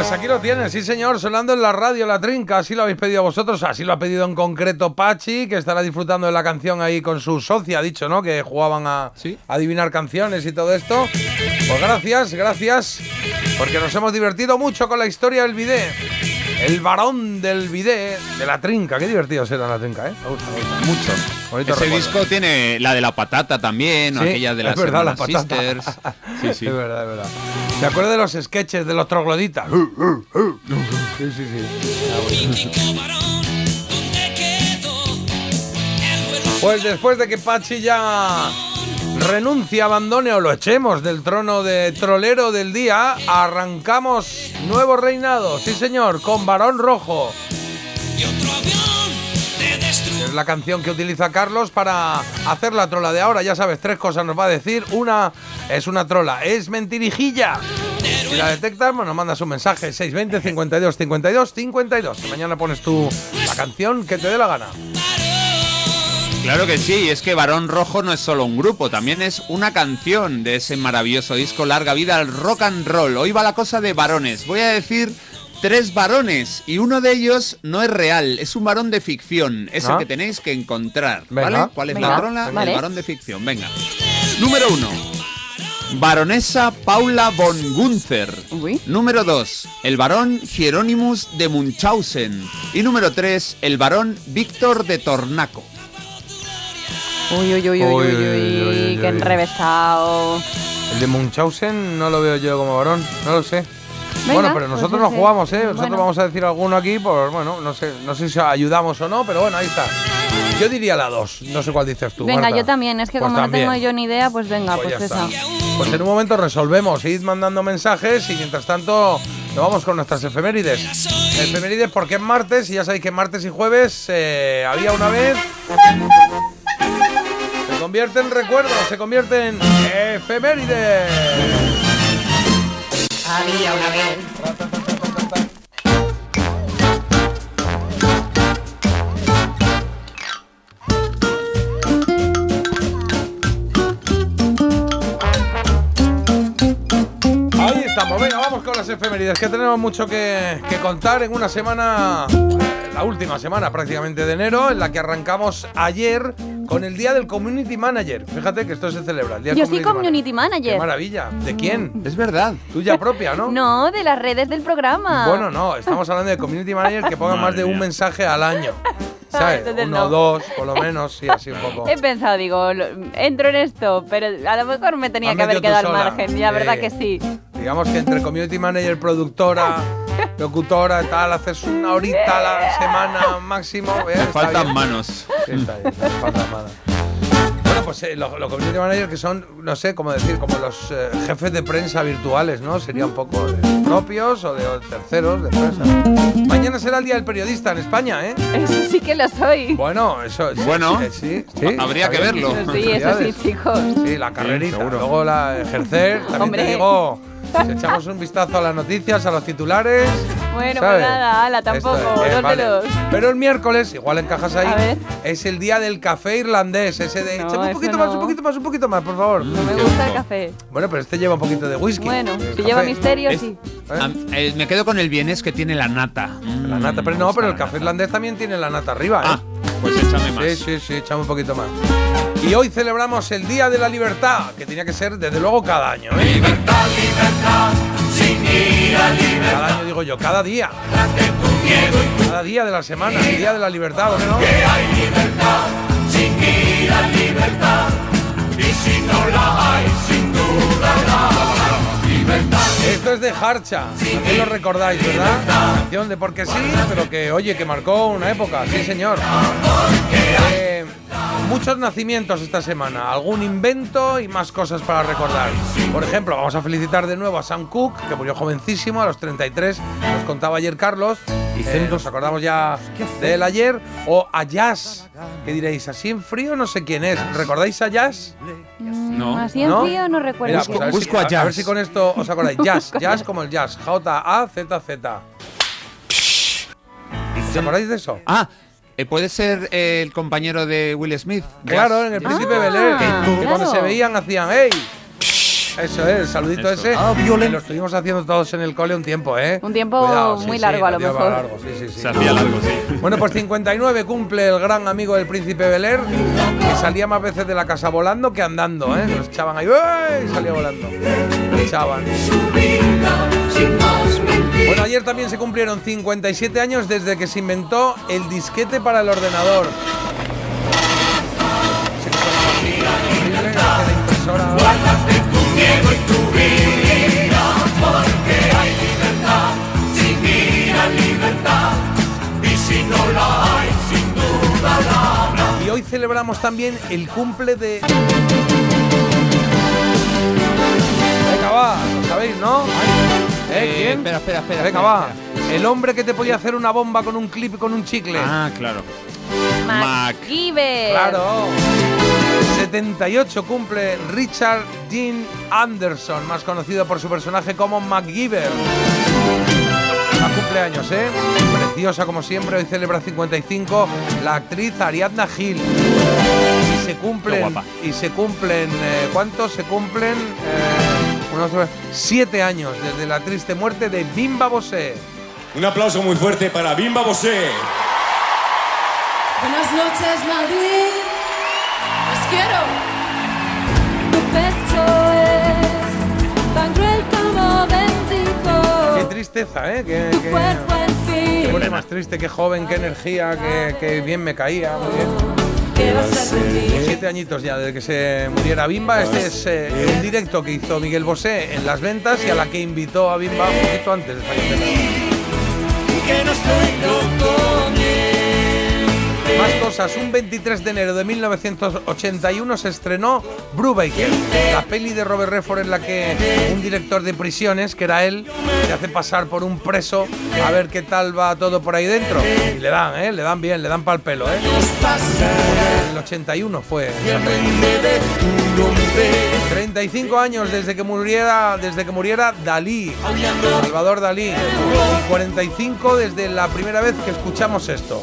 Pues aquí lo tienes, sí señor, sonando en la radio La Trinca, así lo habéis pedido vosotros, así lo ha pedido en concreto Pachi, que estará disfrutando de la canción ahí con su socia, ha dicho, ¿no? Que jugaban a adivinar canciones y todo esto. Pues gracias, gracias, porque nos hemos divertido mucho con la historia del bidet. El varón del bidet de La Trinca, qué divertido será La Trinca, ¿eh? Me gusta, me gusta, mucho. Bonito Ese recuerdo. disco tiene la de la patata también, o aquella de las es verdad, la. Sisters. Sí, sí. Es verdad, es verdad. ¿Se acuerda de los sketches de los trogloditas? Sí, sí, sí. Pues después de que Pachi ya renuncie, abandone o lo echemos del trono de trolero del día, arrancamos nuevo reinado, sí señor, con Varón Rojo. Es la canción que utiliza Carlos para hacer la trola de ahora. Ya sabes, tres cosas nos va a decir. Una es una trola, es mentirijilla. Si la detectas, bueno, mandas un mensaje 620 52 52 52. Y mañana pones tú la canción que te dé la gana. Claro que sí, es que Varón Rojo no es solo un grupo, también es una canción de ese maravilloso disco Larga Vida al Rock and Roll. Hoy va la cosa de varones. Voy a decir tres varones y uno de ellos no es real, es un varón de ficción, ese Ah. que tenéis que encontrar, Venga. ¿vale? ¿Cuál es Venga. la trola? Vale. El varón de ficción, venga. Número uno. Baronesa Paula von Gunther. Número 2. El varón Hieronymus de Munchausen. Y número 3. El varón Víctor de Tornaco. Uy, uy, uy, uy, uy, uy, qué enrevesado. El de Munchausen no lo veo yo como varón, no lo sé. Venga, bueno, pero pues nosotros no ese. jugamos, ¿eh? Nosotros Bueno. vamos a decir alguno aquí, pues bueno, no sé, no sé si ayudamos o no, pero bueno, ahí está. Yo diría la 2, no sé cuál dices tú. Venga, Marta. yo también, es que Pues como también. no tengo yo ni idea, pues venga, Pues pues, esa. está. Pues en un momento resolvemos, id mandando mensajes y mientras tanto Nos vamos con nuestras efemérides. Efemérides porque es martes y ya sabéis que martes y jueves eh, había una vez. Se convierte en recuerdos, se convierte en efemérides. Había una vez. Estamos, venga, vamos con las efemérides, que tenemos mucho que, que contar en una semana, eh, la última semana prácticamente de enero, en la que arrancamos ayer con el Día del Community Manager. Fíjate que esto se celebra, el Día Yo soy Community community Manager. ¡Qué manager. maravilla! ¿De quién? Es verdad. Tuya propia, ¿no? No, de las redes del programa. Bueno, no, estamos hablando de Community Manager que ponga más de un mensaje al año. ¿Sabes? entonces Uno no. dos, por lo menos, sí, así un poco. He pensado, digo, entro en esto, pero a lo mejor me tenía Has que haber quedado al margen. Ya, Sí. verdad que sí. Digamos que entre community manager, productora, locutora y tal, haces una horita a la semana máximo. ¿eh? Faltan bien. manos. Sí, está bien, faltan manos. Bueno, pues eh, los los community managers que son, no sé cómo decir, como los eh, jefes de prensa virtuales, ¿no? Sería un poco de propios o de terceros de prensa. Mañana será el día del periodista en España, ¿eh? Eso sí que lo soy. Bueno, eso sí, Bueno, sí, sí, sí, habría que verlo. Sí, eso sí, chicos. Sí, la carrerita. Luego la ejercer. También Hombre. te digo, si echamos un vistazo a las noticias, a los titulares. Bueno, ¿sabes? pues nada, ala, tampoco. es, dos vale. Pero el miércoles, igual encajas ahí, es el día del café irlandés. Ese de. No, échame un poquito más, no. un poquito más, un poquito más, por favor. No me gusta el café. Bueno, pero este lleva un poquito de whisky. Bueno, si lleva misterio, Es- sí. Am- eh, me quedo con el bienes que tiene la nata. La nata, pero no, pero el café irlandés también tiene la nata arriba, ¿eh? Ah, pues échame más. Sí, sí, sí, echame un poquito más. Y hoy celebramos el Día de la Libertad, que tenía que ser desde luego cada año, ¿eh? Libertad, libertad, sin ir a libertad. Cada año digo yo, cada día. Cada día de la semana, el Día de la Libertad, ¿o qué no? Sin ir a libertad. Y si no la hay, sin duda la. Libertad. Esto es de Harcha, también lo recordáis, ¿verdad? Canción de porque sí, pero que, oye, que marcó una época, sí señor. Eh, muchos nacimientos esta semana, algún invento y más cosas para recordar. Por ejemplo, vamos a felicitar de nuevo a Sam Cooke, que murió jovencísimo, a los 33, nos contaba ayer Carlos. Eh, nos acordamos ya de él ayer. O a Jazz, que diréis, así en frío no sé quién es. ¿Recordáis a Jazz? No. Así en ¿No? frío no recuerdo. Mira, pues a, ver es. si, busco a a- a ver Jazz. si con esto os acordáis. Jazz, jazz como el jazz. J-A-Z-Z. ¿Os acordáis de eso? Ah, puede ser eh, el compañero de Will Smith. Claro, en el Príncipe Bel Air, que, cuando se veían hacían ¡Ey! Eso es, el saludito Eso. ese. que lo estuvimos haciendo todos en el cole un tiempo, ¿eh? Un tiempo Cuidado, sí, muy sí, largo, a lo mejor. largo, sí, sí, sí. Se hacía largo, sí. Bueno, pues 59 cumple el gran amigo del príncipe Bel Air, que salía más veces de la casa volando que andando, ¿eh? Los echaban ahí, ¡ey! y salía volando. Lo echaban. Bueno, ayer también se cumplieron 57 años desde que se inventó el disquete para el ordenador. Y hoy celebramos también el cumple de. Venga, va, lo sabéis, ¿no? Eh, ¿Quién? espera, espera, espera, Venga, espera, va. espera. El hombre que te podía hacer una bomba con un clip y con un chicle. Ah, claro. MacGyver. Claro. 78 cumple Richard Dean Anderson, más conocido por su personaje como MacGyver. A cumpleaños, ¿eh? Preciosa como siempre, hoy celebra 55 la actriz Ariadna Gil. Y se cumplen. Y se cumplen. eh, ¿Cuántos? Se cumplen. eh, unos siete años desde la triste muerte de Bimba Bosé. Un aplauso muy fuerte para Bimba Bosé. Buenas noches, Madrid. Os quiero. Tu pecho es tan cruel como bendito. Qué tristeza, ¿eh? Qué, Tu qué- cuerpo, en qué fin. muerte más triste, qué joven, qué energía, qué, qué bien me caía. Muy bien. ¿Qué va a ser de mí? Siete añitos ya desde que se muriera Bimba. Este es eh, un directo que hizo Miguel Bosé en las ventas y a la que invitó a Bimba un poquito antes de fallecer. Que no estoy loco ni Más cosas. Un 23 de enero de 1981 se estrenó Brubaker, la peli de Robert Redford en la que un director de prisiones, que era él, se hace pasar por un preso a ver qué tal va todo por ahí dentro. Y le dan, ¿eh? Le dan bien, le dan pal pelo, ¿eh? El 81 fue. esa peli. 35 años desde que muriera, desde que muriera Dalí, Salvador Dalí. Y 45 desde la primera vez que escuchamos esto.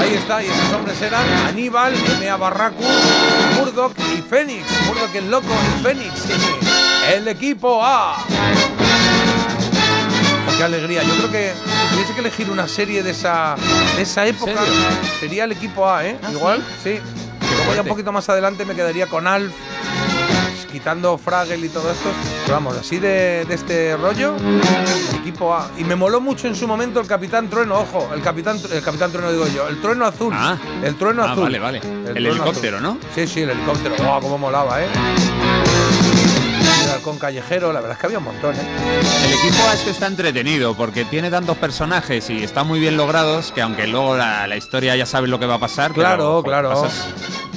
Ahí está, y esos hombres eran Aníbal, M.A. Barracus, Murdoch y Fénix. Murdoch el loco y Fénix. El equipo A. Qué alegría. Yo creo que si tuviese que elegir una serie de esa, de esa época, sería el equipo A, ¿eh? Igual, sí. Luego ya un poquito más adelante me quedaría con Alf, quitando Fraggle y todo esto. Pero vamos, así de, de este rollo, equipo A. Y me moló mucho en su momento el Capitán Trueno, ojo, el Capitán, el Capitán Trueno digo yo, el Trueno Azul. el Trueno Ah, Azul. vale, vale. El helicóptero, azul. ¿no? Sí, sí, el helicóptero. ¡Wow! Cómo molaba, ¿eh? Halcón callejero, la verdad es que había un montón, ¿eh? El equipo A es que está entretenido porque tiene tantos personajes y están muy bien logrados que aunque luego la, la historia ya sabes lo que va a pasar. pero, Claro, jo, claro. pasas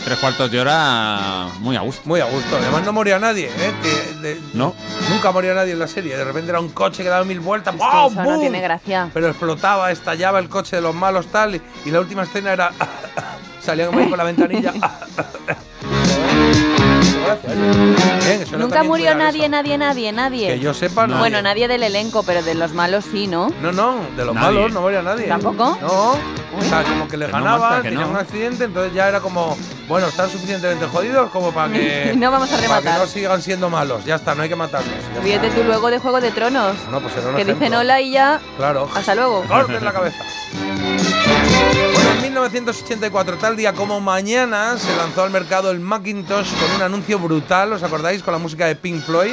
tres cuartos de hora muy a gusto. Muy a gusto. Además no moría nadie, ¿eh? Que de- ¿No? Nunca moría nadie en la serie. De repente era un coche que daba mil vueltas. Es que ¡Wow! eso no tiene gracia. Pero explotaba, estallaba el coche de los malos tal. Y, y la última escena era. salían por la ventanilla. Nunca murió nadie, eso. nadie, nadie, nadie. Que yo sepa, no. Bueno, nadie del elenco, pero de los malos sí, ¿no? No, no, de los Nadie. malos no moría nadie. ¿Tampoco? No. O sea, como que le ganaban, tenían no. un accidente, entonces ya era como, bueno, están suficientemente jodidos como para que. No vamos a Para rematar. que no sigan siendo malos. Ya está, no hay que matarlos. Fíjate tú luego de Juego de Tronos. No, pues era un que ejemplo. dicen hola y ya. Claro. Hasta luego. Cortes la cabeza. Bueno, en 1984, tal día como mañana, se lanzó al mercado el Macintosh con un anuncio brutal, ¿os acordáis? Con la música de Pink Floyd.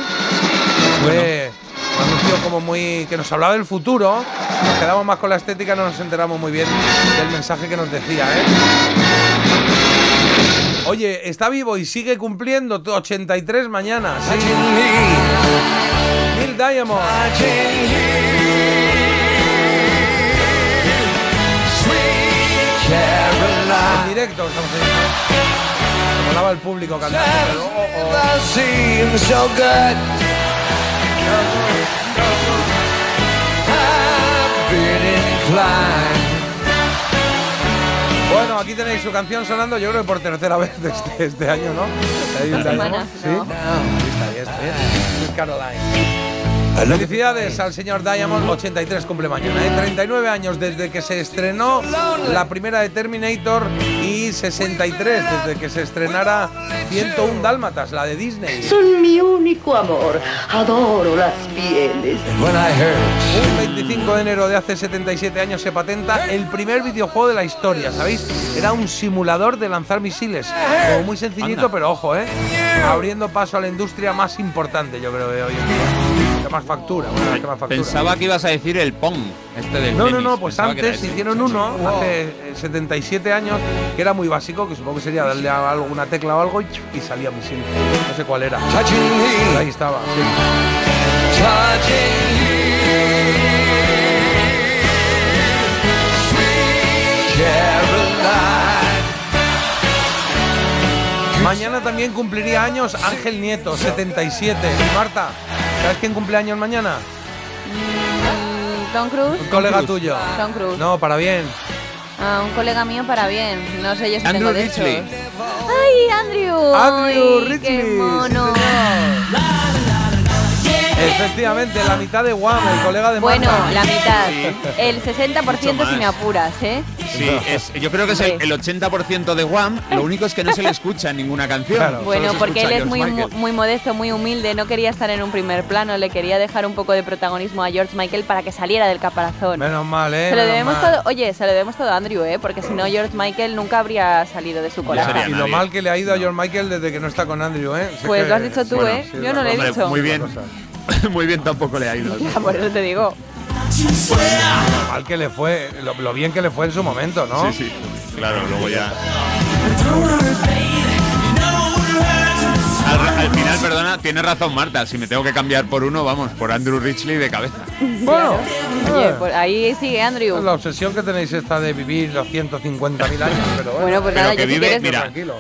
Fue un anuncio como muy... que nos hablaba del futuro. Nos quedamos más con la estética, no nos enteramos muy bien del mensaje que nos decía, ¿eh? Oye, está vivo y sigue cumpliendo 83 mañana. Sí. Neil Diamond. En directo estamos ahí. Me molaba el público cantando. pero, oh, oh. Bueno, aquí tenéis su canción sonando, yo creo que por tercera vez de este, este año, ¿no? Ahí ¿Sí? ¿no? Ahí está, ahí está, Caroline. Felicidades al señor Diamond, 83 cumple mañana, ¿eh? 39 años desde que se estrenó la primera de Terminator y 63 desde que se estrenara 101 Dálmatas, la de Disney. Son mi único amor. Adoro las pieles. Un 25 de enero de hace 77 años se patenta el primer videojuego de la historia, ¿sabéis? Era un simulador de lanzar misiles. Como muy sencillito, Anda. pero ojo, ¿eh? Abriendo paso a la industria más importante, yo creo, de hoy en día. Que más factura, una de las que más factura. Pensaba que ibas a decir el Pong, este del No, no, tenis. no, pues Pensaba antes hicieron uno, hace eh, 77 años, que era muy básico, que supongo que sería darle a alguna tecla o algo y, y salía misil. No sé cuál era. Pero ahí estaba. sí. Mañana también cumpliría años Ángel Nieto, 77. Y Marta, ¿sabes quién cumple años mañana? Mm, Tom Cruise. Un colega tuyo. Tom Cruise. No, para bien. Ah, un colega mío para bien. No sé yo si Andrew tengo de Ridgely. esos. ¡Ay, Andrew! Andrew Ay, Ridgely, ¡Qué mono! Efectivamente, la mitad de Wham, el colega de Bueno, Marta. la mitad. Sí. El 60% Mucho si me apuras, ¿eh? Sí, es- yo creo que es el, el 80% de Wham. Lo único es que no se le escucha en ninguna canción. Bueno, porque él es muy, Michael. muy modesto, muy humilde, no quería estar en un primer plano, le quería dejar un poco de protagonismo a George Michael para que saliera del caparazón. Menos mal, ¿eh? Se lo debemos todo, oye, se lo debemos todo a Andrew, ¿eh? Porque si no, George Michael nunca habría salido de su corazón. Y lo mal que le ha ido a George Michael desde que no está con Andrew, ¿eh? Sé Pues que- lo has dicho tú, Bueno, ¿eh? sí, Yo no lo he dicho. Muy bien. Muy bien tampoco le ha ido. Ya, por eso te digo. Lo mal que le fue, lo, lo bien que le fue en su momento, ¿no? Sí, sí. Claro, luego ya. Al, al final, perdona, tiene razón Marta. Si me tengo que cambiar por uno, vamos, por Andrew Richley de cabeza. Bueno, Oye, ahí sigue Andrew. la obsesión que tenéis esta de vivir los 150.000 años, pero bueno. Bueno, pues Pero nada, que yo si vive, quieres... mira, Tranquilo.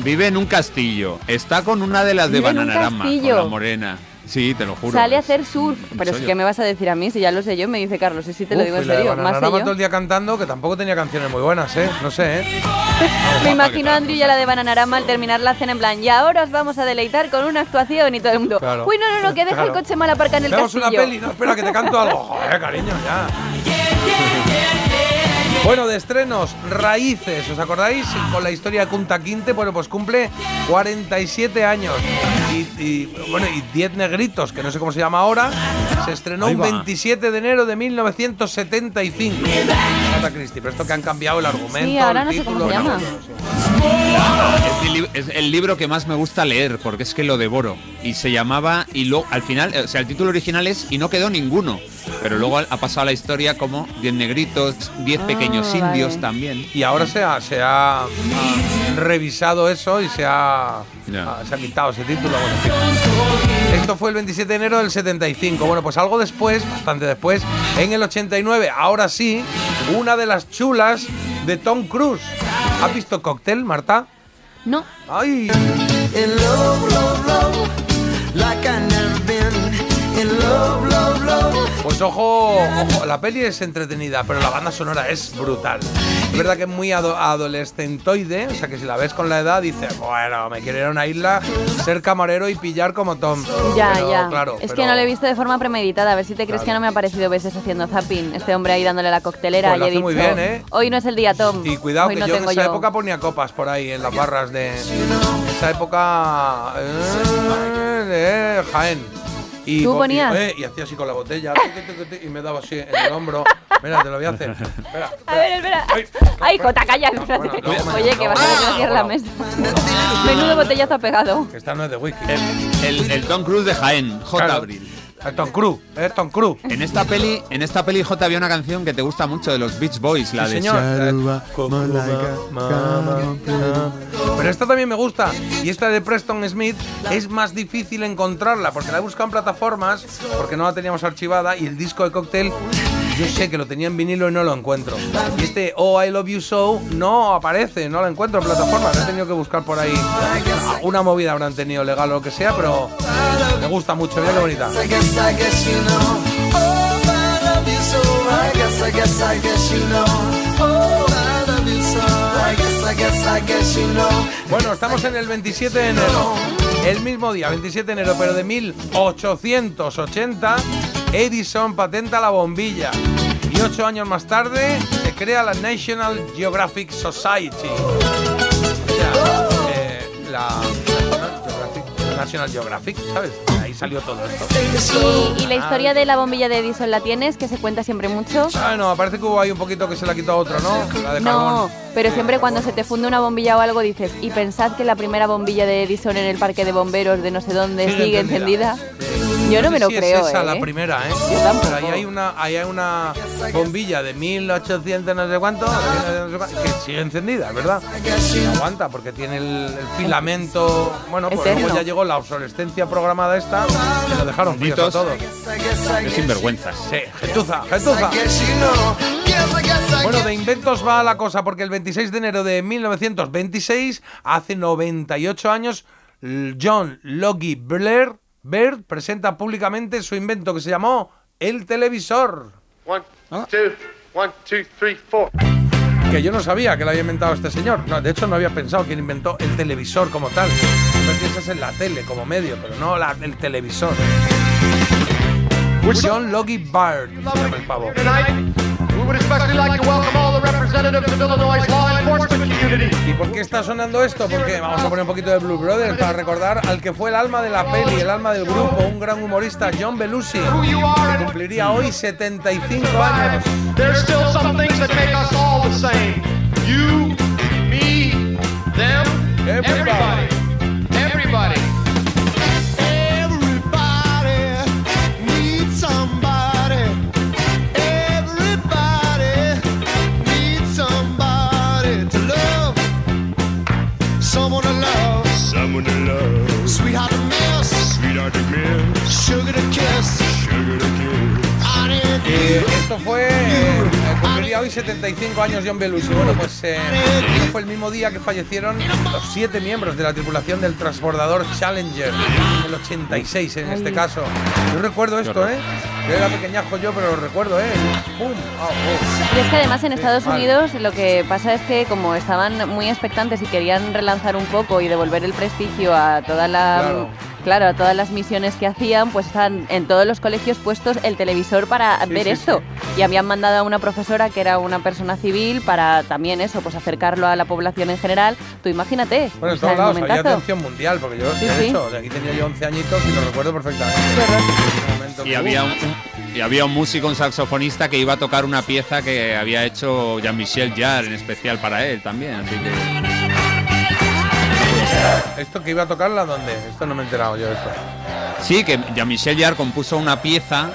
Vive en un castillo. Está con una de las de Bananarama, con la morena. Sí, te lo juro. Sale a hacer surf. Pero yo. que me vas a decir a mí, si ya lo sé yo, me dice Carlos. Y sí te lo Uf, digo y en serio, más sé yo. todo el día cantando, que tampoco tenía canciones muy buenas, ¿eh? No sé, ¿eh? Me imagino a Andrew y a la de Bananarama al terminar la cena en plan, y ahora os vamos a deleitar con una actuación y todo el mundo. Claro. Uy, no, no, no, que deja Claro. el coche mal aparcado en el castillo. una peli, no, espera, que te canto algo. Joder, cariño, ya. Bueno, de estrenos, Raíces, ¿os acordáis? Con la historia de Kunta Quinte, bueno, pues cumple 47 años. Y, y, bueno, y 10 negritos, que no sé cómo se llama ahora, se estrenó un va. 27 de enero de 1975. Agatha Christie, pero esto que han cambiado el argumento, Sí, ahora el no sé título, cómo se no, llama. no es el libro que más me gusta leer, porque es que lo devoro. Y se llamaba, y luego al final, o sea, el título original es Y no quedó ninguno. Pero luego ha pasado a la historia como 10 negritos, 10 pequeños Ah, indios vale. también. Y ahora se ha, se ha, ha revisado eso y se ha, se ha quitado ese título. Esto fue el 27 de enero del 75. Bueno, pues algo después, bastante después, en el 89, ahora sí, una de las chulas de Tom Cruise. ¿Has visto Cocktail, Marta? No. ¡Ay! Like I never Pues ojo, ojo, la peli es entretenida, pero la banda sonora es brutal. Es verdad que es muy ado- adolescentoide, o sea que si la ves con la edad dices, bueno, me quiero ir a una isla, ser camarero y pillar como Tom. Ya, Pero, ya. Claro, es que no lo he visto de forma premeditada. A ver si te crees que no me ha aparecido veces haciendo zapping. Este hombre ahí dándole la coctelera. Pues lo y he hace dicho, muy bien, ¿eh? Hoy no es el día, Tom. Y cuidado Hoy que no yo en esa yo. época ponía copas por ahí en las barras de esa época eh, de Jaén. Y, ¿Tú y- eh, hacía así con la botella y me daba así en el hombro. Mira, te lo voy a hacer. Espera. A ver, espera. Ay, Jota, calla. espérate. bueno, no, Oye, que vas a tener que cierrar la mesa. Menudo botellazo ha pegado. Que esta no es de whisky. El, el Tom Cruise de Jaén, J. Claro. Abril. Eh, Tom Cruise, eh, Tom Cruise. En esta peli, en esta peli J había una canción que te gusta mucho de los Beach Boys, la Sí, de señor. Pero esta también me gusta. Y esta de Preston Smith es más difícil encontrarla porque la he buscado en plataformas porque no la teníamos archivada y el disco de cóctel yo sé que lo tenía en vinilo y no lo encuentro. Y este Oh I Love You So no aparece, no lo encuentro en plataformas. He tenido que buscar por ahí. Una movida habrán tenido legal o lo que sea, pero me gusta mucho. Mira qué bonita. Bueno, estamos en el 27 de enero. El mismo día, 27 de enero, pero de 1880, Edison patenta la bombilla. Y ocho años más tarde se crea la National Geographic Society. O sea, eh, la National Geographic, National Geographic, ¿sabes? Salió todo esto. Y, y la historia de la bombilla de Edison la tienes, que se cuenta siempre mucho. Ah, no, parece que hubo ahí un poquito que se la quitó a otro, ¿no? La de No, pero siempre cuando se te funde una bombilla o algo dices, y pensad que la primera bombilla de Edison en el parque de bomberos de no sé dónde Sigue sigue, encendida. encendida. Yo no me sé lo si creo, es esa ¿eh? la primera, ¿eh? Yo tampoco. Pero ahí hay una, ahí hay una bombilla de 1800 no sé cuánto, no sé cuánto, que sigue encendida, ¿verdad? Y aguanta porque tiene el, el filamento. Bueno, pues luego ya llegó la obsolescencia programada esta y lo dejaron fríos a todos. Qué sinvergüenzas. Sí, gentuza, gentuza. Bueno, de inventos va la cosa, porque el 26 de enero de 1926, hace 98 años, John Logie Blair Baird presenta públicamente su invento que se llamó el televisor. One, two, one, two, three, four. Que yo no sabía que lo había inventado este señor. No, de hecho, no había pensado quién inventó el televisor como tal. No piensas en la tele como medio, pero no la- el televisor. John Logie Byrd. se llama el pavo. ¿Y por qué está sonando esto? Porque vamos a poner un poquito de Blue Brothers para recordar al que fue el alma de la peli, el alma del grupo, un gran humorista, John Belushi, que cumpliría hoy 75 años. You, me, them, everybody. Everybody. Everybody Sweetheart to miss. Sweetheart to miss. Sugar to kiss. Sugar to kiss. Esto fue. eh, cumpliría hoy 75 años John Belushi. Bueno, pues eh, fue el mismo día que fallecieron los siete miembros de la tripulación del transbordador Challenger, en el 86 en este caso. Yo recuerdo esto, ¿eh? Yo era pequeñajo yo, pero lo recuerdo, ¿eh? ¡Pum! Oh. Y es que además en Estados. Unidos lo que pasa es que como estaban muy expectantes y querían relanzar un poco y devolver el prestigio a toda la Claro. Claro, a todas las misiones que hacían, pues están en todos los colegios puestos el televisor para Sí, ver sí, esto. Y habían mandado a una profesora que era una persona civil para también eso, pues acercarlo a la población en general. Tú imagínate. Bueno, en o sea, todos lados había atención mundial, porque yo, Sí, de sí. hecho, de aquí tenía yo 11 añitos y lo recuerdo perfectamente. momento Y había un, y había un músico, un saxofonista que iba a tocar una pieza que había hecho Jean-Michel Jarre en especial para él también, así que ¿Esto que iba a tocarla dónde? Esto no me he enterado yo de esto. sí, que Jean-Michel Jarre compuso una pieza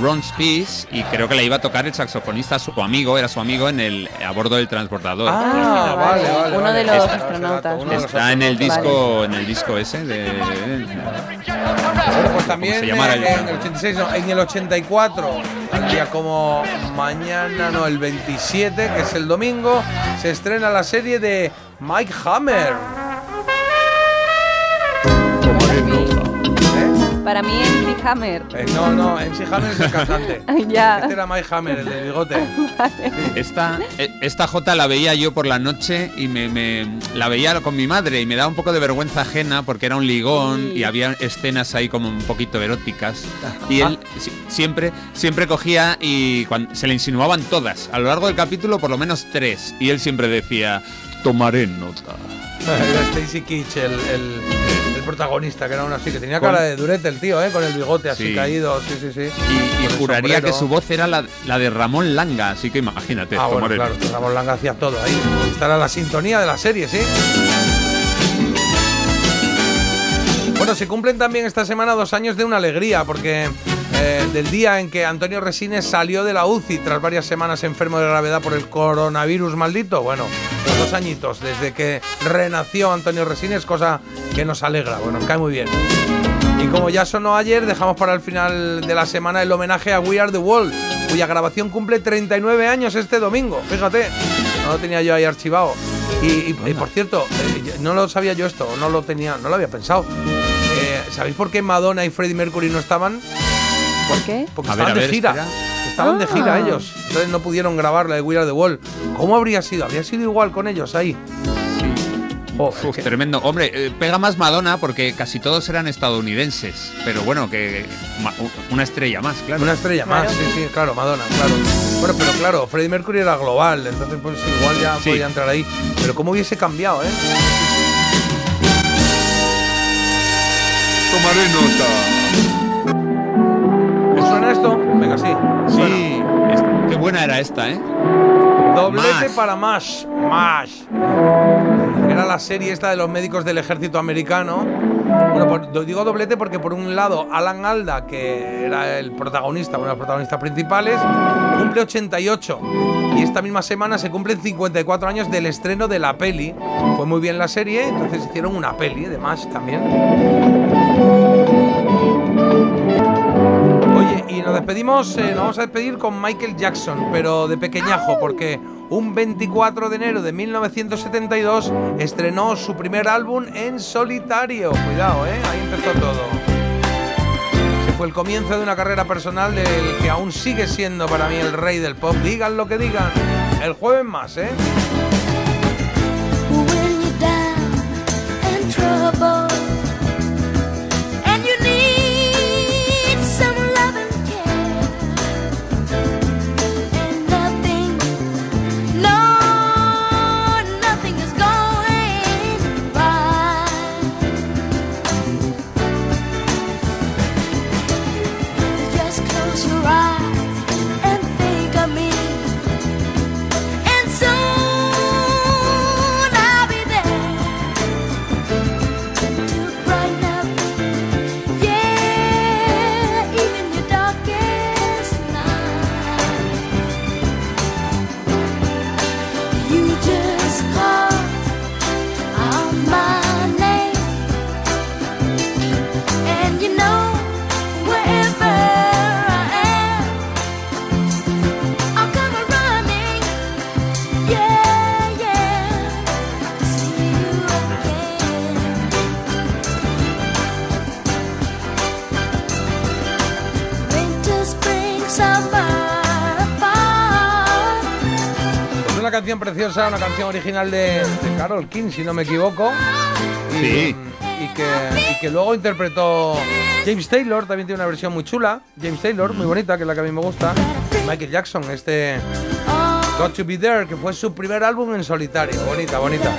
Ron's Peace y creo que la iba a tocar el saxofonista su amigo, era su amigo en el a bordo del transbordador. Ah, vale, vale. Uno de los Está- astronautas. Está en el disco, en el disco ese de, Bueno, pues también se llamara el- en el 86, no, en el 84, al día como mañana, no, el 27, que es el domingo, se estrena la serie de Mike Hammer. Para mí MC Hammer. Eh, no, no, MC Hammer es el cantante. ya. Este era Mike Hammer, el del bigote. Esta, eh, esta J la veía yo por la noche y me, me- la veía con mi madre y me daba un poco de vergüenza ajena porque era un ligón y había escenas ahí como un poquito eróticas y él si- siempre siempre cogía y cuan- se le insinuaban todas a lo largo del capítulo por lo menos tres y él siempre decía tomaré nota Era Stacy Kitsch, el, el- el protagonista, que era uno así, que tenía cara de durete el tío, ¿eh? Con el bigote así Sí. caído, sí, sí, sí. y, juraría que su voz era la, la de Ramón Langa así que imagínate Ah, bueno, claro. Ramón Langa hacía todo ahí. Esta era la sintonía de la serie, ¿sí? Bueno, se cumplen también esta semana dos años de una alegría, porque eh, del día en que Antonio Resines salió de la UCI tras varias semanas enfermo de gravedad por el coronavirus maldito. Bueno, los dos añitos desde que renació Antonio Resines, cosa que nos alegra, bueno, cae muy bien. Y como ya sonó ayer, dejamos para el final de la semana el homenaje a We Are the World, cuya grabación cumple 39 años este domingo. Fíjate, no lo tenía yo ahí archivado. Y, y- y, por cierto, eh, no lo sabía yo esto, no lo tenía, no lo había pensado. Eh, ¿Sabéis por qué Madonna y Freddie Mercury no estaban? ¿Por qué? Porque A ver, estaban de ver, gira. espera. Estaban de gira Ah. ellos. Entonces no pudieron grabar la de We Are the World. ¿Cómo habría sido? ¿Habría sido igual con ellos ahí? Joder, Uf, que- tremendo. Hombre, eh, pega más Madonna porque casi todos eran estadounidenses. Pero bueno, que una estrella más, claro. Una estrella más, sí, sí, claro, Madonna, claro. Bueno, pero claro, Freddie Mercury era global, entonces pues igual ya Sí. podía entrar ahí. Pero cómo hubiese cambiado, ¿eh? Tomaré nota. ¿Os suena esto? Venga, sí. Sí, es- qué buena era esta, ¿eh? Doblete Mash. para MASH. MASH. Era la serie esta de los médicos del ejército americano. Bueno, por- do- digo doblete porque por un lado Alan Alda, que era el protagonista, uno de los protagonistas principales, cumple 88. Y esta misma semana se cumplen 54 años del estreno de la peli. Fue muy bien la serie, entonces hicieron una peli de MASH también. Y nos despedimos, eh, nos vamos a despedir con Michael Jackson, pero de pequeñajo, porque un 24 de enero de 1972 estrenó su primer álbum en solitario. Cuidado, ¿eh? Ahí empezó todo. Ese fue el comienzo de una carrera personal del que aún sigue siendo para mí el rey del pop. Digan lo que digan. El jueves más, ¿eh? Canción preciosa, una canción original de, de Carol King, si no me equivoco. Y, Sí. Y que, y que luego interpretó James Taylor, también tiene una versión muy chula. James Taylor, muy bonita, que es la que a mí me gusta. Michael Jackson, este Got to Be There, que fue su primer álbum en solitario. Bonita, bonita.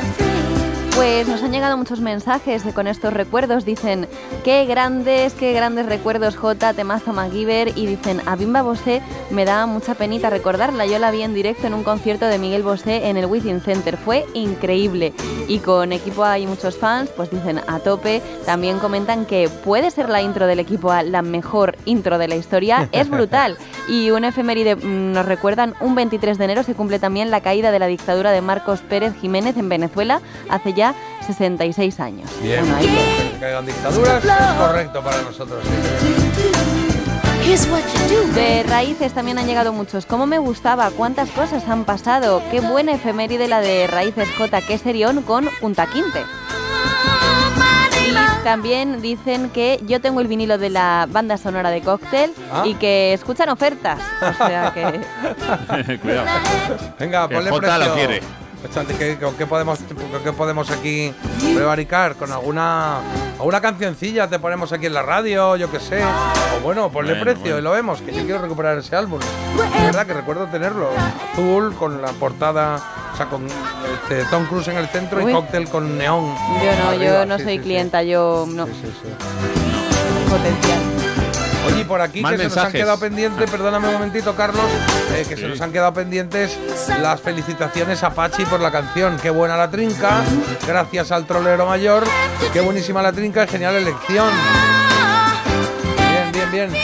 Pues nos han llegado muchos mensajes con estos recuerdos. Dicen, qué grandes, qué grandes recuerdos J, temazo MacGyver. Y dicen, a Bimba Bosé me da mucha penita recordarla. Yo la vi en directo en un concierto de Miguel Bosé en el Within Center. Fue increíble. Y con equipo hay muchos fans, pues dicen a tope. También comentan que puede ser la intro del equipo A la mejor intro de la historia. Es brutal. Y un efeméride mm, nos recuerdan, un 23 de enero se cumple también la caída de la dictadura de Marcos Pérez Jiménez en Venezuela hace ya 66 años. Bien, Bueno, ahí que caigan dictaduras es correcto para nosotros. De raíces también han llegado muchos. ¿Cómo me gustaba? ¿Cuántas cosas han pasado? Qué buena efeméride la de Raíces J. Qué serión con Punta Quinte. Y también dicen que yo tengo el vinilo de la banda sonora de Cóctel Ah. y que escuchan ofertas. O sea que... Cuidado. Venga, Que ponle Jota precio. lo quiere. ¿Qué, con qué podemos, con qué podemos aquí prevaricar? ¿Con alguna, alguna cancioncilla te ponemos aquí en la radio, yo qué sé? O bueno, ponle Bueno, precio bueno. y lo vemos, que yo quiero recuperar ese álbum. Es verdad que recuerdo tenerlo. Azul, con la portada, o sea, con este, Tom Cruise en el centro Uy. y cóctel con neón. Yo no, yo arriba. no Sí, soy sí, sí. clienta, yo no. Potencial. Oye, y por aquí Más que se nos han quedado pendientes, perdóname un momentito, Carlos, eh, que se nos han quedado pendientes las felicitaciones a Pachi por la canción. Qué buena la trinca, gracias al trolero mayor. Qué buenísima la trinca, genial elección. Bien, bien, bien.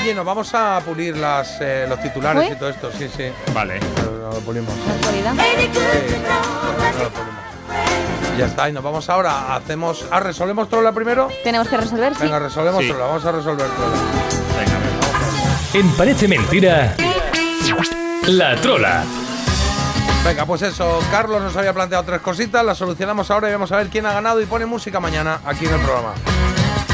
Oye, nos vamos a pulir las, eh, los titulares ¿Uy? y todo esto, sí, sí. Vale. Lo pulimos. Sí, lo pulimos. Ya está, y nos vamos ahora. Hacemos. Ah, resolvemos trola primero. Tenemos que resolver, sí. Venga, resolvemos Sí. trola, vamos a resolver trola. En Parece Mentira, La Trola. Venga, pues eso, Carlos nos había planteado tres cositas, las solucionamos ahora y vamos a ver quién ha ganado y pone música mañana aquí en el programa.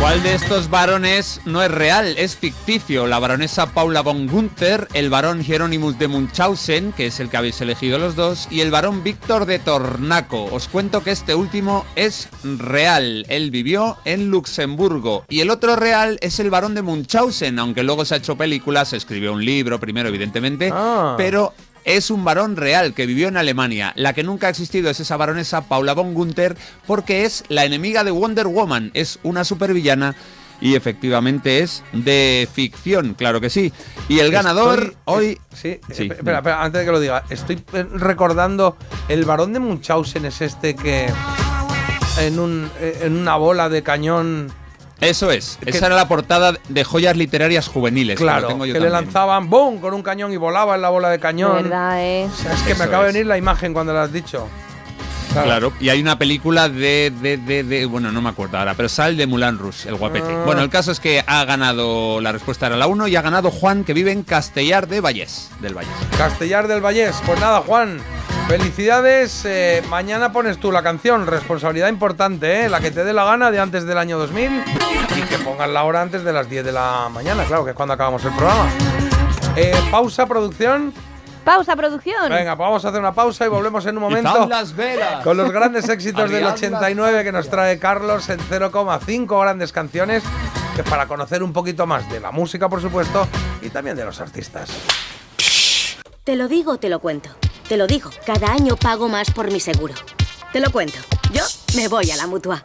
¿Cuál de estos varones no es real? Es ficticio. La baronesa Paula von Gunther, el varón Hieronymus de Munchausen, que es el que habéis elegido los dos, y el varón Víctor de Tornaco. Os cuento que este último es real. Él vivió en Luxemburgo. Y el otro real es el varón de Munchausen, aunque luego se ha hecho películas, se escribió un libro primero, evidentemente, Ah. pero es un varón real que vivió en Alemania. La que nunca ha existido es esa baronesa Paula von Gunther porque es la enemiga de Wonder Woman. Es una supervillana y efectivamente es de ficción, claro que sí. Y el ganador Estoy- hoy... Sí, Sí, eh, espera, espera, antes de que lo diga, estoy eh, recordando el varón de Munchausen es este que en, un, eh, en una bola de cañón, Eso es. Que- Esa era la portada de joyas literarias juveniles. que claro, que le lanzaban ¡boom! con un cañón y volaba en la bola de cañón. verdad, ¿eh? O sea, es que Eso me acaba de es. venir la imagen cuando lo has dicho. Claro, y hay una película de, de, de, de- bueno, no me acuerdo ahora, pero sale de Mulan Rouge, el guapete. Ah. Bueno, el caso es que ha ganado, la respuesta era la 1 y ha ganado Juan, que vive en Castellar de Vallés, del Vallés. Castellar del Vallés. Pues nada, Juan. Felicidades. eh, mañana pones tú la canción. Responsabilidad importante, ¿eh? La que te dé la gana de antes del año 2000 y que pongas la hora antes de las 10 de la mañana, claro, que es cuando acabamos el programa. Eh, pausa, producción. Pausa, producción. Venga, pues vamos a hacer una pausa y volvemos en un momento ¡Izad las velas! con los grandes éxitos del Arriad 89 que nos trae Carlos en 0,5 grandes canciones que es para conocer un poquito más de la música, por supuesto, y también de los artistas. Te lo digo te lo cuento. Te lo digo, cada año pago más por mi seguro. Te lo cuento. Yo me voy a la mutua.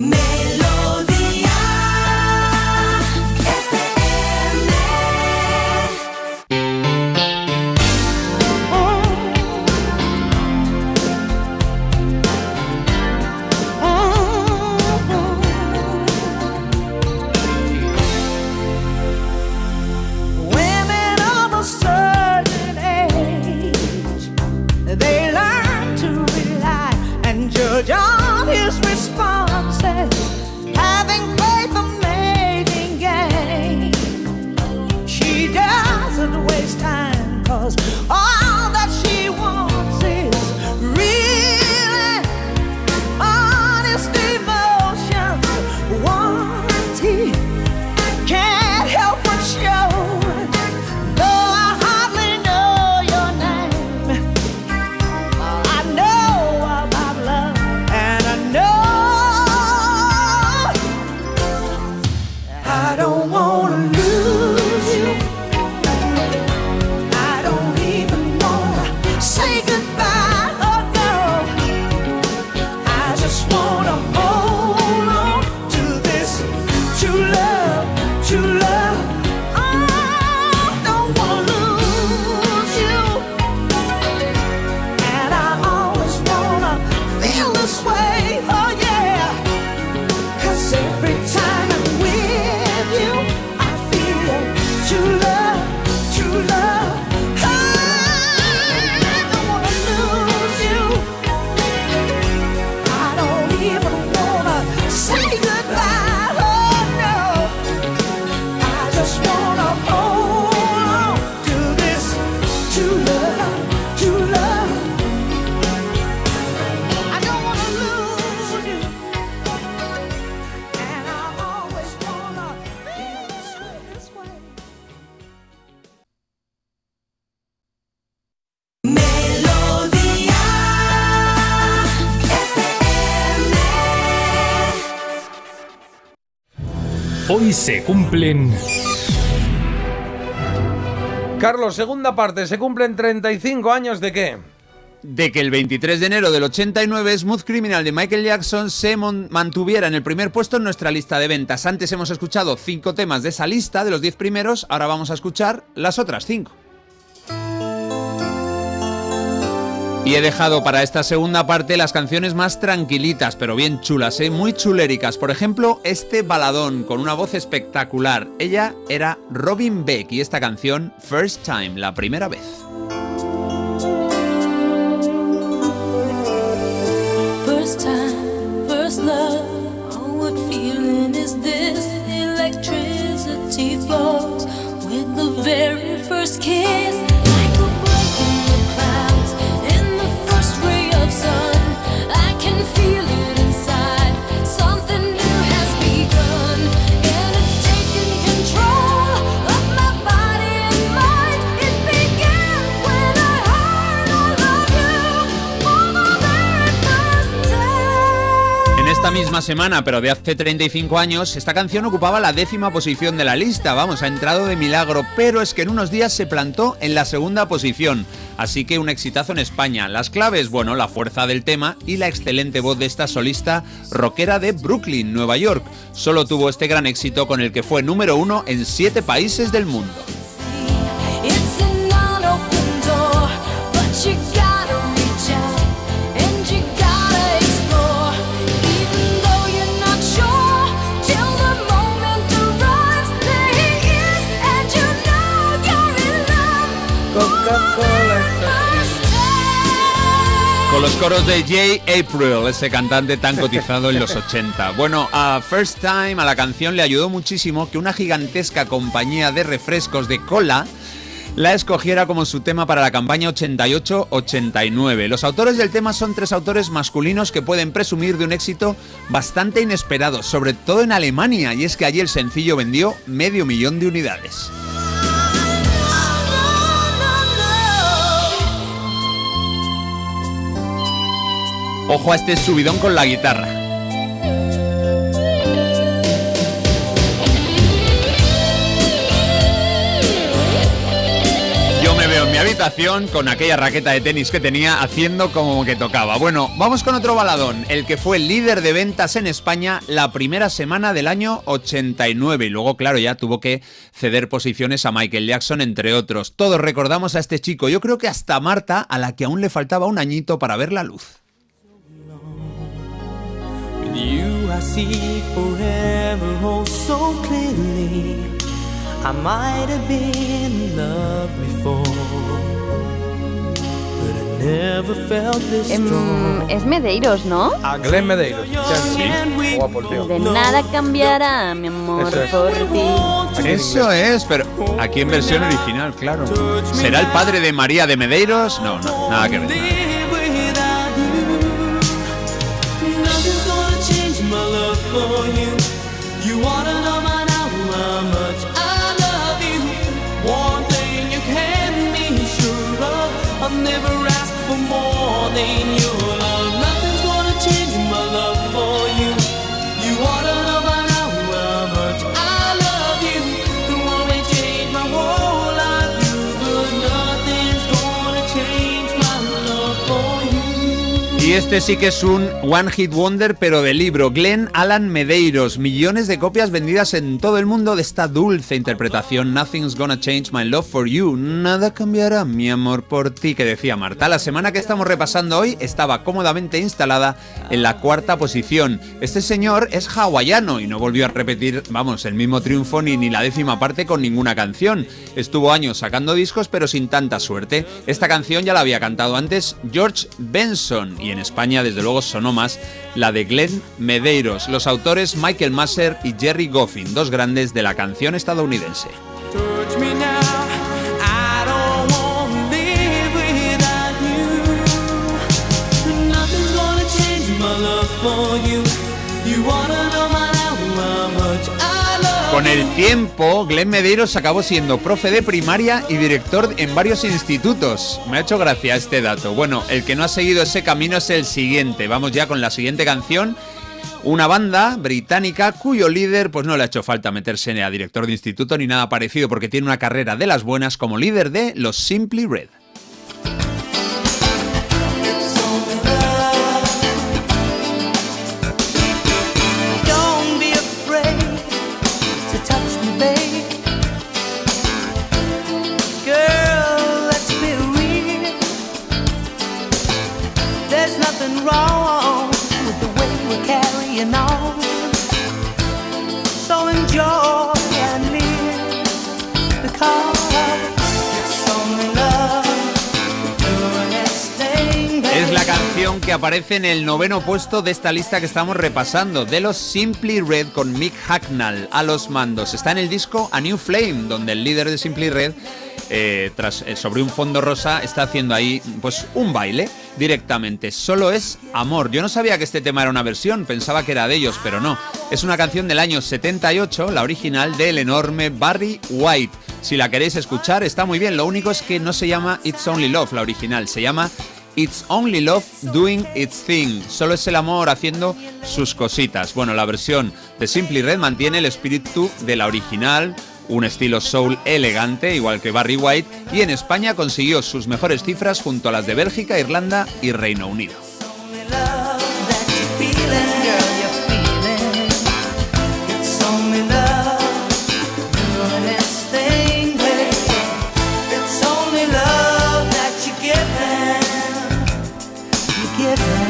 Melody. Hoy se cumplen... Carlos, segunda parte, se cumplen 35 años de qué? de que el 23 de enero del 89 Smooth Criminal de Michael Jackson se mantuviera en el primer puesto en nuestra lista de ventas. Antes hemos escuchado cinco temas de esa lista, de los 10 primeros, ahora vamos a escuchar las otras cinco. Y he dejado para esta segunda parte las canciones más tranquilitas, pero bien chulas, ¿eh? muy chuléricas. Por ejemplo, este baladón con una voz espectacular. Ella era Robin Beck y esta canción First Time, la primera vez. Very first kiss. Esta misma semana, pero de hace 35 años, esta canción ocupaba la décima posición de la lista. Vamos, ha entrado de milagro, pero es que en unos días se plantó en la segunda posición. Así que un exitazo en España. Las claves, bueno, la fuerza del tema y la excelente voz de esta solista rockera de Brooklyn, Nueva York. Solo tuvo este gran éxito con el que fue número uno en siete países del mundo. Con los coros de Jay April, ese cantante tan cotizado en los 80. Bueno, a First Time, a la canción le ayudó muchísimo que una gigantesca compañía de refrescos de cola la escogiera como su tema para la campaña 88-89. Los autores del tema son tres autores masculinos que pueden presumir de un éxito bastante inesperado, sobre todo en Alemania, y es que allí el sencillo vendió medio millón de unidades. Ojo a este subidón con la guitarra. Yo me veo en mi habitación con aquella raqueta de tenis que tenía haciendo como que tocaba. Bueno, vamos con otro baladón, el que fue líder de ventas en España la primera semana del año 89 y luego, claro, ya tuvo que ceder posiciones a Michael Jackson, entre otros. Todos recordamos a este chico, yo creo que hasta Marta, a la que aún le faltaba un añito para ver la luz. You I see forever oh so clearly I might have been in love before But I never felt this Em, strong es Medeiros, ¿no? A Glenn Medeiros. Sí, guapo el tío. De nada cambiará, mi amor, Eso es. por ti. Eso es, pero aquí en versión original, claro. ¿Será el padre de María de Medeiros? No, no, nada que ver. Nothing's for you Y este sí que es un One Hit Wonder, pero de libro. Glenn Alan Medeiros. Millones de copias vendidas en todo el mundo de esta dulce interpretación. Nothing's gonna change my love for you. Nada cambiará mi amor por ti, que decía Marta. La semana que estamos repasando hoy estaba cómodamente instalada en la cuarta posición. Este señor es hawaiano y no volvió a repetir, vamos, el mismo triunfo ni, ni la décima parte con ninguna canción. Estuvo años sacando discos, pero sin tanta suerte. Esta canción ya la había cantado antes George Benson y en España, desde luego, sonó más la de Glenn Medeiros. Los autores Michael Masser y Jerry Goffin, dos grandes de la canción estadounidense. Con el tiempo, Glenn Medeiros acabó siendo profe de primaria y director en varios institutos. Me ha hecho gracia este dato. Bueno, el que no ha seguido ese camino es el siguiente. Vamos ya con la siguiente canción. Una banda británica cuyo líder pues no le ha hecho falta meterse a director de instituto ni nada parecido porque tiene una carrera de las buenas como líder de los Simply Red. Que aparece en el noveno puesto de esta lista que estamos repasando, de los Simply Red con Mick Hacknall a los mandos. Está en el disco A New Flame, donde el líder de Simply Red, eh, tras, eh, sobre un fondo rosa, está haciendo ahí pues un baile directamente. Solo es amor. Yo no sabía que este tema era una versión, pensaba que era de ellos, pero no. Es una canción del año 78, la original del enorme Barry White. Si la queréis escuchar, está muy bien. Lo único es que no se llama It's Only Love, la original. Se llama It's Only Love Doing Its Thing. Solo es el amor haciendo sus cositas. Bueno, la versión de Simply Red mantiene el espíritu de la original, un estilo soul elegante, igual que Barry White, y en España consiguió sus mejores cifras junto a las de Bélgica, Irlanda y Reino Unido.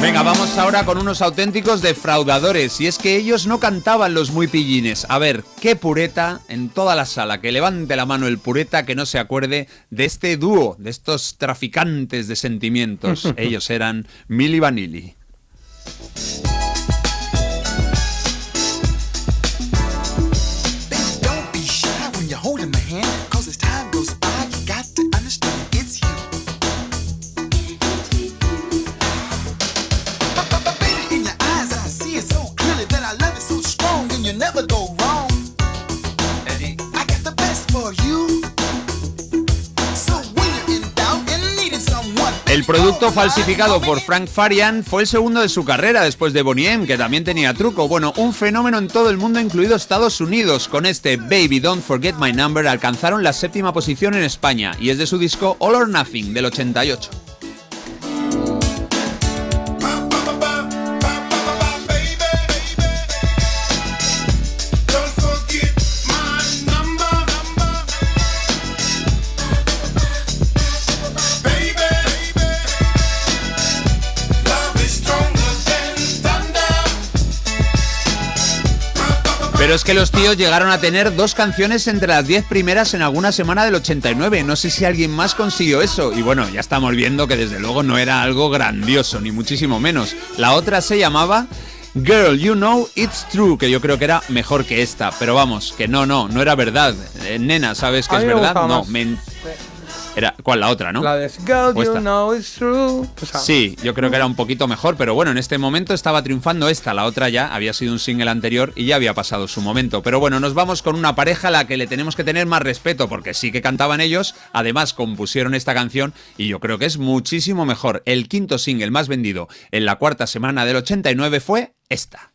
Venga, vamos ahora con unos auténticos defraudadores. Y es que ellos no cantaban los muy pillines. A ver, qué pureta en toda la sala. Que levante la mano el pureta que no se acuerde de este dúo, de estos traficantes de sentimientos. ellos eran Milli Vanilli. Falsificado por Frank Farian fue el segundo de su carrera después de Bonnie M, que también tenía truco. Bueno, un fenómeno en todo el mundo, incluido Estados Unidos. Con este Baby Don't Forget My Number alcanzaron la séptima posición en España y es de su disco All or Nothing del 88. Pero es que los tíos llegaron a tener dos canciones entre las 10 primeras en alguna semana del 89. No sé si alguien más consiguió eso. Y bueno, ya estamos viendo que desde luego no era algo grandioso, ni muchísimo menos. La otra se llamaba Girl, You Know It's True, que yo creo que era mejor que esta. Pero vamos, que no, no, no era verdad. Eh, nena, ¿sabes que es verdad? No, más. Era, ¿Cuál? La otra, ¿no? La de you know it's true. O sea, Sí, yo creo que era un poquito mejor, pero bueno, en este momento estaba triunfando esta, la otra ya había sido un single anterior y ya había pasado su momento. Pero bueno, nos vamos con una pareja a la que le tenemos que tener más respeto, porque sí que cantaban ellos, además compusieron esta canción y yo creo que es muchísimo mejor. El quinto single más vendido en la cuarta semana del 89 fue esta.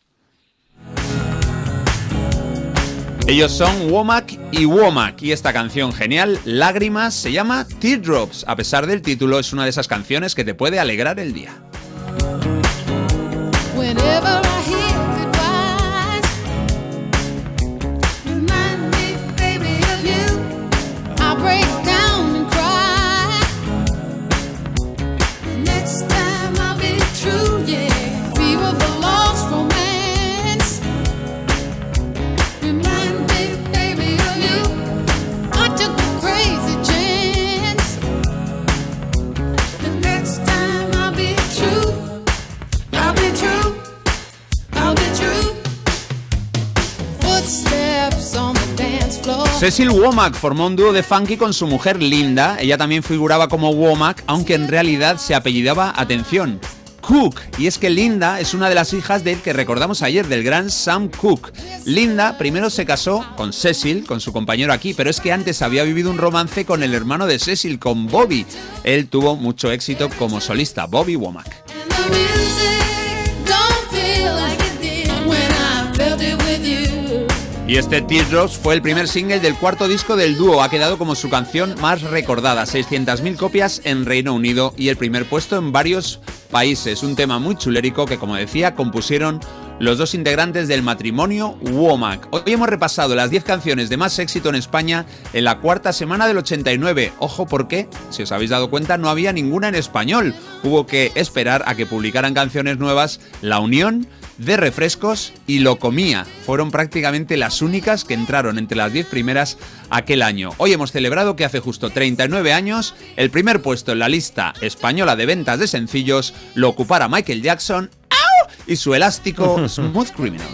Ellos son Womack y Womack y esta canción genial, Lágrimas, se llama Teardrops. A pesar del título, es una de esas canciones que te puede alegrar el día. Cecil Womack formó un dúo de funky con su mujer Linda. Ella también figuraba como Womack, aunque en realidad se apellidaba, atención, Cook. Y es que Linda es una de las hijas del que recordamos ayer, del gran Sam Cooke. Linda primero se casó con Cecil, con su compañero aquí, pero es que antes había vivido un romance con el hermano de Cecil, con Bobby. Él tuvo mucho éxito como solista, Bobby Womack. Y este Teardrops fue el primer single del cuarto disco del dúo. Ha quedado como su canción más recordada, 600.000 copias en Reino Unido y el primer puesto en varios países. Un tema muy chulérico que, como decía, compusieron los dos integrantes del matrimonio Womack. Hoy hemos repasado las 10 canciones de más éxito en España en la cuarta semana del 89. Ojo porque, si os habéis dado cuenta, no había ninguna en español. Hubo que esperar a que publicaran canciones nuevas La Unión, de refrescos y lo comía. Fueron prácticamente las únicas que entraron entre las 10 primeras aquel año. Hoy hemos celebrado que hace justo 39 años el primer puesto en la lista española de ventas de sencillos lo ocupara Michael Jackson ¡au! y su elástico Smooth Criminal.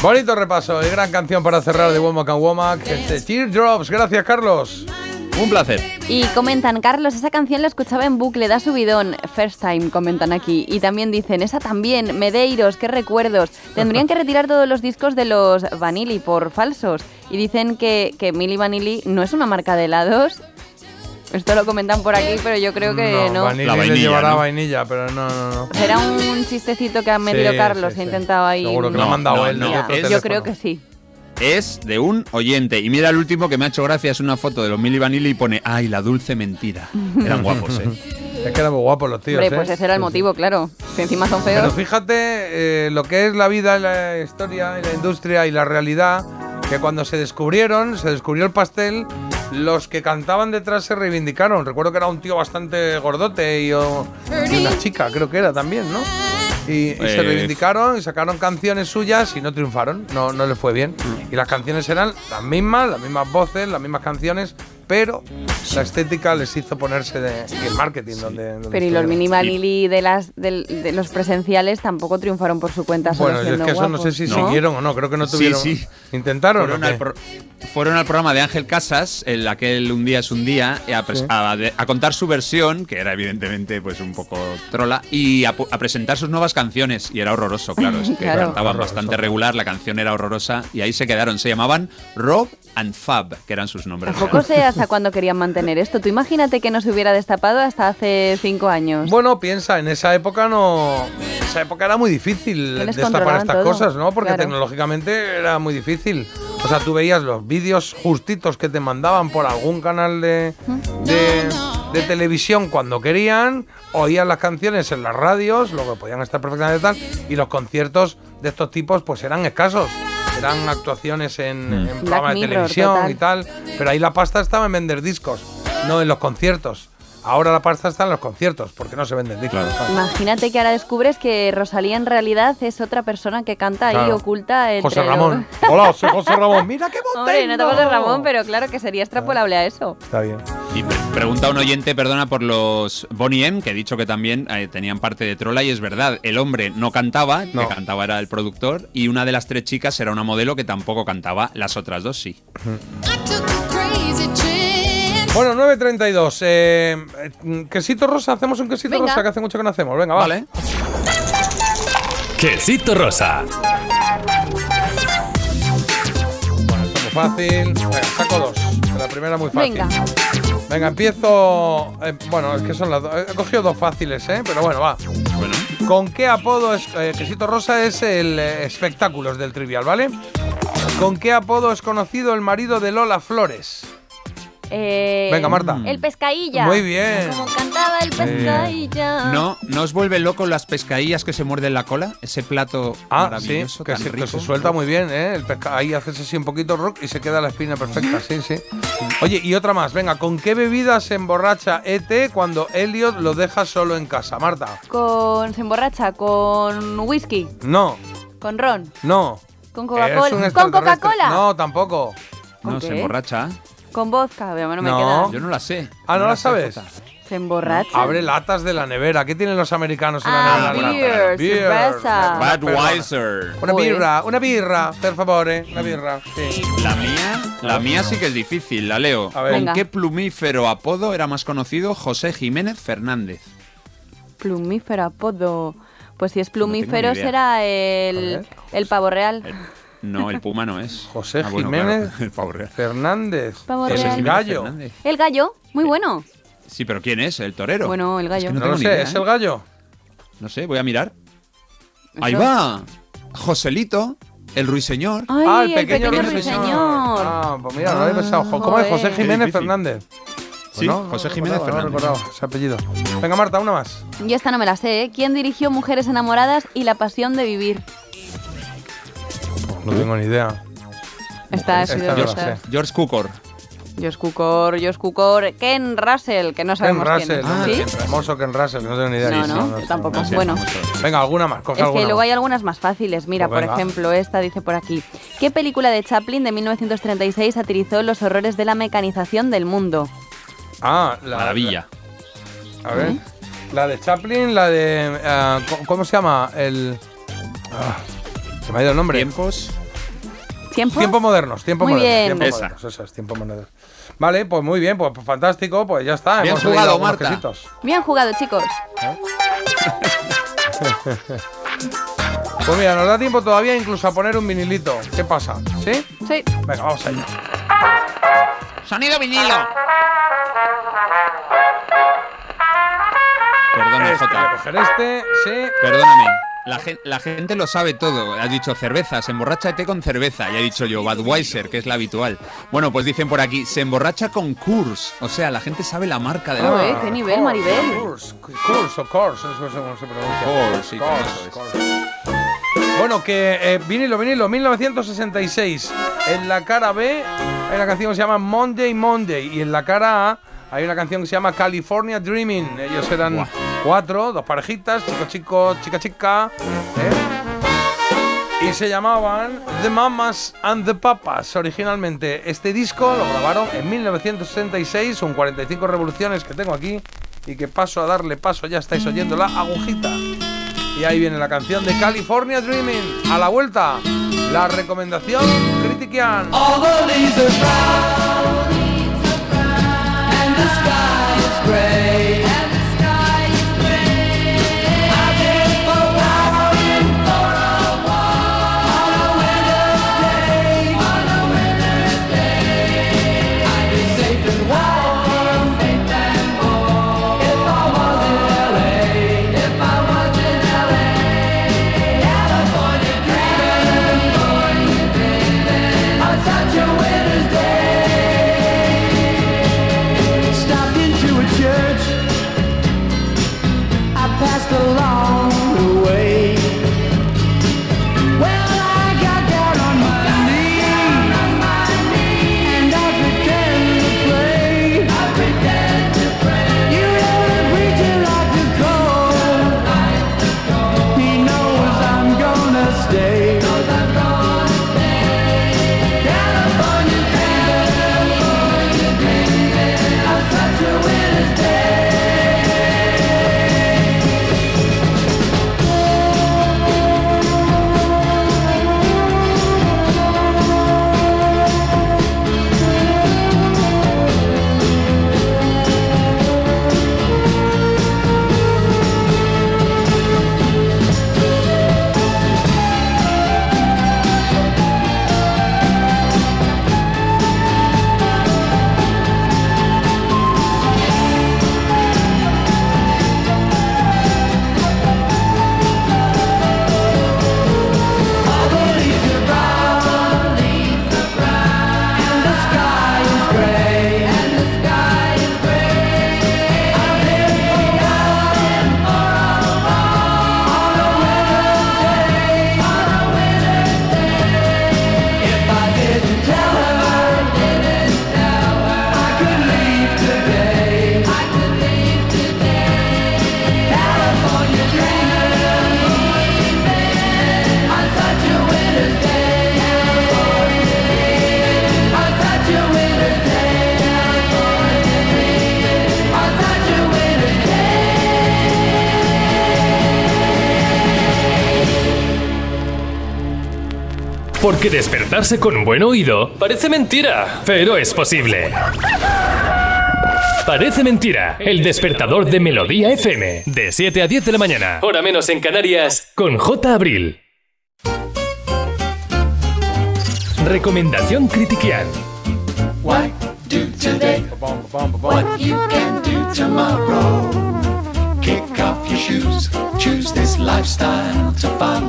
Bonito repaso y gran canción para cerrar de Womack and Womack. Este Teardrops. Gracias, Carlos. Un placer. Y comentan, Carlos, esa canción la escuchaba en bucle, da subidón. First time, comentan aquí. Y también dicen, esa también, Medeiros, qué recuerdos. Tendrían que retirar todos los discos de los Vanilli por falsos. Y dicen que, que Milli Vanilli no es una marca de helados. Esto lo comentan por aquí, pero yo creo que no. Vanilla La le vainilla, llevará ¿no? vainilla, pero no, no, no. Será un chistecito que ha metido Sí, Carlos, sí, ha sí. intentado ahí. Seguro que lo ha No, mandado no, él, no, ¿no? Yo teléfono. creo que sí. Es de un oyente. Y mira el último que me ha hecho gracia, es una foto de los Milli Vanilli y pone, ay, la dulce mentira. Eran guapos, ¿eh? Es que eran muy guapos los tíos, Hombre, ¿eh? pues ese era el motivo, claro. Si encima son Pero feos. fíjate eh, lo que es la vida, la historia, y la industria y la realidad, que cuando se descubrieron, se descubrió el pastel, los que cantaban detrás se reivindicaron. Recuerdo que era un tío bastante gordote y, y una chica, creo que era también, ¿no? Y, y se Eh, reivindicaron y sacaron canciones suyas y no triunfaron, no, no les fue bien. Y las canciones eran las mismas, las mismas voces, las mismas canciones, pero la estética les hizo ponerse de, y el marketing donde, donde Pero y los mini vanilli de las del- de los presenciales tampoco triunfaron por su cuenta. Bueno, yo es que eso no sé si ¿no? siguieron o no, creo que no Sí, tuvieron. sí. ¿Intentaron? Fueron al, pro- fueron al programa de Ángel Casas, el aquel Un día es un día, a, pres- Sí. a de- a contar su versión, que era evidentemente pues un poco trola, y a, presentar sus nuevas canciones. Y era horroroso, claro. Es que Claro. cantaban Horroroso. bastante regular, la canción era horrorosa, y ahí se quedaron. Se llamaban Rob and Fab, que eran sus nombres. Tampoco. Hasta cuándo querían mantener esto. Tú imagínate que no se hubiera destapado hasta hace cinco años. Bueno, piensa, en esa época no. En esa época era muy difícil ¿Quiénes destapar estas todo? cosas, ¿no? Porque Claro. tecnológicamente era muy difícil. O sea, tú veías los vídeos justitos que te mandaban por algún canal de, de, de televisión cuando querían, oías las canciones en las radios, luego podían estar perfectamente tal, y los conciertos de estos tipos pues eran escasos. Eran actuaciones en, en programas de televisión total. y tal, pero ahí la pasta estaba en vender discos, no en los conciertos. Ahora la pasta está en los conciertos, porque no se venden discos. Imagínate que ahora descubres que Rosalía en realidad es otra persona que canta ahí oculta entre José Ramón. Hola, soy José Ramón. Mira qué Hombre, no te. José Ramón, pero claro que sería extrapolable a eso. Está bien. Y pre- pregunta un oyente, perdona por los Bonnie M, que he dicho que también eh, tenían parte de trola y es verdad, el hombre no cantaba, el que cantaba era el productor y una de las tres chicas era una modelo que tampoco cantaba, las otras dos sí. Bueno, 9.32. Eh, eh, quesito rosa, hacemos un quesito Venga. rosa que hace mucho que no hacemos. Venga, va. Vale. Quesito rosa. Bueno, esto es muy fácil. Venga, saco dos. La primera muy fácil. Venga. Venga, empiezo. eh, bueno, es que son las dos. He cogido dos fáciles, ¿eh? Pero bueno, va. Bueno. ¿Con qué apodo es. eh, quesito rosa es el eh, espectáculos del trivial, ¿vale? ¿Con qué apodo es conocido el marido de Lola Flores? Eh, Venga, Marta. El pescailla. Muy bien. Como cantaba el pescailla. ¿No, ¿No os vuelve loco las pescadillas que se muerden la cola? Ese plato Ah, sí, que tan se, que se suelta muy bien, ¿eh? El pesca ahí haces así un poquito rock y se queda la espina perfecta, sí, sí. Oye, y otra más, venga, ¿con qué bebida se emborracha ET cuando Elliot lo deja solo en casa? Marta. Con. Se emborracha con whisky, No, con ron, no. con Coca-Cola. ¿Con. Coca-Cola? No, tampoco. ¿Con No, se qué? emborracha. Con vodka, no me No. queda. Yo no la sé. Ah, ¿no, la sé, sabes? Jota. Se emborracha. Abre latas de la nevera. ¿Qué tienen los americanos en Ah, la nevera? beer, cerveza. Una Budweiser. Una Joder. birra, una birra, per favore, una birra. Sí. La mía, la mía sí que es difícil, la leo. A ver. ¿Con Venga. qué plumífero apodo era más conocido José Jiménez Fernández? Plumífero apodo. Pues si es plumífero idea. será el, el pavo real. No, el puma no es. José Ah, bueno, Jiménez claro, el pavo real. Fernández. Pavo El gallo. Fernández. El gallo, muy bueno. Sí, pero ¿quién es? ¿El torero? Bueno, el gallo. Es que No, no, lo sé, idea, ¿es ¿eh? el gallo? No sé, voy a mirar. Eso. Ahí va. Joselito, el ruiseñor. Ay, ah, el pequeño, ruiseñor. ruiseñor. Ah, pues mira, no lo había pensado. Jo- ¿Cómo es. José Jiménez. Fernández? Sí, Pues no, José no Jiménez recordaba, no Fernández. recordaba ese apellido. Venga, Marta, una más. Yo esta no me la sé, ¿eh? ¿Quién dirigió Mujeres enamoradas y La pasión de vivir? No tengo ni idea. Esta Esta es no la esta. sé. George Cukor. Josh Cukor, Josh Cukor, Ken Russell, que no Ken sabemos Russell. quién es. ¿Sí? Famoso Ken Russell, no tengo ni idea. No, no, yo tampoco. Bueno. Venga, alguna más. Coge Es alguna que luego más. hay algunas más fáciles. Mira, Pues por venga. ejemplo, esta dice por aquí. ¿Qué película de Chaplin de 1936 satirizó los horrores de la mecanización del mundo? Ah, la Maravilla. la- a ver. La de Chaplin, la de. ¿cómo- ¿Cómo se llama? El. ah, se me ha ido el nombre. Tiempos. ¿Tiempo? Tiempos modernos, tiempos Muy modernos. bien. Tiempos Esa. modernos, eso es, tiempos modernos. Vale, pues muy bien, pues fantástico, pues ya está. Bien hemos jugado, Marta. quesitos. Bien jugado, chicos. Pues mira, nos da tiempo todavía incluso a poner un vinilito. ¿Qué pasa? ¿Sí? Sí. Venga, vamos allá. Sonido vinilo. Perdona, Este, voy a Jota. coger este, sí. Perdóname. La, gen- la gente lo sabe todo. Ha dicho cerveza, se emborracha té con cerveza. Y ha dicho yo, Budweiser, que es la habitual. Bueno, pues dicen por aquí, se emborracha con Kurs. O sea, la gente sabe la marca de la Joder, marca. qué nivel, Maribel. Course o course, eso es como se pronuncia. Course, sí, es. course. Bueno, que eh, vinilo, vinilo, 1966. En la cara B hay una canción que se llama Monday, Monday. Y en la cara A hay una canción que se llama California Dreaming. Ellos eran cuatro, dos parejitas, chico, chico, chica, chica. ¿eh? Y se llamaban The Mamas and the Papas. Originalmente este disco lo grabaron en 1966, son 45 revoluciones que tengo aquí y que paso a darle paso, ya estáis oyendo la agujita. Y ahí viene la canción de California Dreaming. A la vuelta, la recomendación critiquian. Sky is gray. Porque despertarse con un buen oído parece mentira, pero es posible. Parece mentira, el despertador de Melodía FM, de 7 a 10 de la mañana, hora menos en Canarias, con J. Abril. Recomendación do today what you can do tomorrow? Kick off your shoes, choose this.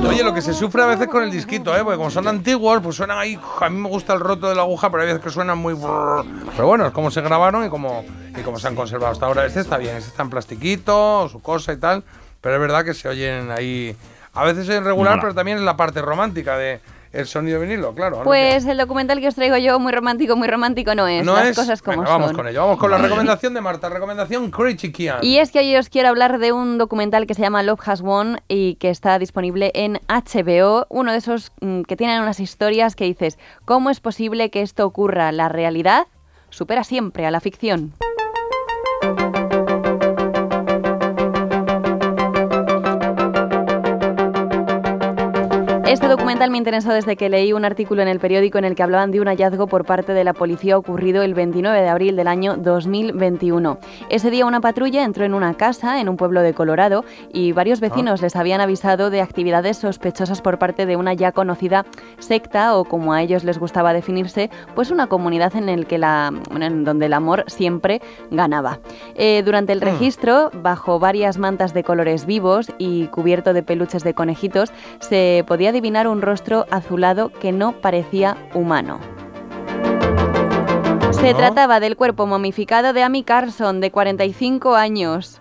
Oye, lo que se sufre a veces con el disquito, ¿eh? Porque como son antiguos, pues suenan ahí. A mí me gusta el roto de la aguja, pero hay veces que suenan muy. brrr. Pero bueno, es como se grabaron y como, y como se han conservado hasta ahora. Este está bien, este está en plastiquito, su cosa y tal. Pero es verdad que se oyen ahí. A veces en regular, Mola. pero también en la parte romántica de el sonido de vinilo, claro. Pues el documental que os traigo yo, muy romántico, muy romántico no es. no las es. cosas como Venga, vamos son. con ello. Vamos con la recomendación de Marta. Recomendación Critiquian. Y es que hoy os quiero hablar de un documental que se llama Love Has Won y que está disponible en HBO. Uno de esos mm, que tienen unas historias que dices, ¿cómo es posible que esto ocurra? La realidad supera siempre a la ficción. Este documental me interesó desde que leí un artículo en el periódico en el que hablaban de un hallazgo por parte de la policía ocurrido el 29 de abril del año 2021. Ese día una patrulla entró en una casa en un pueblo de Colorado y varios vecinos les habían avisado de actividades sospechosas por parte de una ya conocida secta o como a ellos les gustaba definirse, pues una comunidad en el que la en donde el amor siempre ganaba. Eh, durante el registro, bajo varias mantas de colores vivos y cubierto de peluches de conejitos, se podía adivinar un rostro azulado que no parecía humano. Se trataba del cuerpo momificado de Amy Carson, de 45 años.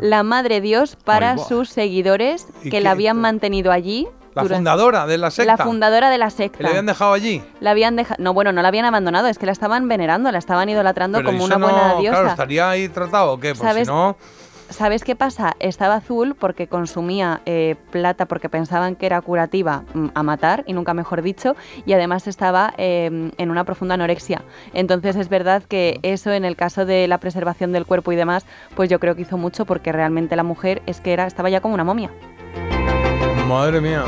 La Madre Dios para Ay, sus seguidores ¿Y que qué- la habían mantenido allí. La fundadora de la secta. La fundadora de la Que secta. le habían dejado allí. La habían dejado. No, bueno, no la habían abandonado, es que la estaban venerando, la estaban idolatrando Pero como eso una no, buena diosa. Claro, estaría ahí tratado o qué? Pues ¿Sabes? si no. ¿Sabes qué pasa? Estaba azul porque consumía eh, plata porque pensaban que era curativa mm, a matar, y nunca mejor dicho, y además estaba eh, en una profunda anorexia. Entonces es verdad que eso en el caso de la preservación del cuerpo y demás, pues yo creo que hizo mucho porque realmente la mujer es que era, estaba ya como una momia. Madre mía.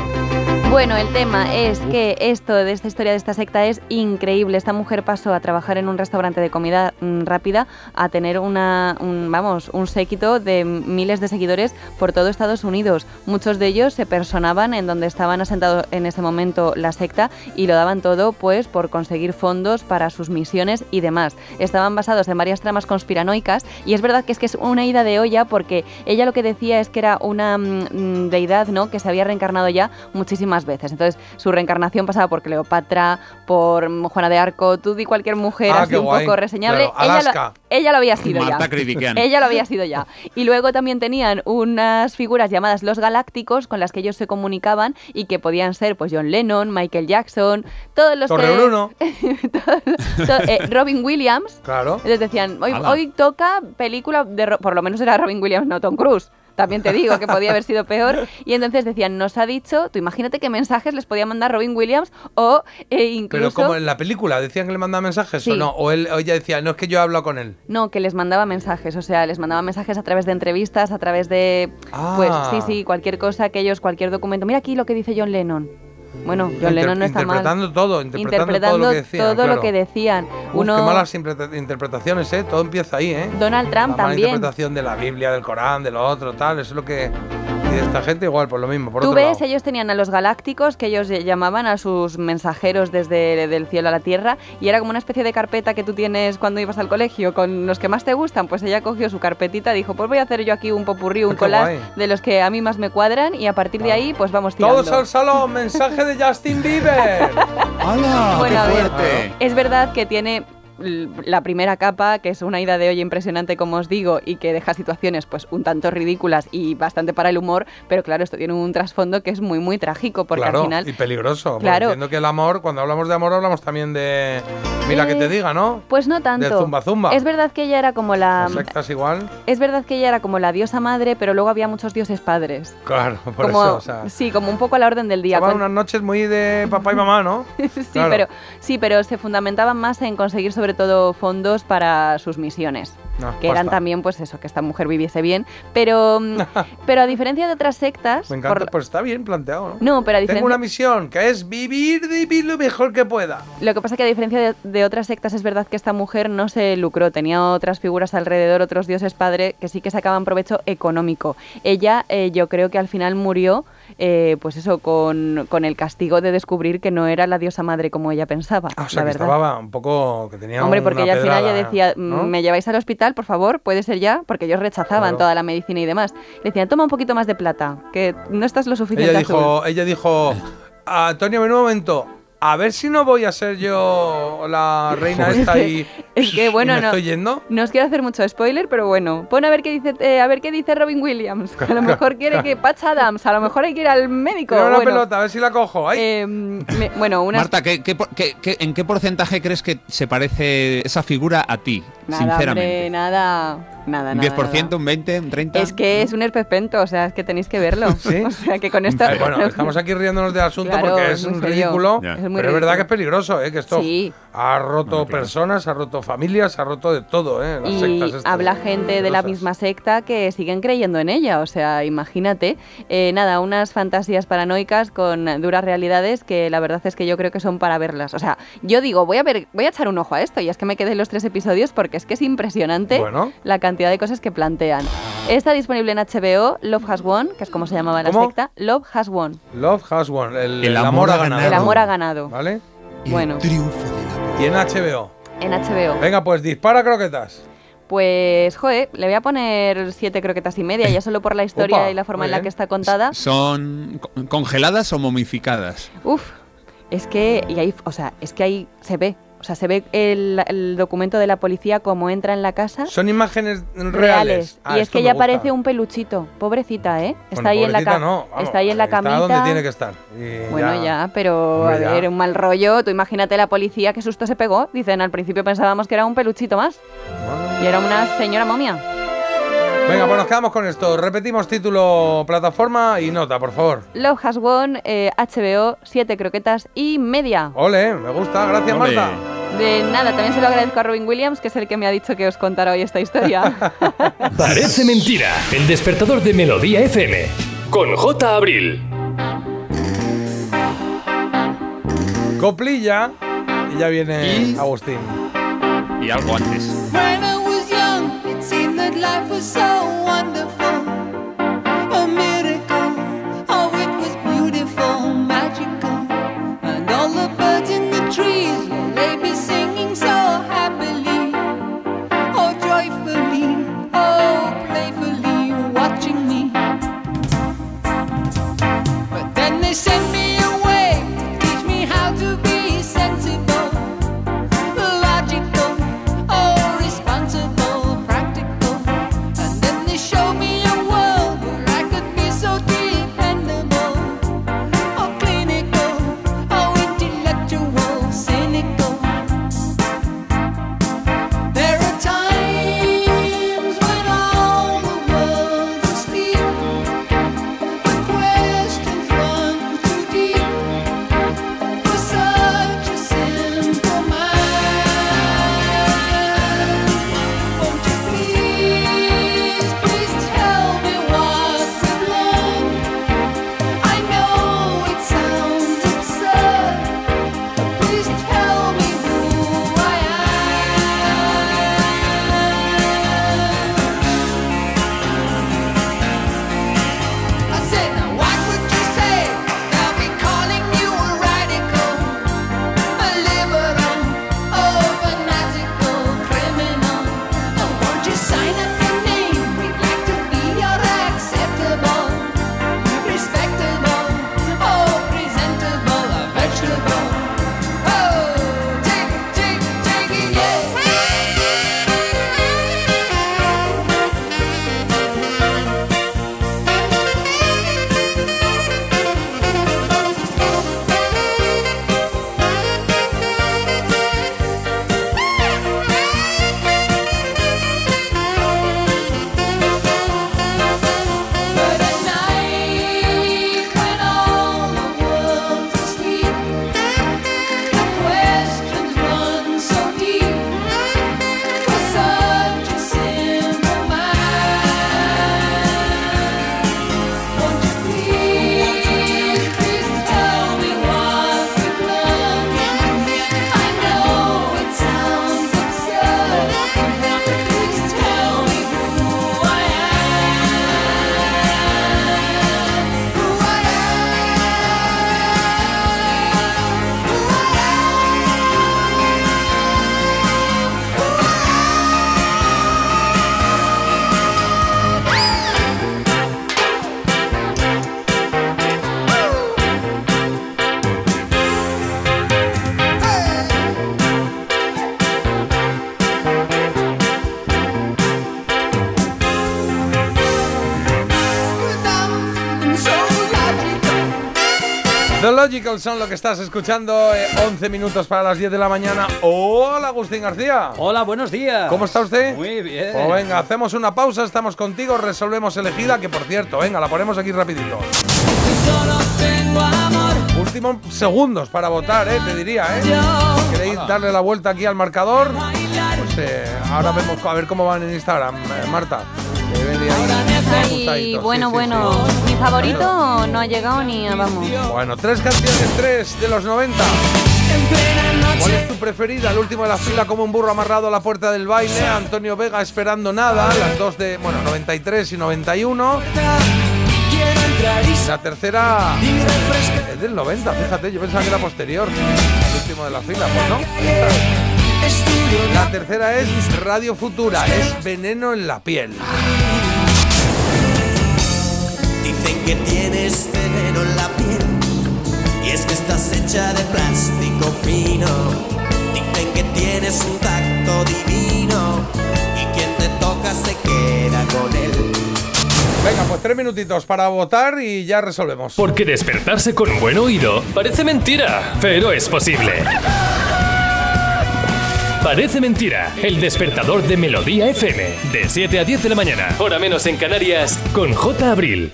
Bueno, el tema es que esto de esta historia de esta secta es increíble. Esta mujer pasó a trabajar en un restaurante de comida mm, rápida a tener una, un, vamos, un séquito de miles de seguidores por todo Estados Unidos. Muchos de ellos se personaban en donde estaban asentados en ese momento la secta y lo daban todo pues por conseguir fondos para sus misiones y demás. Estaban basados en varias tramas conspiranoicas y es verdad que es que es una ida de olla porque ella lo que decía es que era una mm, deidad, ¿no? que se había reencarnado ya muchísimas veces. Entonces, su reencarnación pasaba por Cleopatra, por Juana de Arco, tú di cualquier mujer Ah, así un guay. poco reseñable. Claro, ella, lo, ella lo había sido Marta ya. Ella lo había sido ya. Y luego también tenían unas figuras llamadas los galácticos con las que ellos se comunicaban y que podían ser pues John Lennon, Michael Jackson, todos los Torre que- Bruno. to- eh, Robin Williams. Claro. Entonces decían, hoy, hoy toca película de... Por lo menos era Robin Williams, no Tom Cruise. También te digo que podía haber sido peor. Y entonces decían, nos ha dicho, tú imagínate qué mensajes les podía mandar Robin Williams o eh, incluso... Pero como en la película, ¿decían que le mandaba mensajes Sí. o no? O, él, o ella decía, no es que yo he hablado con él. No, que les mandaba mensajes, o sea, les mandaba mensajes a través de entrevistas, a través de, pues Ah. sí, sí, cualquier cosa que ellos, cualquier documento. Mira aquí lo que dice John Lennon. Bueno, John Lennon no está mal. interpretando todo, interpretando, Interpretando todo lo que decían. todo lo claro. que decían. Uf, Uno, qué malas interpre- interpretaciones, ¿eh? Todo empieza ahí, ¿eh? Donald Trump La mala también. interpretación de la Biblia, del Corán, de lo otro, tal. Eso es lo que... Y esta gente igual, por lo mismo, por Tú otro ves, lado. ellos tenían a los galácticos que ellos llamaban a sus mensajeros desde el cielo a la tierra y era como una especie de carpeta que tú tienes cuando ibas al colegio con los que más te gustan. Pues ella cogió su carpetita, dijo, pues voy a hacer yo aquí un popurrí, un Qué collage de los que a mí más me cuadran y a partir de ahí pues vamos tirando. Todos al salón, mensaje de Justin Bieber. ¡Hala! Bueno, ¡Qué ver, fuerte! es verdad que tiene la primera capa, que es una ida de olla impresionante, como os digo, y que deja situaciones pues un tanto ridículas y bastante para el humor, pero claro, esto tiene un trasfondo que es muy, muy trágico, porque claro, al final... y peligroso. Claro. Entiendo que el amor, cuando hablamos de amor, hablamos también de... Mira que te Eh, diga, ¿no? Pues no tanto. Del zumba zumba. Es verdad que ella era como la... Sectas igual. Es verdad que ella era como la diosa madre, pero luego había muchos dioses padres. Claro, por como, eso, o sea... sí, como un poco a la orden del día. Con- unas noches muy de papá y mamá, ¿no? sí, Claro. pero, sí, pero se fundamentaban más en conseguir sobre todo fondos para sus misiones. No, que eran basta. también, pues eso, que esta mujer viviese bien. Pero, mm, pero a diferencia de otras sectas... Me encanta, por- pues está bien planteado, ¿no? No, pero a Tengo diferencia... una misión, que es vivir vivir lo mejor que pueda. Lo que pasa que a diferencia de, de otras sectas es verdad que esta mujer no se lucró, tenía otras figuras alrededor, otros dioses padre que sí que sacaban provecho económico. Ella eh, yo creo que al final murió eh, pues eso, con, con el castigo de descubrir que no era la diosa madre como ella pensaba. Ah, o sea, la que verdad. estaba un poco... que tenía Hombre, porque ella al final ya decía, ¿no? "Mm, ¿me lleváis al hospital, por favor? Puede ser ya, porque ellos rechazaban Claro. toda la medicina y demás. Le decían, toma un poquito más de plata, que no estás lo suficiente Ella azul". dijo, ella dijo, Antonio, ven un momento, a ver si no voy a ser yo la reina esta y, Es que y bueno, me no, estoy yendo. no os quiero hacer mucho spoiler, pero bueno, pon a ver qué dice, eh, a ver qué dice Robin Williams. A lo mejor quiere que Patch Adams, a lo mejor hay que ir al médico. Una bueno, pelota, a ver si la cojo. Ay. eh, me- bueno, unas Marta, ¿qué, qué por- qué- qué- en qué porcentaje crees que se parece esa figura a ti? nada, sinceramente. hombre, nada, nada, ¿Un nada, 10%, nada. un 20%, un 30%? Es que es un esperpento, o sea, es que tenéis que verlo. O sea, que con esto... Eh, bueno, estamos aquí riéndonos del asunto Claro, porque es un serio. ridículo, pero es verdad que es peligroso, ¿eh? que esto Sí. Ha roto personas, ha roto familias, ha roto de todo, ¿eh? las y sectas estas habla gente de la misma secta que siguen creyendo en ella. O sea, imagínate. Eh, nada, unas fantasías paranoicas con duras realidades que la verdad es que yo creo que son para verlas. O sea, yo digo, voy a ver, voy a echar un ojo a esto y es que me quedé en los tres episodios porque es que es impresionante Bueno. la cantidad de cosas que plantean. Está disponible en HBO, Love Has Won, que es como se llamaba la ¿Cómo? secta. Love Has Won. Love has won, el, el amor ha ganado. El amor ha ganado. ¿Vale? Bueno, Y en HBO. en HBO. Venga, pues dispara croquetas. Pues, joder, le voy a poner siete croquetas y media, ya solo por la historia Opa, y la forma en la que está contada. ¿Son co- congeladas o momificadas? Uf, es que, y ahí, o sea, es que ahí se ve, o sea, se ve el, el documento de la policía como entra en la casa. Son imágenes reales. Reales. Ah, y es que ella parece un peluchito, pobrecita, ¿eh? Está Bueno, ahí en la cama. no, vamos, está ahí en la está camita. donde tiene que estar. Y Bueno, ya, pero Hombre, a ver, un mal rollo. Tú imagínate la policía, qué susto se pegó. Dicen, al principio pensábamos que era un peluchito más. Y era una señora momia. Venga, pues nos quedamos con esto. Repetimos título, plataforma y nota, por favor. Love Has Won, eh, HBO, siete croquetas y media. Ole, me gusta. Gracias, Ole. Marta. De nada, también se lo agradezco a Robin Williams, que es el que me ha dicho que os contara hoy esta historia. Parece mentira. El despertador de Melodía FM. Con J. Abril. Coplilla. Y ya viene Agustín. Y algo antes. When life was so wonderful. The Logical son lo que estás escuchando. eh, 11 minutos para las 10 de la mañana. Hola, Agustín García. Hola, buenos días. ¿Cómo está usted? Muy bien. Pues venga, hacemos una pausa, estamos contigo, resolvemos elegida, que por cierto, venga, la ponemos aquí rapidito. Últimos segundos para votar, eh, te diría, eh. ¿Queréis darle la vuelta aquí al marcador? Pues eh, ahora vemos a ver cómo van en Instagram, eh, Marta. Ven ahí Ay, bueno, sí, bueno. sí. Mi favorito no ha llegado ni a- vamos. Bueno, tres canciones, tres de los 90. ¿Cuál es tu preferida? El último de la fila como un burro amarrado a la puerta del baile. Antonio Vega esperando nada. Las dos de, bueno, 93 y 91. La tercera es del 90, fíjate, yo pensaba que era posterior. El último de la fila, pues no. ahí está. La tercera es Radio Futura, es Veneno en la piel. Dicen que tienes veneno en la piel y es que estás hecha de plástico fino. Dicen que tienes un tacto divino y quien te toca se queda con él. Venga, pues tres minutitos para votar y ya resolvemos. Porque despertarse con un buen oído parece mentira, pero es posible. Parece mentira, el despertador de Melodía FM, de 7 a 10 de la mañana, hora menos en Canarias, con J. Abril.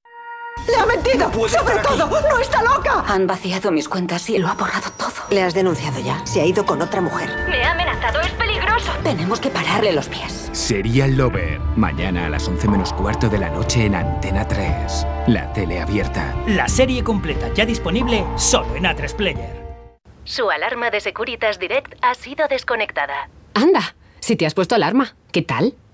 ¡Le ha mentido! ¡Sobre todo! ¡No está loca! Han vaciado mis cuentas y lo ha borrado todo. ¿Le has denunciado ya? Se ha ido con otra mujer. Me ha amenazado, es peligroso. Tenemos que pararle los pies. Serial Lover. Mañana a las 11 menos cuarto de la noche en Antena 3. La tele abierta. La serie completa ya disponible solo en A3 Player. Su alarma de Securitas Direct ha sido desconectada. Anda, si te has puesto alarma, ¿qué tal?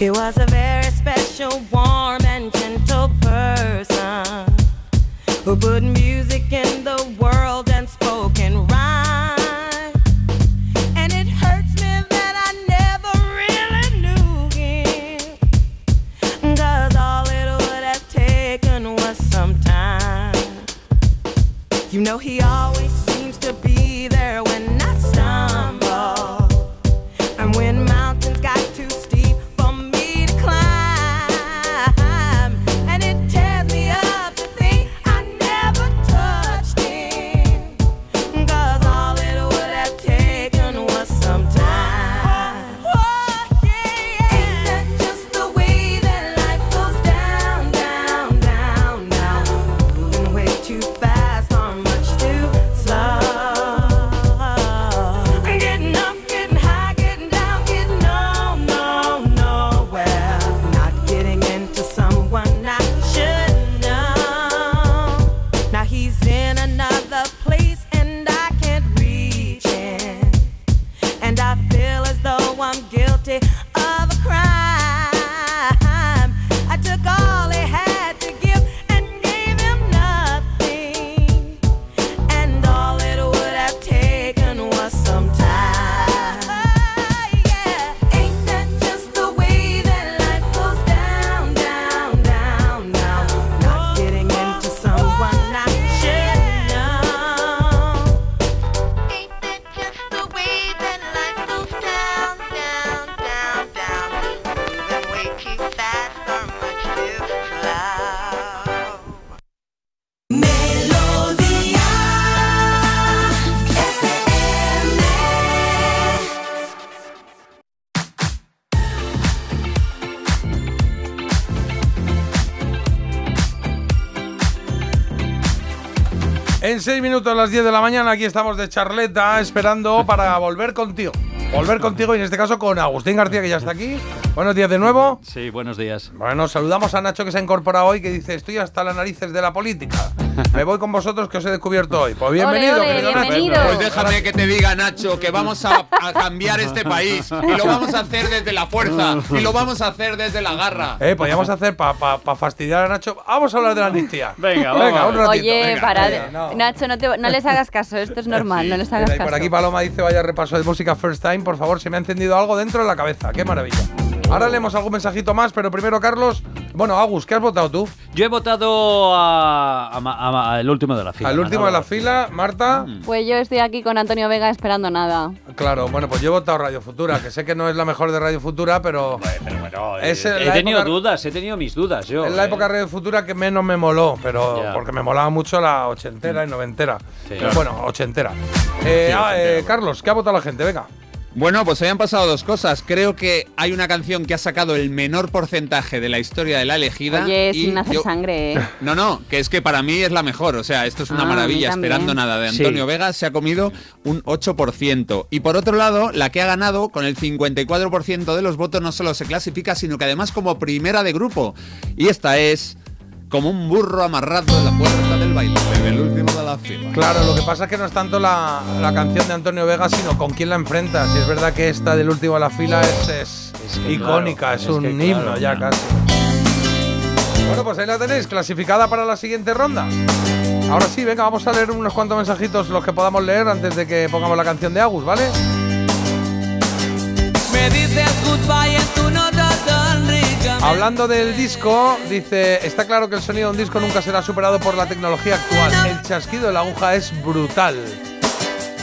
He was a very special, warm, and gentle person who put music in the world and spoke in rhyme. And it hurts me that I never really knew him. Cause all it would have taken was some time. You know, he always En seis minutos, a las 10 de la mañana, aquí estamos de charleta, esperando para volver contigo. Volver contigo y en este caso con Agustín García, que ya está aquí. Buenos días de nuevo. Sí, buenos días. Bueno, saludamos a Nacho que se ha incorporado hoy, que dice, estoy hasta las narices de la política. Me voy con vosotros que os he descubierto hoy. Pues bienvenido, Ole, ole, querido Nacho. bienvenido. Pues déjame que te diga, Nacho, que vamos a, a cambiar este país. Y lo vamos a hacer desde la fuerza. Y lo vamos a hacer desde la garra. Eh, podríamos hacer para fastidiar a Nacho. Vamos a hablar de la amnistía. Venga, venga, un ratito. Oye, venga, para. no. Nacho, no, te- no les hagas caso, esto es normal, no les hagas caso. por aquí Paloma dice, vaya repaso de música first time, por favor, se me ha encendido algo dentro de la cabeza. Qué maravilla. Ahora leemos algún mensajito más, pero primero, Carlos. Bueno, Agus, ¿qué has votado tú? Yo he votado al último de la fila. Al último de la fila, Marta. Pues yo estoy aquí con Antonio Vega esperando nada. Claro, bueno, pues yo he votado Radio Futura, que sé que no es la mejor de Radio Futura, pero es he tenido época- dudas, he tenido mis dudas yo. es la eh. época de Radio Futura que menos me moló, pero Ya. porque me molaba mucho la ochentera y noventera. Sí. Pero bueno, ochentera. Eh, Sí, ah, ochentera. eh, Carlos, ¿qué ha votado la gente? Venga. Bueno, pues habían pasado dos cosas. Creo que hay una canción que ha sacado el menor porcentaje de la historia de la elegida. Oye, y sin hacer yo- sangre, ¿eh? No, no, que es que para mí es la mejor. O sea, esto es una Ah, maravilla. Esperando nada de Sí. Antonio Vega se ha comido un 8%. Y por otro lado, la que ha ganado con el 54% de los votos no solo se clasifica, sino que además como primera de grupo. Y esta es como un burro amarrado en la puerta del baile, el último de la fila. Claro, lo que pasa es que no es tanto la, la canción de Antonio Vega, sino con quién la enfrenta. Si es verdad que esta del último de la fila es, es que icónica, claro, es, es un que himno claro, ya casi. Bueno, pues ahí la tenéis, clasificada para la siguiente ronda. Ahora sí, venga, vamos a leer unos cuantos mensajitos, los que podamos leer antes de que pongamos la canción de Agus, ¿vale? Me dices goodbye en tu nota tan rica. Hablando del disco, dice, está claro que el sonido de un disco nunca será superado por la tecnología actual. El chasquido de la aguja es brutal.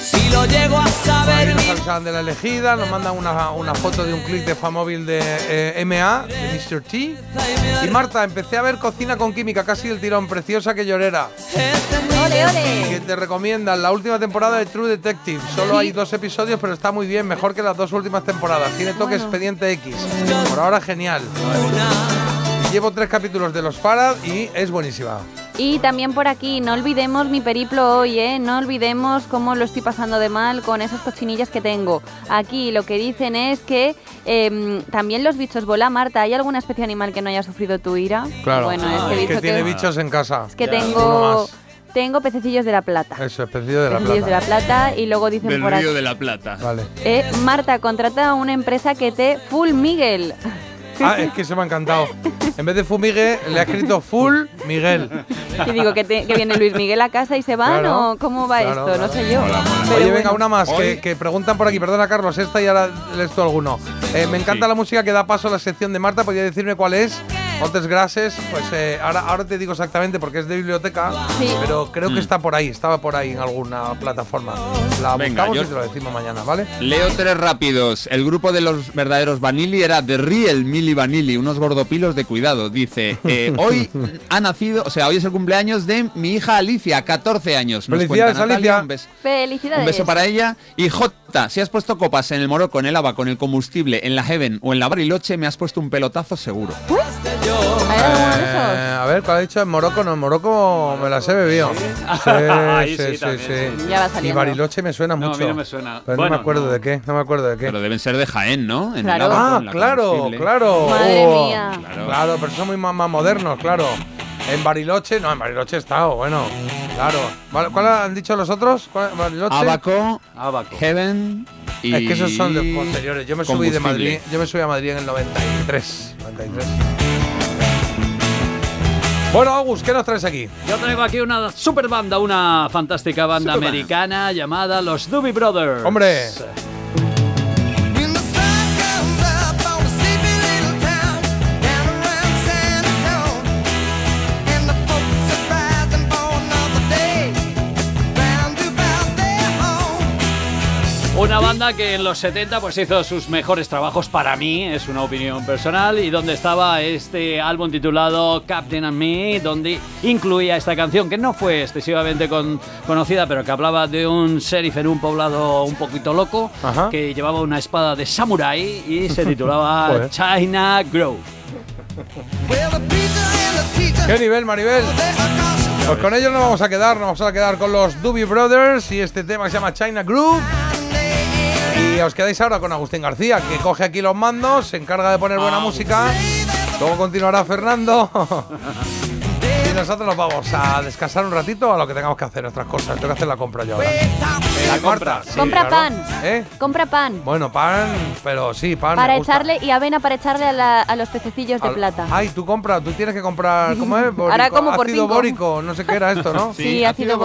Si lo llego a saber, ahí nos avisaban de la elegida, nos mandan una, una foto de un clip de Famóvil de eh, MA, de Mr. T. Y Marta, empecé a ver Cocina con Química, casi el tirón, preciosa que llorera. ¡Ole, ole! Que te recomiendan la última temporada de True Detective. Solo hay dos episodios, pero está muy bien, mejor que las dos últimas temporadas. Tiene toque expediente X. Por ahora, genial. Llevo tres capítulos de los Farad y es buenísima. Y también por aquí, no olvidemos mi periplo hoy, ¿eh? No olvidemos cómo lo estoy pasando de mal con esas cochinillas que tengo. Aquí lo que dicen es que em, también los bichos bola, Marta. ¿Hay alguna especie animal que no haya sufrido tu ira? Claro. Bueno, es que, tiene que, bichos en casa. es que tengo, tengo pececillos de la plata. Eso, especie de la Pececillos de la plata y luego dicen Del por aquí. río de la Plata. Vale. Eh, Marta, contrata a una empresa que te full Miguel. Ah, es que se me ha encantado. En vez de Fumigue, le ha escrito Full Miguel. Y digo que, te- que viene Luis Miguel a casa y se van Claro, o cómo va claro, esto, no sé yo. Pero Oye, bueno. venga, una más, que preguntan por aquí. Perdona, Carlos, esta y ahora lees tú alguno. Eh, me encanta la música que da paso a la sección de Marta. ¿Podría decirme cuál es? Otras gracias. Pues eh, ahora, ahora te digo exactamente porque es de biblioteca, Sí. pero creo que Mm. está por ahí, estaba por ahí en alguna plataforma. La Venga, buscamos yo- y te lo decimos mañana, ¿vale? Leo tres rápidos. El grupo de los verdaderos Vanilli era The Real Milli Vanilli, unos gordopilos de cuidado. Dice, eh, hoy ha nacido, o sea, hoy es el cumpleaños de mi hija Alicia, 14 años. Nos Felicidades, cuenta Natalia, Alicia. Un beso, Felicidades. un beso para ella. Y J, si has puesto copas en el Morocco, en el Ava, con el combustible, en la Heaven o en la Bariloche, me has puesto un pelotazo seguro. ¿Hay alguno de Eh, a ver, ¿cuál ha dicho? En Morocco, no, en Morocco me las he bebido. Sí, Ahí sí, sí, sí, también, sí. Ya va Y saliendo. Bariloche me suena No, a mucho. mí no me suena. Pero no Bueno, me acuerdo no. de qué, no me acuerdo de qué. Pero deben ser de Jaén, ¿no? En el Claro. Ah, con la claro, claro. Madre Oh, mía. Claro. pero son muy más, más modernos, claro. En Bariloche, no, en Bariloche he estado, bueno, claro. Vale, ¿Cuál han dicho los otros? ¿Cuál- Bariloche. Abaco, Abaco. Heaven y Es que esos son de posteriores. Yo me subí de combustible. Madrid, yo me subí a Madrid en el 93. 93. Bueno, Agus, ¿qué nos traes aquí? Yo traigo aquí una super banda, una fantástica banda americana llamada los Doobie Brothers. Hombre. Una banda que en los 70 pues hizo sus mejores trabajos para mí, es una opinión personal, y donde estaba este álbum titulado Captain and Me, donde incluía esta canción que no fue excesivamente con- conocida, pero que hablaba de un sheriff en un poblado un poquito loco, Ajá. que llevaba una espada de samurái y se titulaba. China Grove. ¿Qué nivel, Maribel? Pues con ellos nos vamos a quedar, nos vamos a quedar con los Doobie Brothers y este tema que se llama China Groove. Y os quedáis ahora con Agustín García, que coge aquí los mandos, se encarga de poner buena música. Luego continuará Fernando. Y nosotros nos vamos a descansar un ratito a lo que tengamos que hacer, nuestras cosas. Tengo que hacer la compra yo ahora. La compra. sí, Compra claro. pan. ¿Eh? Compra pan. Bueno, pan, pero sí, pan. Para me gusta. echarle y avena para echarle a, la- a los pececillos de Al- plata. Ay, tú compras, tú tienes que comprar, ¿cómo es? Ahora como por ácido cinco. bórico, no sé qué era esto, ¿no? Sí, ácido